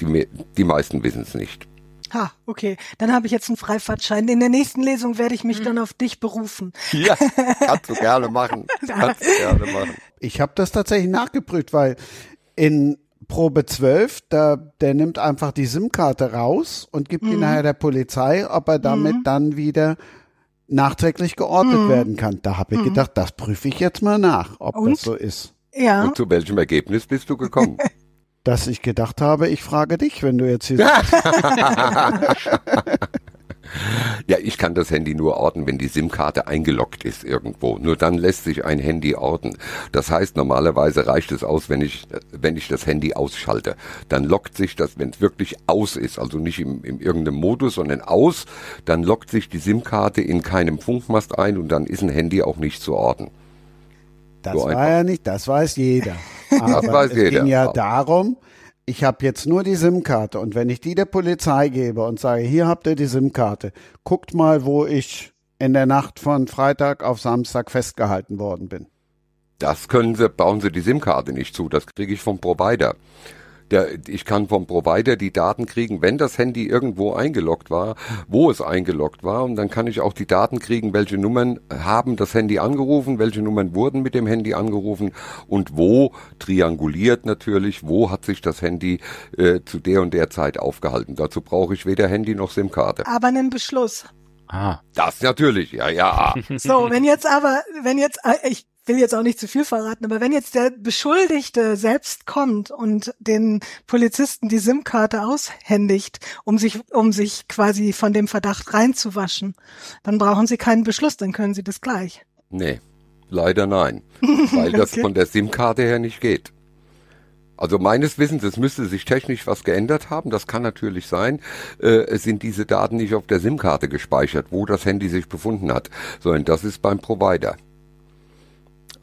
die, die meisten wissen es nicht. Ha, okay. Dann habe ich jetzt einen Freifahrtschein. In der nächsten Lesung werde ich mich mhm. dann auf dich berufen. Ja, kannst du gerne machen. Kannst du gerne machen. Ich habe das tatsächlich nachgeprüft, weil in Probe 12, da, der nimmt einfach die SIM-Karte raus und gibt mhm. die nachher der Polizei, ob er damit mhm. dann wieder nachträglich geortet mhm. werden kann. Da habe ich mhm. gedacht, das prüfe ich jetzt mal nach, ob und? das so ist. Ja. Und zu welchem Ergebnis bist du gekommen? dass ich gedacht habe, ich frage dich, wenn du jetzt hier Ja, ich kann das Handy nur orten, wenn die SIM-Karte eingeloggt ist irgendwo. Nur dann lässt sich ein Handy orten. Das heißt, normalerweise reicht es aus, wenn ich, wenn ich das Handy ausschalte. Dann lockt sich das, wenn es wirklich aus ist, also nicht im, in irgendeinem Modus, sondern aus, dann lockt sich die SIM-Karte in keinem Funkmast ein und dann ist ein Handy auch nicht zu orten. Das so war ja nicht, das weiß jeder. Aber das weiß es jeder. ging ja darum, ich habe jetzt nur die SIM-Karte und wenn ich die der Polizei gebe und sage, hier habt ihr die SIM-Karte, guckt mal, wo ich in der Nacht von Freitag auf Samstag festgehalten worden bin. Das können Sie, bauen Sie die SIM-Karte nicht zu, das kriege ich vom Provider. Der, ich kann vom Provider die Daten kriegen, wenn das Handy irgendwo eingeloggt war, wo es eingeloggt war. Und dann kann ich auch die Daten kriegen, welche Nummern haben das Handy angerufen, welche Nummern wurden mit dem Handy angerufen und wo, trianguliert natürlich, wo hat sich das Handy äh, zu der und der Zeit aufgehalten. Dazu brauche ich weder Handy noch SIM-Karte. Aber einen Beschluss. Ah. Das natürlich, ja, ja. So, wenn jetzt aber, wenn jetzt, äh, ich will jetzt auch nicht zu viel verraten, aber wenn jetzt der Beschuldigte selbst kommt und den Polizisten die SIM-Karte aushändigt, um sich, um sich quasi von dem Verdacht reinzuwaschen, dann brauchen sie keinen Beschluss, dann können sie das gleich. Nee, leider nein, weil das okay. von der SIM-Karte her nicht geht. Also meines Wissens, es müsste sich technisch was geändert haben, das kann natürlich sein, äh, sind diese Daten nicht auf der SIM-Karte gespeichert, wo das Handy sich befunden hat, sondern das ist beim Provider.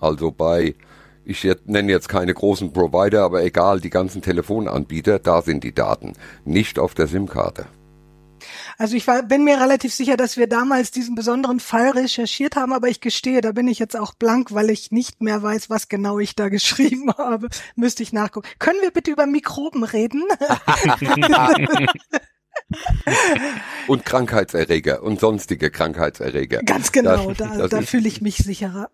Also bei ich nenne jetzt keine großen Provider, aber egal, die ganzen Telefonanbieter, da sind die Daten, nicht auf der SIM-Karte. Also ich war, bin mir relativ sicher, dass wir damals diesen besonderen Fall recherchiert haben, aber ich gestehe, da bin ich jetzt auch blank, weil ich nicht mehr weiß, was genau ich da geschrieben habe. Müsste ich nachgucken. Können wir bitte über Mikroben reden? und Krankheitserreger und sonstige Krankheitserreger. Ganz genau, das, da, da fühle ich mich sicherer.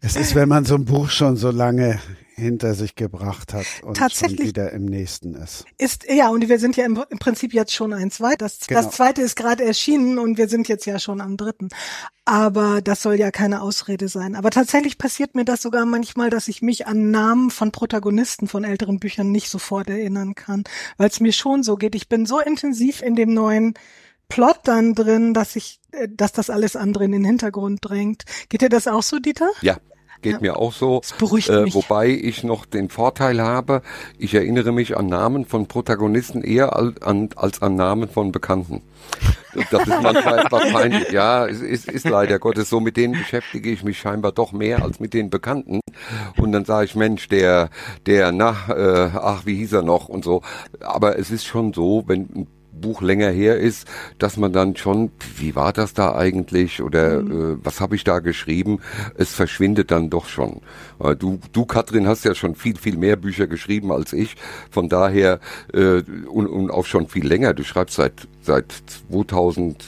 es ist, wenn man so ein Buch schon so lange hinter sich gebracht hat und Tatsächlich schon wieder im nächsten ist. Ist ja und wir sind ja im, im Prinzip jetzt schon eins weiter. Das, genau. das zweite ist gerade erschienen und wir sind jetzt ja schon am dritten. Aber das soll ja keine Ausrede sein. Aber tatsächlich passiert mir das sogar manchmal, dass ich mich an Namen von Protagonisten von älteren Büchern nicht sofort erinnern kann, weil es mir schon so geht. Ich bin so intensiv in dem neuen Plot dann drin, dass ich, äh, dass das alles andere in den Hintergrund drängt. Geht dir das auch so, Dieter? Ja, geht ja. mir auch so. Das beruhigt äh, mich. Wobei ich noch den Vorteil habe, ich erinnere mich an Namen von Protagonisten eher als an, als an Namen von Bekannten. Das ist manchmal etwas peinlich. Ja, es ist, ist leider Gottes so. Mit denen beschäftige ich mich scheinbar doch mehr als mit den Bekannten. Und dann sage ich, Mensch, der, der, na, äh, ach, wie hieß er noch und so. Aber es ist schon so, wenn ein Buch länger her ist, dass man dann schon, wie war das da eigentlich oder mhm. äh, was habe ich da geschrieben? Es verschwindet dann doch schon. Äh, du, du Katrin, hast ja schon viel, viel mehr Bücher geschrieben als ich. Von daher äh, und, und auch schon viel länger. Du schreibst seit seit 2000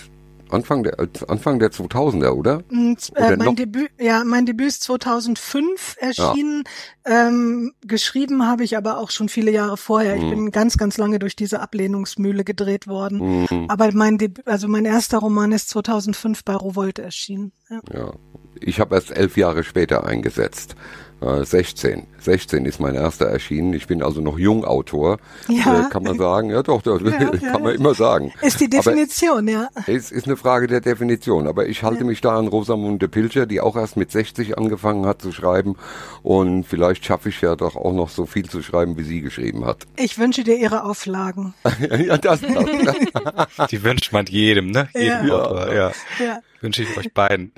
Anfang der Anfang der 2000er, oder? Äh, oder mein Debüt, ja, mein Debüt ist 2005 erschienen. Ja. Ähm, geschrieben habe ich aber auch schon viele Jahre vorher. Ich mhm. bin ganz, ganz lange durch diese Ablehnungsmühle gedreht worden. Mhm. Aber mein Debüt, also mein erster Roman ist 2005 bei Rowold erschienen. Ja. ja. Ich habe erst elf Jahre später eingesetzt. 16. Äh, 16 ist mein erster erschienen. Ich bin also noch Jungautor, ja. Äh, kann man sagen. Ja, doch, doch ja, kann ja. man immer sagen. Ist die Definition, aber ja. Es ist eine Frage der Definition. Aber ich halte mich da an Rosamunde Pilcher, die auch erst mit 60 angefangen hat zu schreiben. Und vielleicht schaffe ich ja doch auch noch so viel zu schreiben, wie sie geschrieben hat. Ich wünsche dir ihre Auflagen. ja, das, das. Die wünscht man jedem, ne? Jedem Autor, ja. ja. Wünsche ich euch beiden.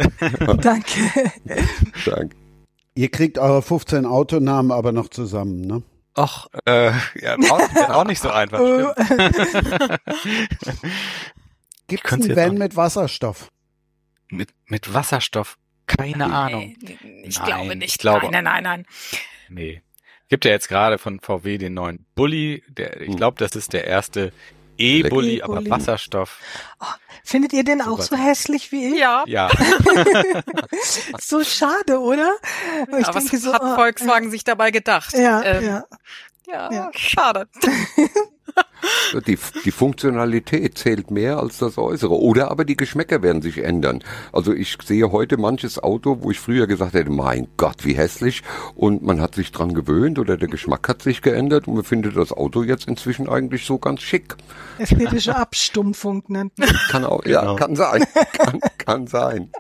Danke. Danke. Ihr kriegt eure 15 Autonamen aber noch zusammen, ne? Ach, äh, ja, auch, auch nicht so einfach. Gibt es einen Van mit Wasserstoff? Mit, mit Wasserstoff? Keine nee, Ahnung. Ich nein, glaube nicht. Ich glaube, nein, nein, nein, nein. Nee. Gibt ja jetzt gerade von VW den neuen Bulli. Der, ich hm. glaube, das ist der erste E-Bully, aber Wasserstoff. Oh, findet ihr den auch so hässlich wie ich? Ja. Ja. so schade, oder? Ich aber denke, was so, hat oh, Volkswagen ja. sich dabei gedacht? Ja, ähm, ja. Ja, ja, schade. Die, die Funktionalität zählt mehr als das Äußere. Oder aber die Geschmäcker werden sich ändern. Also ich sehe heute manches Auto, wo ich früher gesagt hätte, mein Gott, wie hässlich. Und man hat sich dran gewöhnt oder der Geschmack hat sich geändert und man findet das Auto jetzt inzwischen eigentlich so ganz schick. Ästhetische Abstumpfung nennt man. Kann auch, genau. ja, kann sein. Kann, kann sein.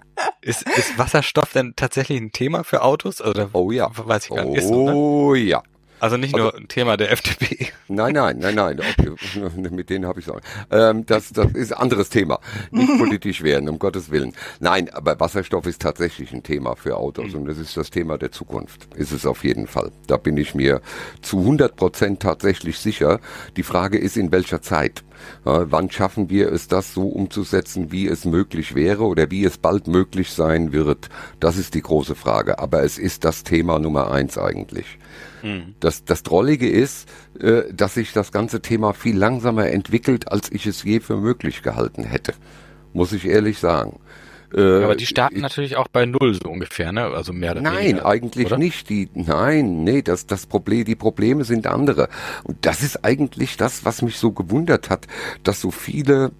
Ist, ist Wasserstoff denn tatsächlich ein Thema für Autos? Oder oh ja. Weiß ich gar nicht. Oh so, ne? ja. Also nicht nur also, ein Thema der FDP. Nein, nein, nein, nein. Okay, mit denen habe ich auch. Ähm, das, das ist ein anderes Thema. Nicht politisch werden, um Gottes Willen. Nein, aber Wasserstoff ist tatsächlich ein Thema für Autos mhm. und das ist das Thema der Zukunft. Ist es auf jeden Fall. Da bin ich mir zu 100 Prozent tatsächlich sicher. Die Frage ist, in welcher Zeit. Wann schaffen wir es, das so umzusetzen, wie es möglich wäre oder wie es bald möglich sein wird? Das ist die große Frage. Aber es ist das Thema Nummer eins eigentlich. Mhm. Das, das Drollige ist, äh, dass sich das ganze Thema viel langsamer entwickelt, als ich es je für möglich gehalten hätte. Muss ich ehrlich sagen. Äh, aber die starten ich, natürlich auch bei Null so ungefähr, ne? Also mehr oder Nein, weniger, eigentlich oder? nicht. Die, nein, nee, das, das Problem, die Probleme sind andere. Und das ist eigentlich das, was mich so gewundert hat, dass so viele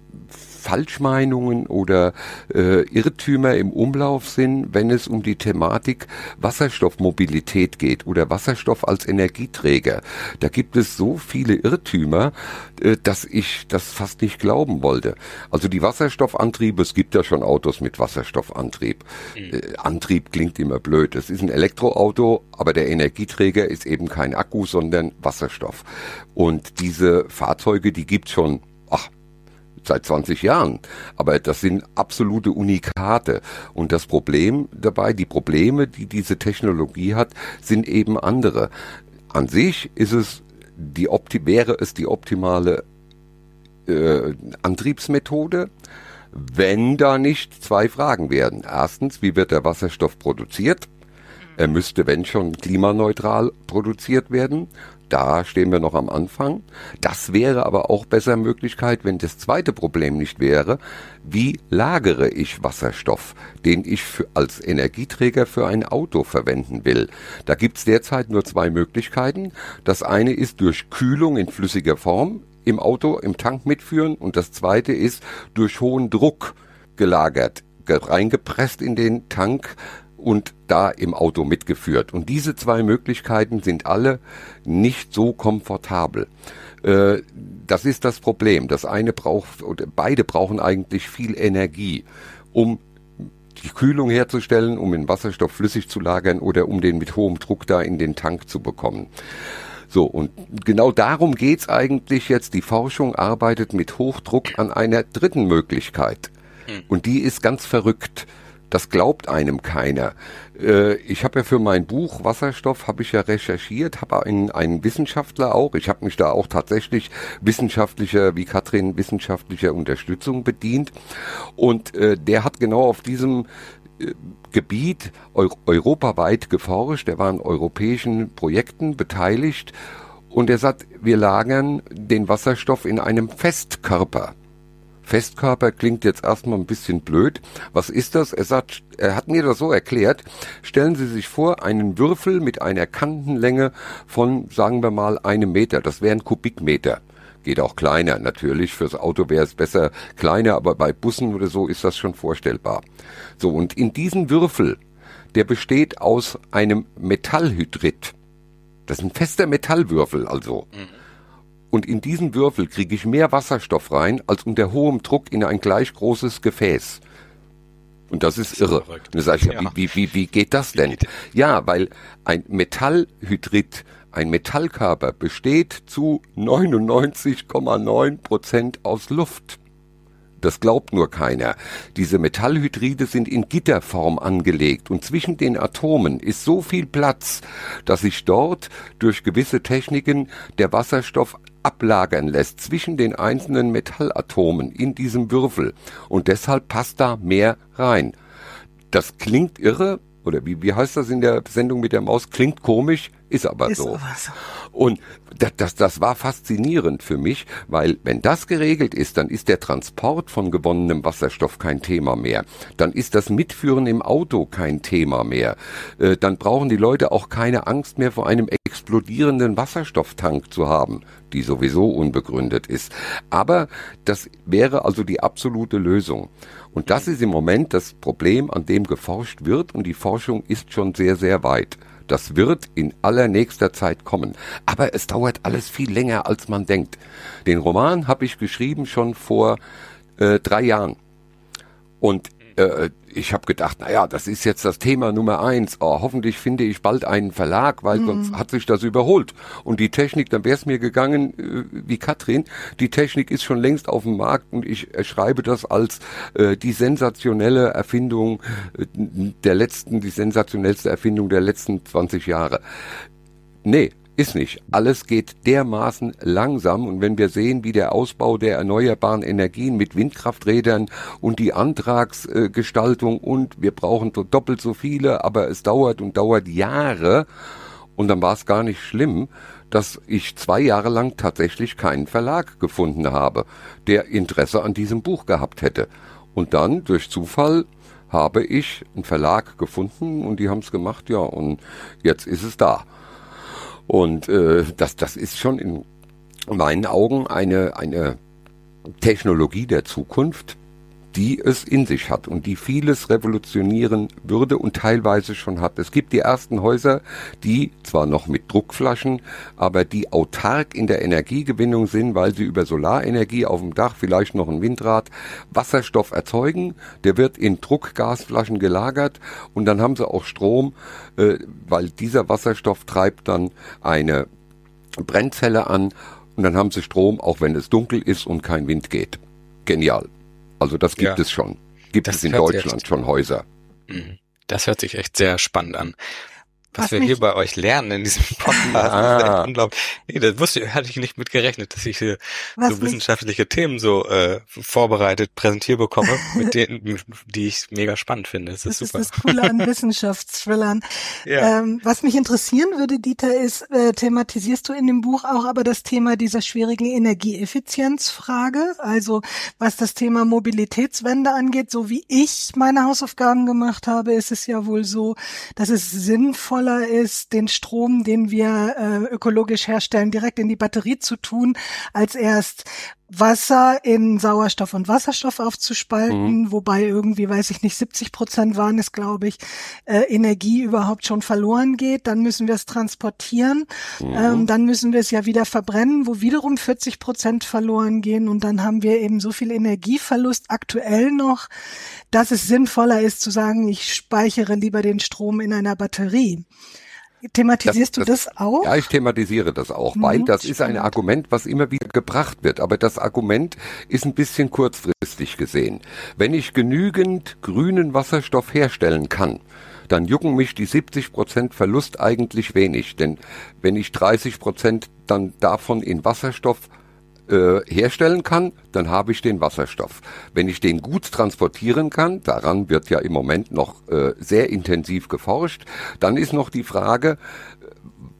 Falschmeinungen oder äh, Irrtümer im Umlauf sind, wenn es um die Thematik Wasserstoffmobilität geht oder Wasserstoff als Energieträger. Da gibt es so viele Irrtümer, äh, dass ich das fast nicht glauben wollte. Also die Wasserstoffantriebe, es gibt ja schon Autos mit Wasserstoffantrieb. Mhm. Äh, Antrieb klingt immer blöd. Es ist ein Elektroauto, aber der Energieträger ist eben kein Akku, sondern Wasserstoff. Und diese Fahrzeuge, die gibt schon seit 20 Jahren. Aber das sind absolute Unikate. Und das Problem dabei, die Probleme, die diese Technologie hat, sind eben andere. An sich ist es die Opti wäre es die optimale äh, Antriebsmethode, wenn da nicht zwei Fragen werden. Erstens, wie wird der Wasserstoff produziert? Er müsste, wenn schon, klimaneutral produziert werden. Da stehen wir noch am Anfang. Das wäre aber auch besser Möglichkeit, wenn das zweite Problem nicht wäre, wie lagere ich Wasserstoff, den ich für, als Energieträger für ein Auto verwenden will. Da gibt's derzeit nur zwei Möglichkeiten. Das eine ist durch Kühlung in flüssiger Form im Auto, im Tank mitführen und das zweite ist durch hohen Druck gelagert, reingepresst in den Tank und da im Auto mitgeführt. Und diese zwei Möglichkeiten sind alle nicht so komfortabel. Äh, das ist das Problem. Das eine braucht, oder beide brauchen eigentlich viel Energie, um die Kühlung herzustellen, um den Wasserstoff flüssig zu lagern oder um den mit hohem Druck da in den Tank zu bekommen. So, und genau darum geht's eigentlich jetzt. Die Forschung arbeitet mit Hochdruck an einer dritten Möglichkeit. Hm. Und die ist ganz verrückt. Das glaubt einem keiner. Äh, ich habe ja für mein Buch Wasserstoff habe ich ja recherchiert, habe einen, einen Wissenschaftler auch. Ich habe mich da auch tatsächlich wissenschaftlicher, wie Katrin, wissenschaftlicher Unterstützung bedient. Und äh, der hat genau auf diesem äh, Gebiet eu europaweit geforscht. Er war an europäischen Projekten beteiligt. Und er sagt, wir lagern den Wasserstoff in einem Festkörper. Festkörper klingt jetzt erstmal ein bisschen blöd. Was ist das? Er sagt, er hat mir das so erklärt. Stellen Sie sich vor, einen Würfel mit einer Kantenlänge von, sagen wir mal, einem Meter. Das wären Kubikmeter. Geht auch kleiner, natürlich. Fürs Auto wäre es besser kleiner, aber bei Bussen oder so ist das schon vorstellbar. So, und in diesen Würfel, der besteht aus einem Metallhydrid. Das ist ein fester Metallwürfel also. Mhm. Und in diesen Würfel kriege ich mehr Wasserstoff rein, als unter hohem Druck in ein gleich großes Gefäß. Und das ist, das ist irre. Verrückt. Und sage ich, ja. Wie, wie, wie geht das denn? Ja, weil ein Metallhydrid, ein Metallkörper besteht zu 99,9 Prozent aus Luft. Das glaubt nur keiner. Diese Metallhydride sind in Gitterform angelegt und zwischen den Atomen ist so viel Platz, dass sich dort durch gewisse Techniken der Wasserstoff ablagern lässt zwischen den einzelnen Metallatomen in diesem Würfel und deshalb passt da mehr rein. Das klingt irre, oder wie, wie heißt das in der Sendung mit der Maus? Klingt komisch, ist aber, ist so. aber so. Und das, das, das war faszinierend für mich, weil wenn das geregelt ist, dann ist der Transport von gewonnenem Wasserstoff kein Thema mehr. Dann ist das Mitführen im Auto kein Thema mehr. Äh, dann brauchen die Leute auch keine Angst mehr vor einem explodierenden Wasserstofftank zu haben, die sowieso unbegründet ist. Aber das wäre also die absolute Lösung. Und das ist im Moment das Problem, an dem geforscht wird und die Forschung ist schon sehr, sehr weit. Das wird in allernächster Zeit kommen. Aber es dauert alles viel länger, als man denkt. Den Roman habe ich geschrieben schon vor äh, drei Jahren. Und äh, ich habe gedacht, naja, das ist jetzt das Thema Nummer eins. Oh, hoffentlich finde ich bald einen Verlag, weil mhm. sonst hat sich das überholt. Und die Technik, dann wäre es mir gegangen äh, wie Katrin. Die Technik ist schon längst auf dem Markt und ich äh, schreibe das als äh, die sensationelle Erfindung äh, der letzten, die sensationellste Erfindung der letzten 20 Jahre. Nee, ist nicht. Alles geht dermaßen langsam und wenn wir sehen, wie der Ausbau der erneuerbaren Energien mit Windkrafträdern und die Antragsgestaltung und wir brauchen so doppelt so viele, aber es dauert und dauert Jahre und dann war es gar nicht schlimm, dass ich zwei Jahre lang tatsächlich keinen Verlag gefunden habe, der Interesse an diesem Buch gehabt hätte. Und dann durch Zufall habe ich einen Verlag gefunden und die haben es gemacht, ja, und jetzt ist es da. Und äh, das, das ist schon in meinen Augen eine, eine Technologie der Zukunft, die es in sich hat und die vieles revolutionieren würde und teilweise schon hat. Es gibt die ersten Häuser, die zwar noch mit Druckflaschen, aber die autark in der Energiegewinnung sind, weil sie über Solarenergie auf dem Dach, vielleicht noch ein Windrad, Wasserstoff erzeugen. Der wird in Druckgasflaschen gelagert und dann haben sie auch Strom, äh, weil dieser Wasserstoff treibt dann eine Brennzelle an und dann haben sie Strom, auch wenn es dunkel ist und kein Wind geht. genial. Also das gibt ja. es schon. Gibt das es in Deutschland schon Häuser. Mhm. Das hört sich echt sehr spannend an. Was, was wir hier bei euch lernen in diesem Podcast, ah. ist unglaublich. Nee, das wusste, hatte ich nicht mit gerechnet, dass ich hier was so wissenschaftliche mich, Themen so äh, vorbereitet, präsentiert bekomme, mit denen, die ich mega spannend finde. Das, ist das super. ist das Coole an Wissenschaftsthrillern. ja. ähm, was mich interessieren würde, Dieter, ist, äh, thematisierst du in dem Buch auch aber das Thema dieser schwierigen Energieeffizienzfrage, also was das Thema Mobilitätswende angeht, so wie ich meine Hausaufgaben gemacht habe, ist es ja wohl so, dass es sinnvoll sinnvoller ist, den Strom, den wir äh, ökologisch herstellen, direkt in die Batterie zu tun, als erst Wasser in Sauerstoff und Wasserstoff aufzuspalten, mhm. wobei irgendwie, weiß ich nicht, 70 Prozent waren es, glaube ich, äh, Energie überhaupt schon verloren geht. Dann müssen wir es transportieren. Mhm. Ähm, dann müssen wir es ja wieder verbrennen, wo wiederum 40 Prozent verloren gehen. Und dann haben wir eben so viel Energieverlust aktuell noch, dass es sinnvoller ist zu sagen, ich speichere lieber den Strom in einer Batterie. Thematisierst das, das, du das auch? Ja, ich thematisiere das auch, mhm, weil das spannend. ist ein Argument, was immer wieder gebracht wird. Aber das Argument ist ein bisschen kurzfristig gesehen. Wenn ich genügend grünen Wasserstoff herstellen kann, dann jucken mich die 70 Prozent Verlust eigentlich wenig. Denn wenn ich 30 Prozent dann davon in Wasserstoff äh, herstellen kann, dann habe ich den Wasserstoff. Wenn ich den gut transportieren kann, daran wird ja im Moment noch äh, sehr intensiv geforscht, dann ist noch die Frage,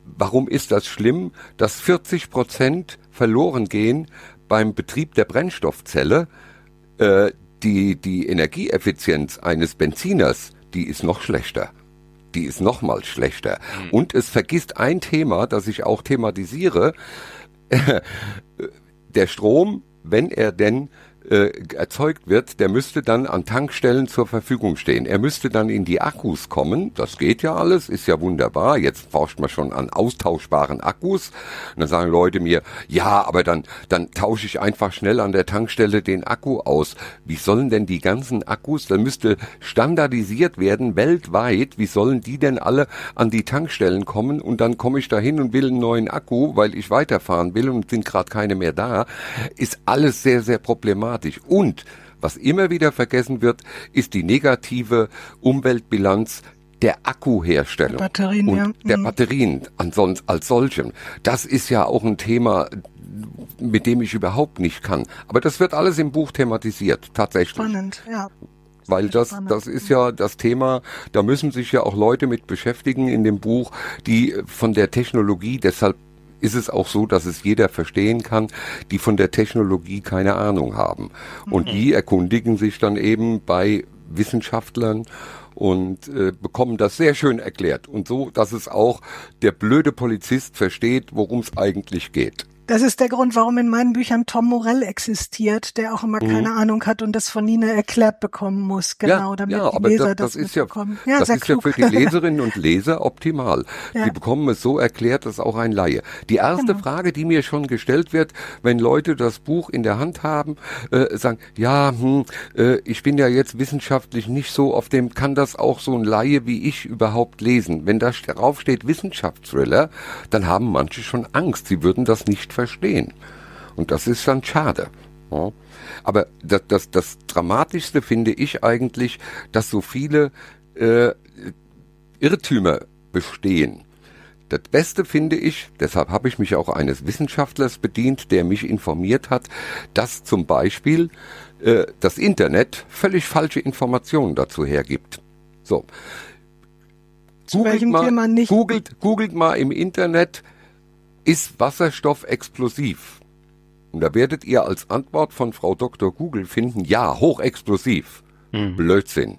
warum ist das schlimm, dass 40 Prozent verloren gehen beim Betrieb der Brennstoffzelle? Äh, die, die Energieeffizienz eines Benziners, die ist noch schlechter die ist noch mal schlechter. Mhm. Und es vergisst ein Thema, das ich auch thematisiere der Strom, wenn er denn äh, erzeugt wird, der müsste dann an Tankstellen zur Verfügung stehen. Er müsste dann in die Akkus kommen. Das geht ja alles, ist ja wunderbar. Jetzt forscht man schon an austauschbaren Akkus. Und dann sagen Leute mir, ja, aber dann, dann tausche ich einfach schnell an der Tankstelle den Akku aus. Wie sollen denn die ganzen Akkus, dann müsste standardisiert werden weltweit. Wie sollen die denn alle an die Tankstellen kommen? Und dann komme ich da hin und will einen neuen Akku, weil ich weiterfahren will und sind gerade keine mehr da. Ist alles sehr, sehr problematisch dramatisch. Und was immer wieder vergessen wird, ist die negative Umweltbilanz der Akkuherstellung Batterien, und ja. der mhm. Batterien ansonsten als solchem. Das ist ja auch ein Thema, mit dem ich überhaupt nicht kann. Aber das wird alles im Buch thematisiert, tatsächlich. Spannend, ja. Weil das, das ist ja das Thema, da müssen sich ja auch Leute mit beschäftigen in dem Buch, die von der Technologie deshalb ist es auch so, dass es jeder verstehen kann, die von der Technologie keine Ahnung haben. Und mhm. die erkundigen sich dann eben bei Wissenschaftlern und äh, bekommen das sehr schön erklärt. Und so, dass es auch der blöde Polizist versteht, worum es eigentlich geht. Das ist der Grund, warum in meinen Büchern Tom Morell existiert, der auch immer mhm. keine Ahnung hat und das von Nina erklärt bekommen muss, genau, ja, damit ja, die Leser das, das, das ist ja, ja, das ist klug. ja für die Leserinnen und Leser optimal. Ja. Sie bekommen es so erklärt, dass auch ein Laie. Die erste genau. Frage, die mir schon gestellt wird, wenn Leute das Buch in der Hand haben, äh, sagen, ja, hm, äh, ich bin ja jetzt wissenschaftlich nicht so auf dem, kann das auch so ein Laie wie ich überhaupt lesen? Wenn da drauf steht Wissenschaftsthriller, dann haben manche schon Angst, sie würden das nicht verstehen. Und das ist dann schade. Ja. Aber das, das, das Dramatischste finde ich eigentlich, dass so viele äh, Irrtümer bestehen. Das Beste finde ich, deshalb habe ich mich auch eines Wissenschaftlers bedient, der mich informiert hat, dass zum Beispiel äh, das Internet völlig falsche Informationen dazu hergibt. So. Googelt mal, googelt, googelt mal im Internet ist Wasserstoff explosiv? Und da werdet ihr als Antwort von Frau Dr. Google finden, ja, hochexplosiv. Mhm. Blödsinn.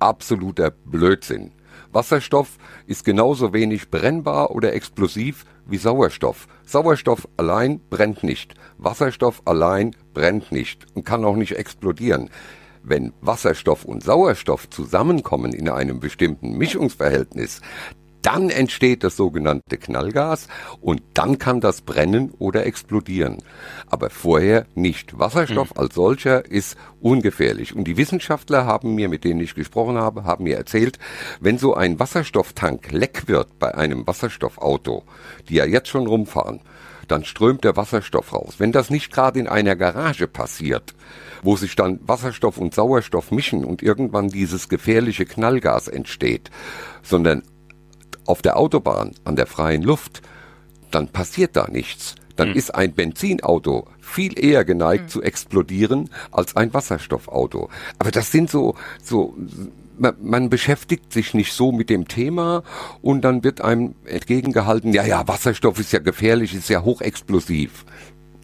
Absoluter Blödsinn. Wasserstoff ist genauso wenig brennbar oder explosiv wie Sauerstoff. Sauerstoff allein brennt nicht. Wasserstoff allein brennt nicht und kann auch nicht explodieren. Wenn Wasserstoff und Sauerstoff zusammenkommen in einem bestimmten Mischungsverhältnis, dann entsteht das sogenannte Knallgas und dann kann das brennen oder explodieren. Aber vorher nicht. Wasserstoff mhm. als solcher ist ungefährlich. Und die Wissenschaftler haben mir, mit denen ich gesprochen habe, haben mir erzählt, wenn so ein Wasserstofftank leck wird bei einem Wasserstoffauto, die ja jetzt schon rumfahren, dann strömt der Wasserstoff raus. Wenn das nicht gerade in einer Garage passiert, wo sich dann Wasserstoff und Sauerstoff mischen und irgendwann dieses gefährliche Knallgas entsteht, sondern auf der Autobahn, an der freien Luft, dann passiert da nichts. Dann mhm. ist ein Benzinauto viel eher geneigt mhm. zu explodieren als ein Wasserstoffauto. Aber das sind so, so, man, man beschäftigt sich nicht so mit dem Thema und dann wird einem entgegengehalten, ja, ja, Wasserstoff ist ja gefährlich, ist ja hochexplosiv.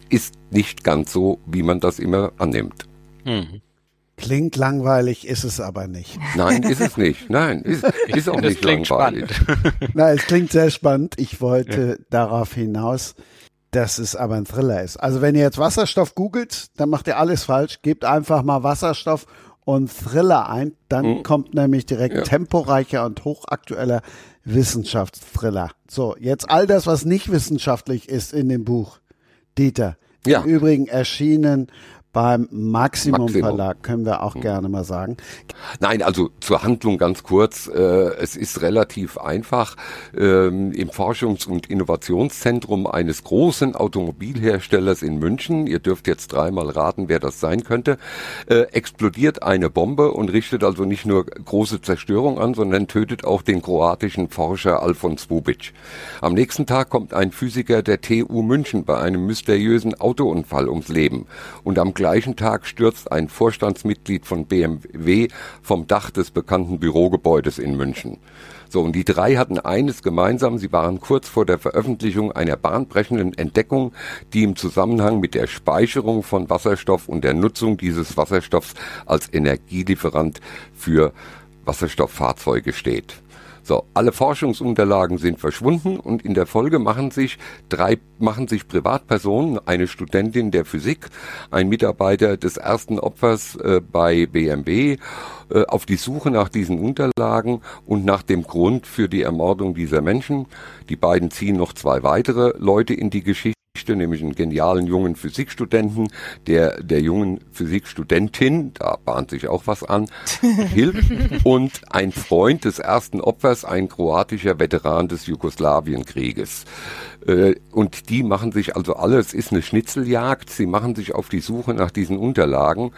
Ist nicht ganz so, wie man das immer annimmt. Mhm. Klingt langweilig, ist es aber nicht. Nein, ist es nicht. Nein, ist, ist auch nicht langweilig. Nein, es klingt sehr spannend. Ich wollte ja. darauf hinaus, dass es aber ein Thriller ist. Also wenn ihr jetzt Wasserstoff googelt, dann macht ihr alles falsch. Gebt einfach mal Wasserstoff und Thriller ein. Dann mhm. kommt nämlich direkt ja. temporeicher und hochaktueller Wissenschaftsthriller. So, jetzt all das, was nicht wissenschaftlich ist in dem Buch. Dieter. Ja. Im Übrigen erschienen beim Maximum, Maximum, Verlag, können wir auch hm. gerne mal sagen. Nein, also zur Handlung ganz kurz. Äh, es ist relativ einfach. Ähm, Im Forschungs- und Innovationszentrum eines großen Automobilherstellers in München, ihr dürft jetzt dreimal raten, wer das sein könnte, äh, explodiert eine Bombe und richtet also nicht nur große Zerstörung an, sondern tötet auch den kroatischen Forscher Alfons Bubic. Am nächsten Tag kommt ein Physiker der TU München bei einem mysteriösen Autounfall ums Leben und am gleichen Tag stürzt ein Vorstandsmitglied von BMW vom Dach des bekannten Bürogebäudes in München. So, und die drei hatten eines gemeinsam, sie waren kurz vor der Veröffentlichung einer bahnbrechenden Entdeckung, die im Zusammenhang mit der Speicherung von Wasserstoff und der Nutzung dieses Wasserstoffs als Energielieferant für Wasserstofffahrzeuge steht. So, alle Forschungsunterlagen sind verschwunden und in der Folge machen sich drei, machen sich Privatpersonen, eine Studentin der Physik, ein Mitarbeiter des ersten Opfers äh, bei BMW, äh, auf die Suche nach diesen Unterlagen und nach dem Grund für die Ermordung dieser Menschen. Die beiden ziehen noch zwei weitere Leute in die Geschichte nämlich einen genialen jungen Physikstudenten, der der jungen Physikstudentin, da bahnt sich auch was an, hilft und ein Freund des ersten Opfers, ein kroatischer Veteran des Jugoslawienkrieges. Äh, und die machen sich also alle, es ist eine Schnitzeljagd, sie machen sich auf die Suche nach diesen Unterlagen,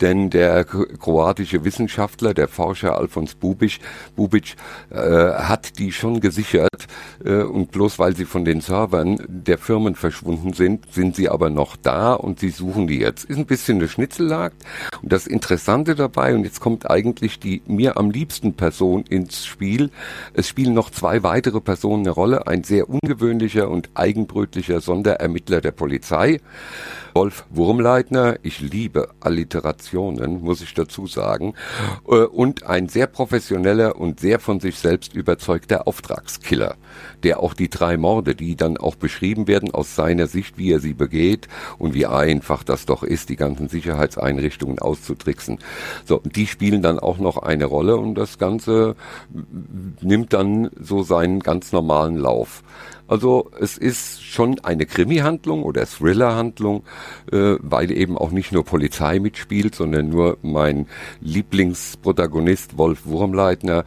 denn der kroatische Wissenschaftler, der Forscher Alfons Bubic, Bubic äh, hat die schon gesichert. Äh, und bloß weil sie von den Servern der Firmen verschwunden sind, sind sie aber noch da und sie suchen die jetzt. Ist ein bisschen eine Schnitzeljagd. Und das Interessante dabei, und jetzt kommt eigentlich die mir am liebsten Person ins Spiel, es spielen noch zwei weitere Personen eine Rolle, ein sehr ungewöhnlicher und eigenbrötlicher Sonderermittler der Polizei Wolf Wurmleitner, ich liebe Alliterationen, muss ich dazu sagen, äh, und ein sehr professioneller und sehr von sich selbst überzeugter Auftragskiller, der auch die drei Morde, die dann auch beschrieben werden aus seiner Sicht, wie er sie begeht und wie einfach das doch ist, die ganzen Sicherheitseinrichtungen auszutricksen. So, die spielen dann auch noch eine Rolle und das Ganze nimmt dann so seinen ganz normalen Lauf. Also es ist schon eine Krimi-Handlung oder Thriller-Handlung, äh, weil eben auch nicht nur Polizei mitspielt, sondern nur mein Lieblingsprotagonist Wolf Wurmleitner,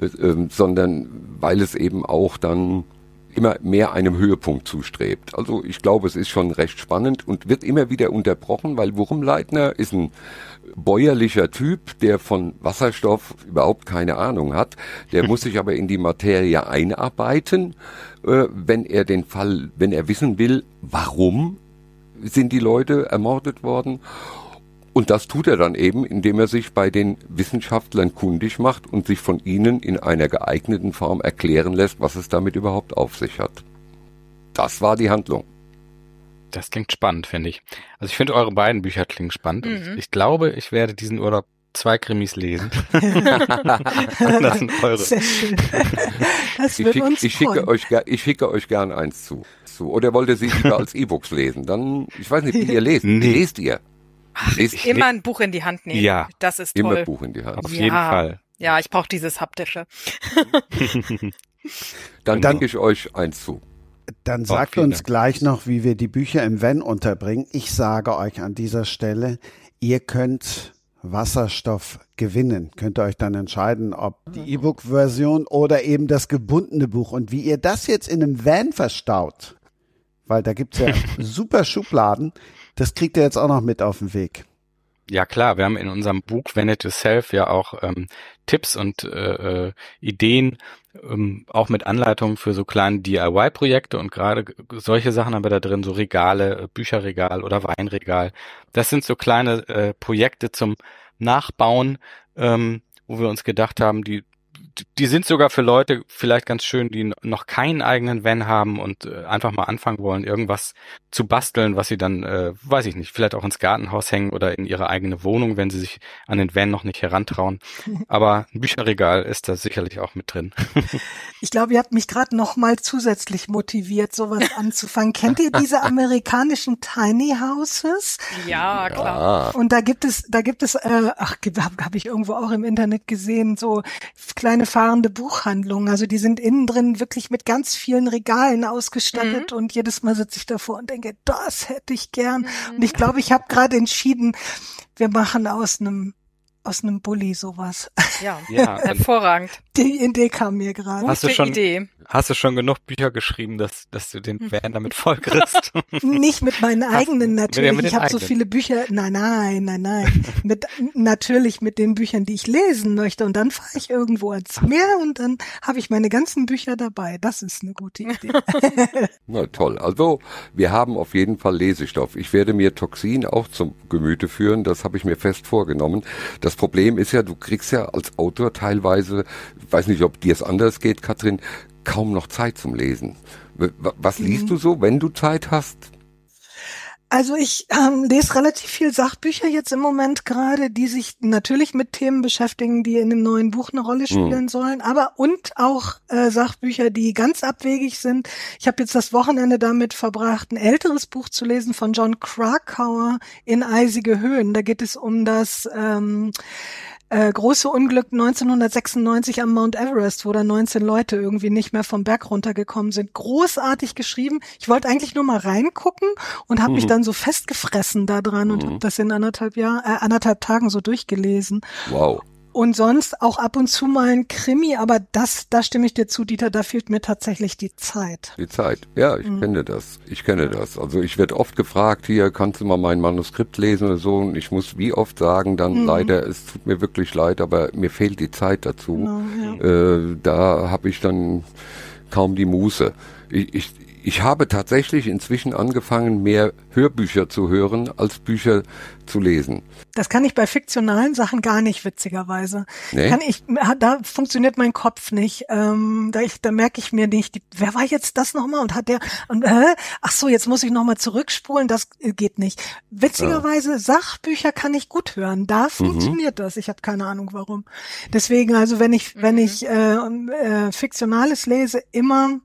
äh, äh, sondern weil es eben auch dann immer mehr einem Höhepunkt zustrebt. Also ich glaube, es ist schon recht spannend und wird immer wieder unterbrochen, weil Wurmleitner ist ein bäuerlicher Typ, der von Wasserstoff überhaupt keine Ahnung hat. Der muss sich aber in die Materie einarbeiten, äh, wenn er den Fall, wenn er wissen will, warum sind die Leute ermordet worden. Und das tut er dann eben, indem er sich bei den Wissenschaftlern kundig macht und sich von ihnen in einer geeigneten Form erklären lässt, was es damit überhaupt auf sich hat. Das war die Handlung. Das klingt spannend, finde ich. Also ich finde eure beiden Bücher klingen spannend. Mhm. Ich glaube, ich werde diesen Urlaub zwei Krimis lesen. das sind eure. Sehr schön. Das wird ich, schick, uns ich schicke euch, ich schicke euch gern eins zu. zu. Oder wollt ihr sie lieber als E-Books lesen? Dann, ich weiß nicht, wie ihr lest. Nee. Wie lest ihr? Ach, lest immer ein Buch in die Hand nehmen. Ja. Das ist toll. Immer Buch in die Hand. Auf ja. jeden Fall. Ja, ich brauche dieses haptische. Dann danke ich euch eins zu. Dann sagt uns gleich noch, wie wir die Bücher im Wenn unterbringen. Ich sage euch an dieser Stelle, ihr könnt Wasserstoff gewinnen. Könnt ihr euch dann entscheiden, ob die E-Book-Version oder eben das gebundene Buch. Und wie ihr das jetzt in einem Van verstaut, weil da gibt's ja super Schubladen. Das kriegt er jetzt auch noch mit auf den Weg. Ja klar, wir haben in unserem Buch When It Yourself ja auch ähm, Tipps und äh, äh, Ideen, ähm, auch mit Anleitungen für so kleine DIY-Projekte und gerade solche Sachen haben wir da drin, so Regale, äh, Bücherregal oder Weinregal. Das sind so kleine äh, Projekte zum Nachbauen, ähm, wo wir uns gedacht haben, die die sind sogar für Leute vielleicht ganz schön, die noch keinen eigenen Van haben und äh, einfach mal anfangen wollen, irgendwas zu basteln, was sie dann, äh, weiß ich nicht, vielleicht auch ins Gartenhaus hängen oder in ihre eigene Wohnung, wenn sie sich an den Van noch nicht herantrauen. Aber ein Bücherregal ist da sicherlich auch mit drin. ich glaube, ihr habt mich gerade noch mal zusätzlich motiviert, sowas anzufangen. Kennt ihr diese amerikanischen Tiny Houses? Ja, klar. Und da gibt es, da gibt es, äh, ach, habe hab ich irgendwo auch im Internet gesehen, so kleine fahrende Buchhandlungen. Also die sind innen drin wirklich mit ganz vielen Regalen ausgestattet mhm. und jedes Mal sitze ich davor und denke, das hätte ich gern. Mhm. Und ich glaube, ich habe gerade entschieden, wir machen aus einem aus einem Bulli sowas. Ja, ja hervorragend. Die Idee kam mir gerade. Hast du schon, Idee. Hast du schon genug Bücher geschrieben, dass, dass du den hm. Van damit vollkriegst? Nicht mit meinen eigenen natürlich. Mit ich habe so viele Bücher. Nein, nein, nein, nein. mit natürlich mit den Büchern, die ich lesen möchte. Und dann fahre ich irgendwo ans Meer und dann habe ich meine ganzen Bücher dabei. Das ist eine gute Idee. Na toll. Also wir haben auf jeden Fall Lesestoff. Ich werde mir Toxin auch zum Gemüte führen. Das habe ich mir fest vorgenommen. Das Problem ist ja, du kriegst ja als Autor teilweise, ich weiß nicht, ob dir es anders geht, Katrin, kaum noch Zeit zum Lesen. Was liest mhm. du so, wenn du Zeit hast? Also ich ähm, lese relativ viel Sachbücher jetzt im Moment gerade, die sich natürlich mit Themen beschäftigen, die in dem neuen Buch eine Rolle spielen mhm. sollen, aber und auch äh, Sachbücher, die ganz abwegig sind. Ich habe jetzt das Wochenende damit verbracht, ein älteres Buch zu lesen von John Krakauer in eisige Höhen. Da geht es um das ähm, äh, große Unglück 1996 am Mount Everest, wo da 19 Leute irgendwie nicht mehr vom Berg runtergekommen sind. Großartig geschrieben. Ich wollte eigentlich nur mal reingucken und habe mhm. mich dann so festgefressen da dran mhm. und habe das in anderthalb Jahr, äh, anderthalb Tagen so durchgelesen. Wow. Und sonst auch ab und zu mal ein Krimi, aber das, da stimme ich dir zu, Dieter, da fehlt mir tatsächlich die Zeit. Die Zeit, ja, ich mhm. kenne das. Ich kenne das. Also ich werde oft gefragt, hier kannst du mal mein Manuskript lesen oder so. Und ich muss wie oft sagen, dann mhm. leider, es tut mir wirklich leid, aber mir fehlt die Zeit dazu. Genau, ja. äh, da habe ich dann kaum die Muße. Ich, ich, ich habe tatsächlich inzwischen angefangen, mehr Hörbücher zu hören, als Bücher zu lesen. Das kann ich bei fiktionalen Sachen gar nicht, witzigerweise. Nee? Kann ich, da funktioniert mein Kopf nicht. Ähm, da, ich, da merke ich mir nicht, die, wer war jetzt das nochmal und hat der, und, äh, ach so, jetzt muss ich nochmal zurückspulen, das geht nicht. Witzigerweise, ja. Sachbücher kann ich gut hören. Da mhm. funktioniert mhm. das. Ich habe keine Ahnung warum. Deswegen, also wenn ich, mhm. wenn ich äh, äh, Fiktionales lese, immer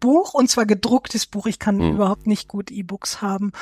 Buch und zwar gedrucktes Buch. Ich kann mhm. überhaupt nicht gut E-Books haben.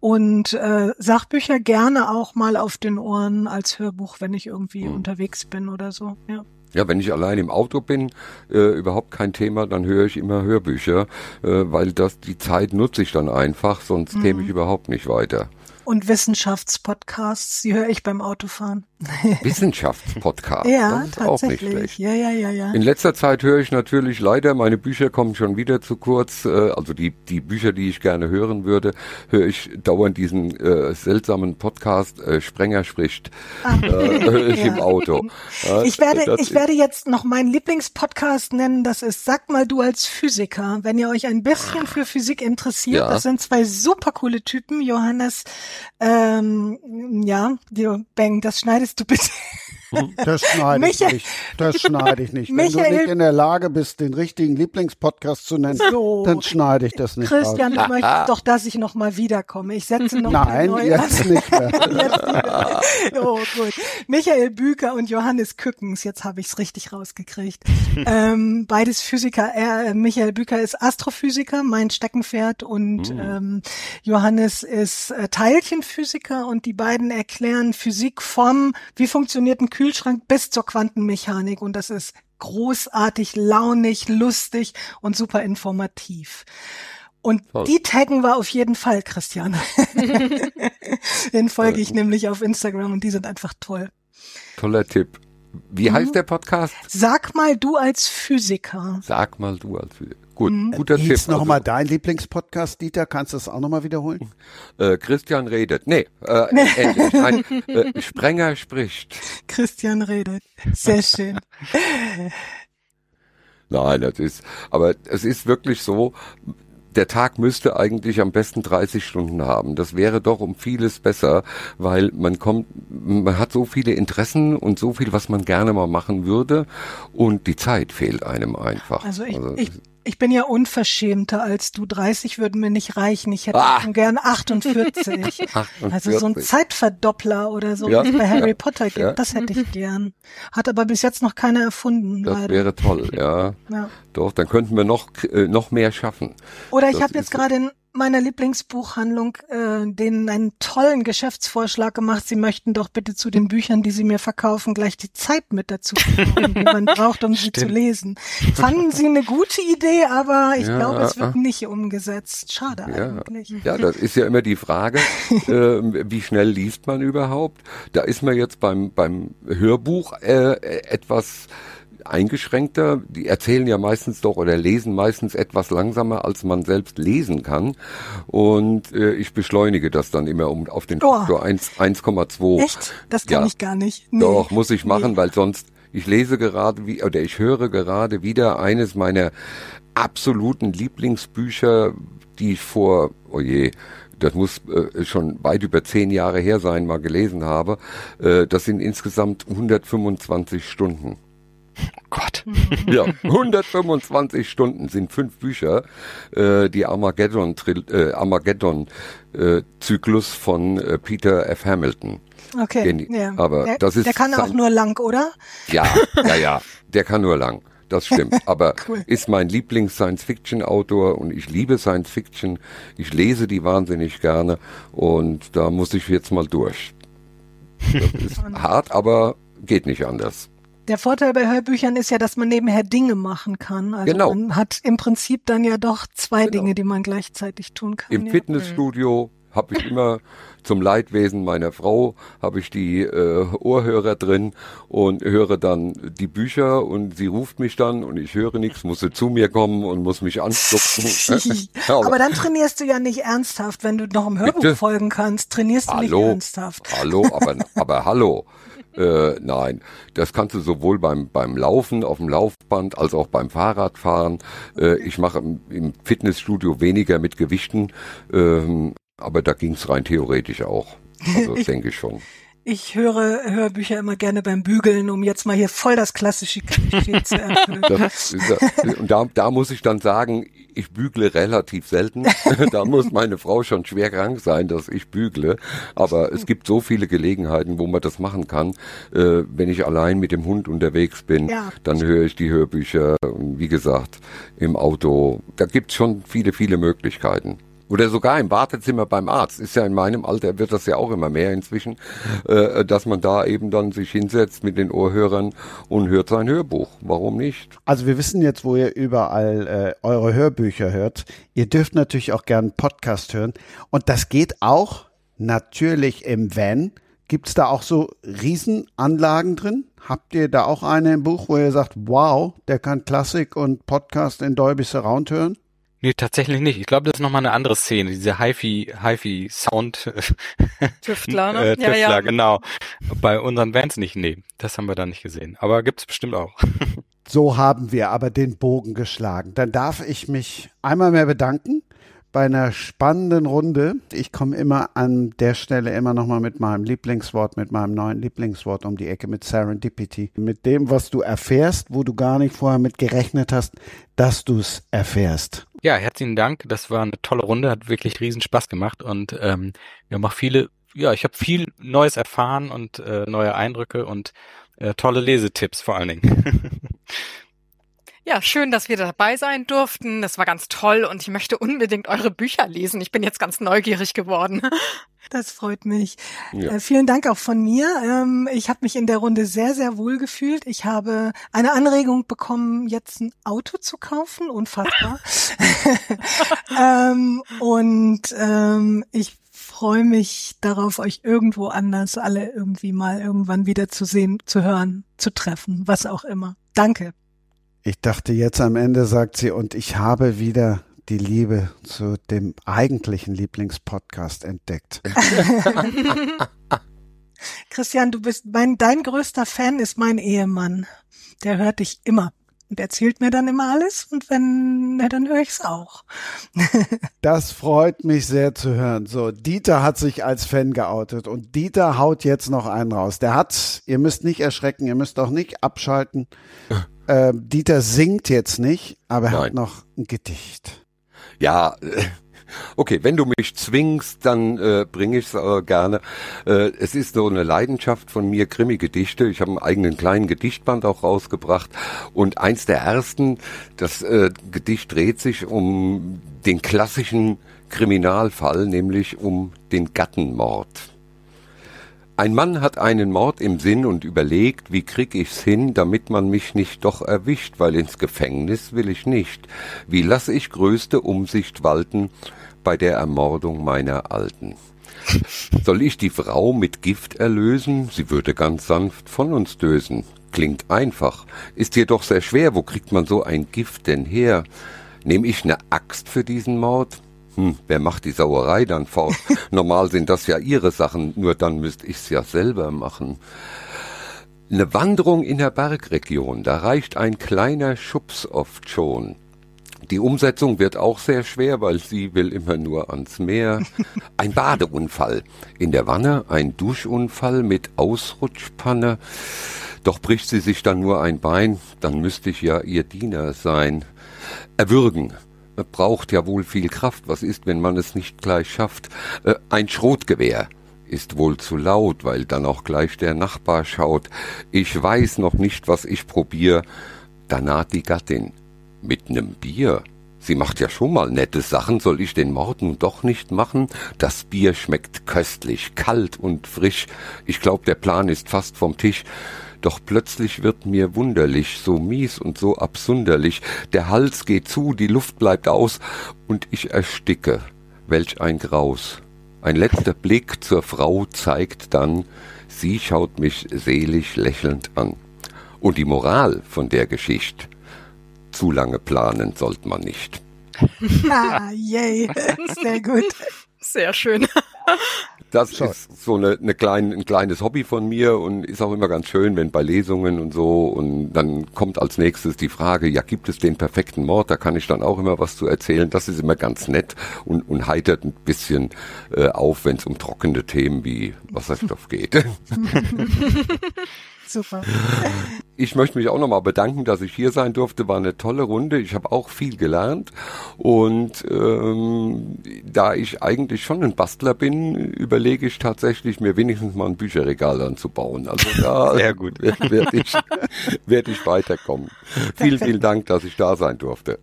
Und äh, Sachbücher gerne auch mal auf den Ohren als Hörbuch, wenn ich irgendwie mhm. unterwegs bin oder so. Ja. Ja, wenn ich allein im Auto bin, äh, überhaupt kein Thema, dann höre ich immer Hörbücher, äh, weil das die Zeit nutze ich dann einfach, sonst mhm. käme ich überhaupt nicht weiter und Wissenschaftspodcasts, die höre ich beim Autofahren. Wissenschaftspodcasts, ja, das ist auch nicht schlecht. Ja, ja, ja, ja. In letzter Zeit höre ich natürlich leider, meine Bücher kommen schon wieder zu kurz, äh, also die, die Bücher, die ich gerne hören würde, höre ich dauernd diesen äh, seltsamen Podcast, äh, Sprenger spricht, ah. äh, höre ich ja. im Auto. ich werde, ich werde jetzt noch meinen Lieblingspodcast nennen, das ist Sag mal du als Physiker, wenn ihr euch ein bisschen für Physik interessiert, ja. das sind zwei super coole Typen, Johannes ähm, ja, Bang, das schneidest du bitte. Das schneide ich nicht. Das schneide ich nicht. Wenn Michael, du nicht in der Lage bist, den richtigen Lieblingspodcast zu nennen, so, dann schneide ich das nicht. Christian, raus. du möchtest doch, dass ich noch mal wiederkomme. Ich setze noch Nein, neu jetzt nicht mehr. jetzt oh, gut. Michael Büker und Johannes Kückens, jetzt habe ich es richtig rausgekriegt. ähm, beides Physiker. Er, äh, Michael Büker ist Astrophysiker, mein Steckenpferd, und mhm. ähm, Johannes ist äh, Teilchenphysiker und die beiden erklären Physik vom, wie funktioniert ein Kühlschrank Kühlschrank bis zur Quantenmechanik und das ist großartig, launig, lustig und super informativ. Und Toll. die taggen wir auf jeden Fall, Christian. Den folge ich nämlich auf Instagram und die sind einfach toll. Toller Tipp. Wie mhm. heißt der Podcast? Sag mal du als Physiker. Sag mal du als Physiker. Gut, mhm. guter Tipp. Jetzt nochmal also, dein Lieblingspodcast, Dieter, kannst du das auch nochmal wiederholen? Äh, Christian redet. Nee, äh, ähnlich. Nein, äh, Sprenger spricht. Christian redet. Sehr schön. Nein, das ist, aber es ist wirklich so, der Tag müsste eigentlich am besten 30 Stunden haben. Das wäre doch um vieles besser, weil man kommt, man hat so viele Interessen und so viel, was man gerne mal machen würde und die Zeit fehlt einem einfach. Also ich, also, ich ich bin ja unverschämter als du. 30 würden mir nicht reichen. Ich hätte ah. gern 48. 48. Also so ein Zeitverdoppler oder so, ja. wie es bei Harry ja. Potter gibt. Ja. Das hätte ich gern. Hat aber bis jetzt noch keiner erfunden. Das leider. wäre toll, ja. ja. Doch, dann könnten wir noch, äh, noch mehr schaffen. Oder ich habe jetzt gerade meiner Lieblingsbuchhandlung äh, denen einen tollen Geschäftsvorschlag gemacht. Sie möchten doch bitte zu den Büchern, die sie mir verkaufen, gleich die Zeit mit dazu, die man braucht, um sie zu lesen. Fanden sie eine gute Idee, aber ich ja, glaube, es wird nicht umgesetzt. Schade ja, eigentlich. Ja, das ist ja immer die Frage, äh, wie schnell liest man überhaupt? Da ist man jetzt beim beim Hörbuch äh, etwas eingeschränkter. Die erzählen ja meistens doch oder lesen meistens etwas langsamer, als man selbst lesen kann. Und äh, ich beschleunige das dann immer um auf den oh. Faktor 1,2. Echt? Das kann ja. ich gar nicht. Nee. Doch, muss ich machen, nee. weil sonst, ich lese gerade wie, oder ich höre gerade wieder eines meiner absoluten Lieblingsbücher, die ich vor, oh je, das muss äh, schon weit über zehn Jahre her sein, mal gelesen habe. Äh, das sind insgesamt 125 Stunden. Oh Gott. ja, 125 Stunden sind fünf Bücher. Äh, die Armageddon, äh, Armageddon äh, von äh, Peter F. Hamilton. Okay. Den, ja. Aber der, das ist der kann auch nur lang, oder? Ja, ja, ja. Der kann nur lang. Das stimmt. Aber cool. ist mein Lieblings-Science-Fiction-Autor und ich liebe Science-Fiction. Ich lese die wahnsinnig gerne und da muss ich jetzt mal durch. Das ist hart, aber geht nicht anders. Der Vorteil bei Hörbüchern ist ja, dass man nebenher Dinge machen kann. Also genau. man hat im Prinzip dann ja doch zwei genau. Dinge, die man gleichzeitig tun kann. Im ja. Fitnessstudio habe ich immer zum Leidwesen meiner Frau habe ich die äh, Ohrhörer drin und höre dann die Bücher und sie ruft mich dann und ich höre nichts, muss sie zu mir kommen und muss mich anstupsen. aber dann trainierst du ja nicht ernsthaft, wenn du noch im Hörbuch Bitte? folgen kannst, trainierst du hallo, nicht ernsthaft. Hallo, aber, aber hallo. Äh, nein, das kannst du sowohl beim, beim Laufen auf dem Laufband als auch beim Fahrradfahren. Äh, ich mache im, im, Fitnessstudio weniger mit Gewichten, ähm, aber da ging es rein theoretisch auch. Also denke ich schon. Ich höre Hörbücher immer gerne beim Bügeln, um jetzt mal hier voll das klassische Klischee zu erfüllen. Das, und da, da muss ich dann sagen, ich bügle relativ selten. da muss meine Frau schon schwer krank sein, dass ich bügle. Aber es gibt so viele Gelegenheiten, wo man das machen kann. Äh, wenn ich allein mit dem Hund unterwegs bin, ja. dann höre ich die Hörbücher. Wie gesagt, im Auto. Da gibt's schon viele, viele Möglichkeiten. Oder sogar im Wartezimmer beim Arzt. Ist ja in meinem Alter, wird das ja auch immer mehr inzwischen, äh, dass man da eben dann sich hinsetzt mit den Ohrhörern und hört sein Hörbuch. Warum nicht? Also wir wissen jetzt, wo ihr überall äh, eure Hörbücher hört. Ihr dürft natürlich auch gern Podcast hören. Und das geht auch natürlich im Van. Gibt's da auch so Riesenanlagen drin? Habt ihr da auch eine im Buch, wo ihr sagt, wow, der kann Klassik und Podcast in Dolby Surround hören? Nee, tatsächlich nicht. Ich glaube, das ist nochmal eine andere Szene, diese HiFi, HiFi Sound Tüftler, ne? äh, Tüftler, ja, ja. genau. Bei unseren Bands nicht, nee, das haben wir da nicht gesehen. Aber gibt's bestimmt auch. so haben wir aber den Bogen geschlagen. Dann darf ich mich einmal mehr bedanken bei einer spannenden Runde. Ich komme immer an der Stelle immer nochmal mit meinem Lieblingswort, mit meinem neuen Lieblingswort um die Ecke, mit Serendipity. Mit dem, was du erfährst, wo du gar nicht vorher mit gerechnet hast, dass du es erfährst. Ja, herzlichen Dank. Das war eine tolle Runde, hat wirklich riesen Spaß gemacht und ähm, wir haben auch viele, ja, ich habe viel Neues erfahren und äh, neue Eindrücke und äh, tolle Lesetipps vor allen Dingen. Ja, schön, dass wir dabei sein durften. Das war ganz toll und ich möchte unbedingt eure Bücher lesen. Ich bin jetzt ganz neugierig geworden. Das freut mich. Ja. Äh, vielen Dank auch von mir. Ähm, ich habe mich in der Runde sehr, sehr wohl gefühlt. Ich habe eine Anregung bekommen, jetzt ein Auto zu kaufen. Unfassbar. ähm, und ähm, ich freue mich darauf, euch irgendwo anders alle irgendwie mal irgendwann wieder zu sehen, zu hören, zu treffen, was auch immer. Danke. Ich dachte jetzt am Ende sagt sie, und ich habe wieder die Liebe zu dem eigentlichen Lieblingspodcast entdeckt. Christian, du bist mein, dein größter Fan ist mein Ehemann. Der hört dich immer und erzählt mir dann immer alles und wenn, ja, dann höre ich es auch. das freut mich sehr zu hören. So, Dieter hat sich als Fan geoutet und Dieter haut jetzt noch einen raus. Der hat, ihr müsst nicht erschrecken, ihr müsst auch nicht abschalten. Äh, Dieter singt jetzt nicht, aber er Nein. hat noch ein Gedicht. Ja, Okay, wenn du mich zwingst, dann äh, bringe ich es äh, gerne. Äh, es ist so eine Leidenschaft von mir, Krimi-Gedichte. Ich habe einen eigenen kleinen Gedichtband auch rausgebracht. Und eins der ersten, das äh, Gedicht dreht sich um den klassischen Kriminalfall, nämlich um den Gattenmord. Ein Mann hat einen Mord im Sinn und überlegt, wie krieg ich's hin, damit man mich nicht doch erwischt, weil ins Gefängnis will ich nicht. Wie lass ich größte Umsicht walten bei der Ermordung meiner Alten? Soll ich die Frau mit Gift erlösen? Sie würde ganz sanft von uns dösen. Klingt einfach, ist jedoch sehr schwer. Wo kriegt man so ein Gift denn her? Nehm ich ne Axt für diesen Mord? Hm, wer macht die Sauerei dann fort? Normal sind das ja ihre Sachen, nur dann müsste ich's ja selber machen. Eine Wanderung in der Bergregion, da reicht ein kleiner Schubs oft schon. Die Umsetzung wird auch sehr schwer, weil sie will immer nur ans Meer. Ein Badeunfall in der Wanne, ein Duschunfall mit Ausrutschpanne. Doch bricht sie sich dann nur ein Bein, dann müsste ich ja ihr Diener sein. Erwürgen, braucht ja wohl viel Kraft. Was ist, wenn man es nicht gleich schafft? Äh, ein Schrotgewehr ist wohl zu laut, weil dann auch gleich der Nachbar schaut. Ich weiß noch nicht, was ich probier. Da naht die Gattin mit nem Bier. Sie macht ja schon mal nette Sachen, soll ich den Mord nun doch nicht machen? Das Bier schmeckt köstlich, kalt und frisch. Ich glaub, der Plan ist fast vom Tisch. Doch plötzlich wird mir wunderlich, so mies und so absunderlich, der Hals geht zu, die Luft bleibt aus, und ich ersticke. Welch ein Graus. Ein letzter Blick zur Frau zeigt dann, sie schaut mich selig lächelnd an. Und die Moral von der Geschichte, zu lange planen sollte man nicht. ah, yay, sehr gut. Sehr schön. Das Schau. ist so eine, eine klein, ein kleines Hobby von mir und ist auch immer ganz schön, wenn bei Lesungen und so und dann kommt als nächstes die Frage, ja, gibt es den perfekten Mord? Da kann ich dann auch immer was zu erzählen. Das ist immer ganz nett und, und heitert ein bisschen äh, auf, wenn es um trockene Themen wie Wasserstoff geht. Super. Ich möchte mich auch nochmal bedanken, dass ich hier sein durfte. War eine tolle Runde. Ich habe auch viel gelernt. Und ähm, da ich eigentlich schon ein Bastler bin, überlege ich tatsächlich, mir wenigstens mal ein Bücherregal anzubauen. Also da Sehr gut. werde ich, werd ich weiterkommen. Vielen, vielen Dank, dass ich da sein durfte.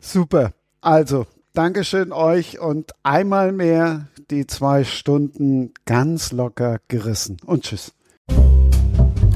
Super. Also, Dankeschön euch und einmal mehr die zwei Stunden ganz locker gerissen. Und tschüss.